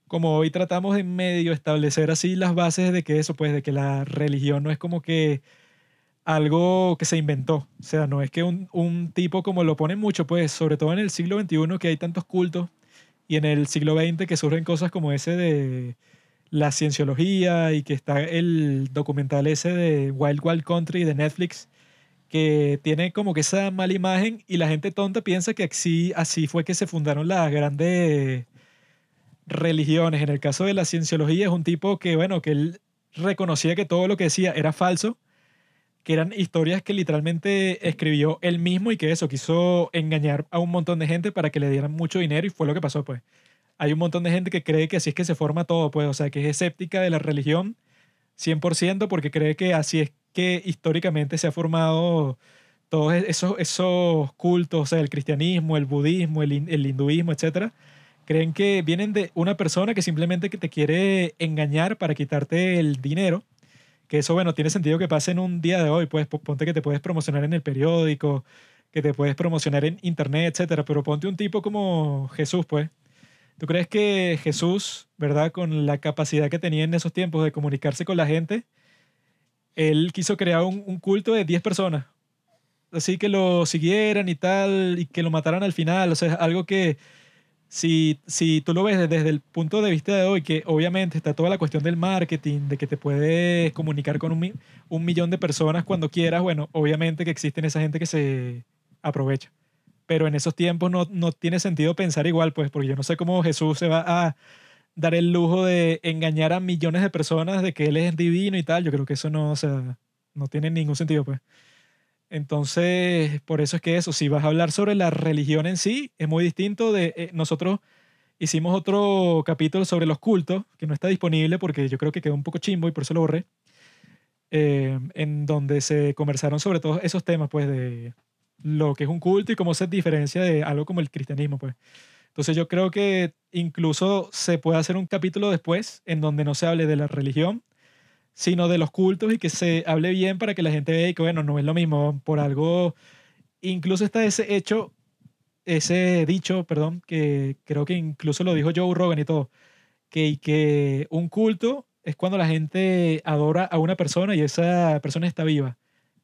Speaker 1: como hoy tratamos de medio establecer así las bases de que eso, pues, de que la religión no es como que algo que se inventó. O sea, no es que un, un tipo como lo ponen mucho, pues, sobre todo en el siglo XXI que hay tantos cultos y en el siglo XX que surgen cosas como ese de la cienciología y que está el documental ese de Wild Wild Country de Netflix que tiene como que esa mala imagen y la gente tonta piensa que así, así fue que se fundaron las grandes religiones. En el caso de la cienciología es un tipo que, bueno, que él reconocía que todo lo que decía era falso, que eran historias que literalmente escribió él mismo y que eso quiso engañar a un montón de gente para que le dieran mucho dinero y fue lo que pasó, pues. Hay un montón de gente que cree que así es que se forma todo, pues, o sea, que es escéptica de la religión 100% porque cree que así es que históricamente se ha formado todos esos, esos cultos, o sea, el cristianismo, el budismo, el, hin- el hinduismo, etcétera, creen que vienen de una persona que simplemente te quiere engañar para quitarte el dinero. Que eso, bueno, tiene sentido que pase en un día de hoy, pues po- ponte que te puedes promocionar en el periódico, que te puedes promocionar en internet, etcétera, pero ponte un tipo como Jesús, pues. ¿Tú crees que Jesús, verdad, con la capacidad que tenía en esos tiempos de comunicarse con la gente, él quiso crear un, un culto de 10 personas? Así que lo siguieran y tal, y que lo mataran al final. O sea, es algo que si, si tú lo ves desde el punto de vista de hoy, que obviamente está toda la cuestión del marketing, de que te puedes comunicar con un, un millón de personas cuando quieras, bueno, obviamente que existen esa gente que se aprovecha. Pero en esos tiempos no, no tiene sentido pensar igual, pues, porque yo no sé cómo Jesús se va a dar el lujo de engañar a millones de personas de que Él es divino y tal. Yo creo que eso no, o sea, no tiene ningún sentido, pues. Entonces, por eso es que eso, si vas a hablar sobre la religión en sí, es muy distinto de eh, nosotros hicimos otro capítulo sobre los cultos, que no está disponible porque yo creo que quedó un poco chimbo y por eso lo borré, eh, en donde se conversaron sobre todos esos temas, pues, de lo que es un culto y cómo se diferencia de algo como el cristianismo, pues. Entonces yo creo que incluso se puede hacer un capítulo después en donde no se hable de la religión, sino de los cultos y que se hable bien para que la gente vea y que, bueno, no es lo mismo por algo. Incluso está ese hecho, ese dicho, perdón, que creo que incluso lo dijo Joe Rogan y todo, que, que un culto es cuando la gente adora a una persona y esa persona está viva.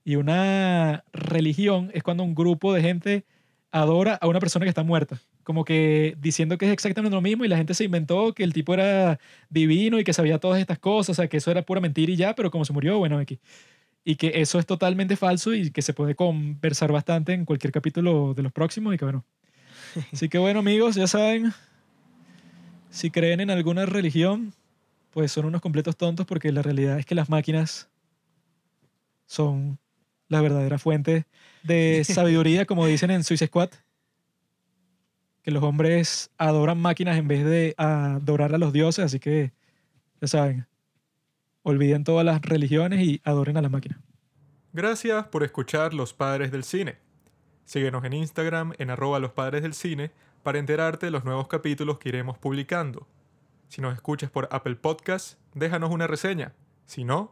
Speaker 1: Y una religión es cuando un grupo de gente adora a una persona que está muerta. Como que diciendo que es exactamente lo mismo y la gente se inventó que el tipo era divino y que sabía todas estas cosas, o sea, que eso era pura mentira y ya, pero como se murió, bueno, aquí. Y que eso es totalmente falso y que se puede conversar bastante en cualquier capítulo de los próximos y que bueno. Así que bueno, amigos, ya saben, si creen en alguna religión, pues son unos completos tontos porque la realidad es que las máquinas son la verdadera fuente de sabiduría, como dicen en Suicide Squad. Que los hombres adoran máquinas en vez de adorar a los dioses, así que ya saben, olviden todas las religiones y adoren a las máquinas.
Speaker 5: Gracias por escuchar Los Padres del Cine. Síguenos en Instagram en arroba los padres del cine para enterarte de los nuevos capítulos que iremos publicando. Si nos escuchas por Apple Podcast, déjanos una reseña. Si no,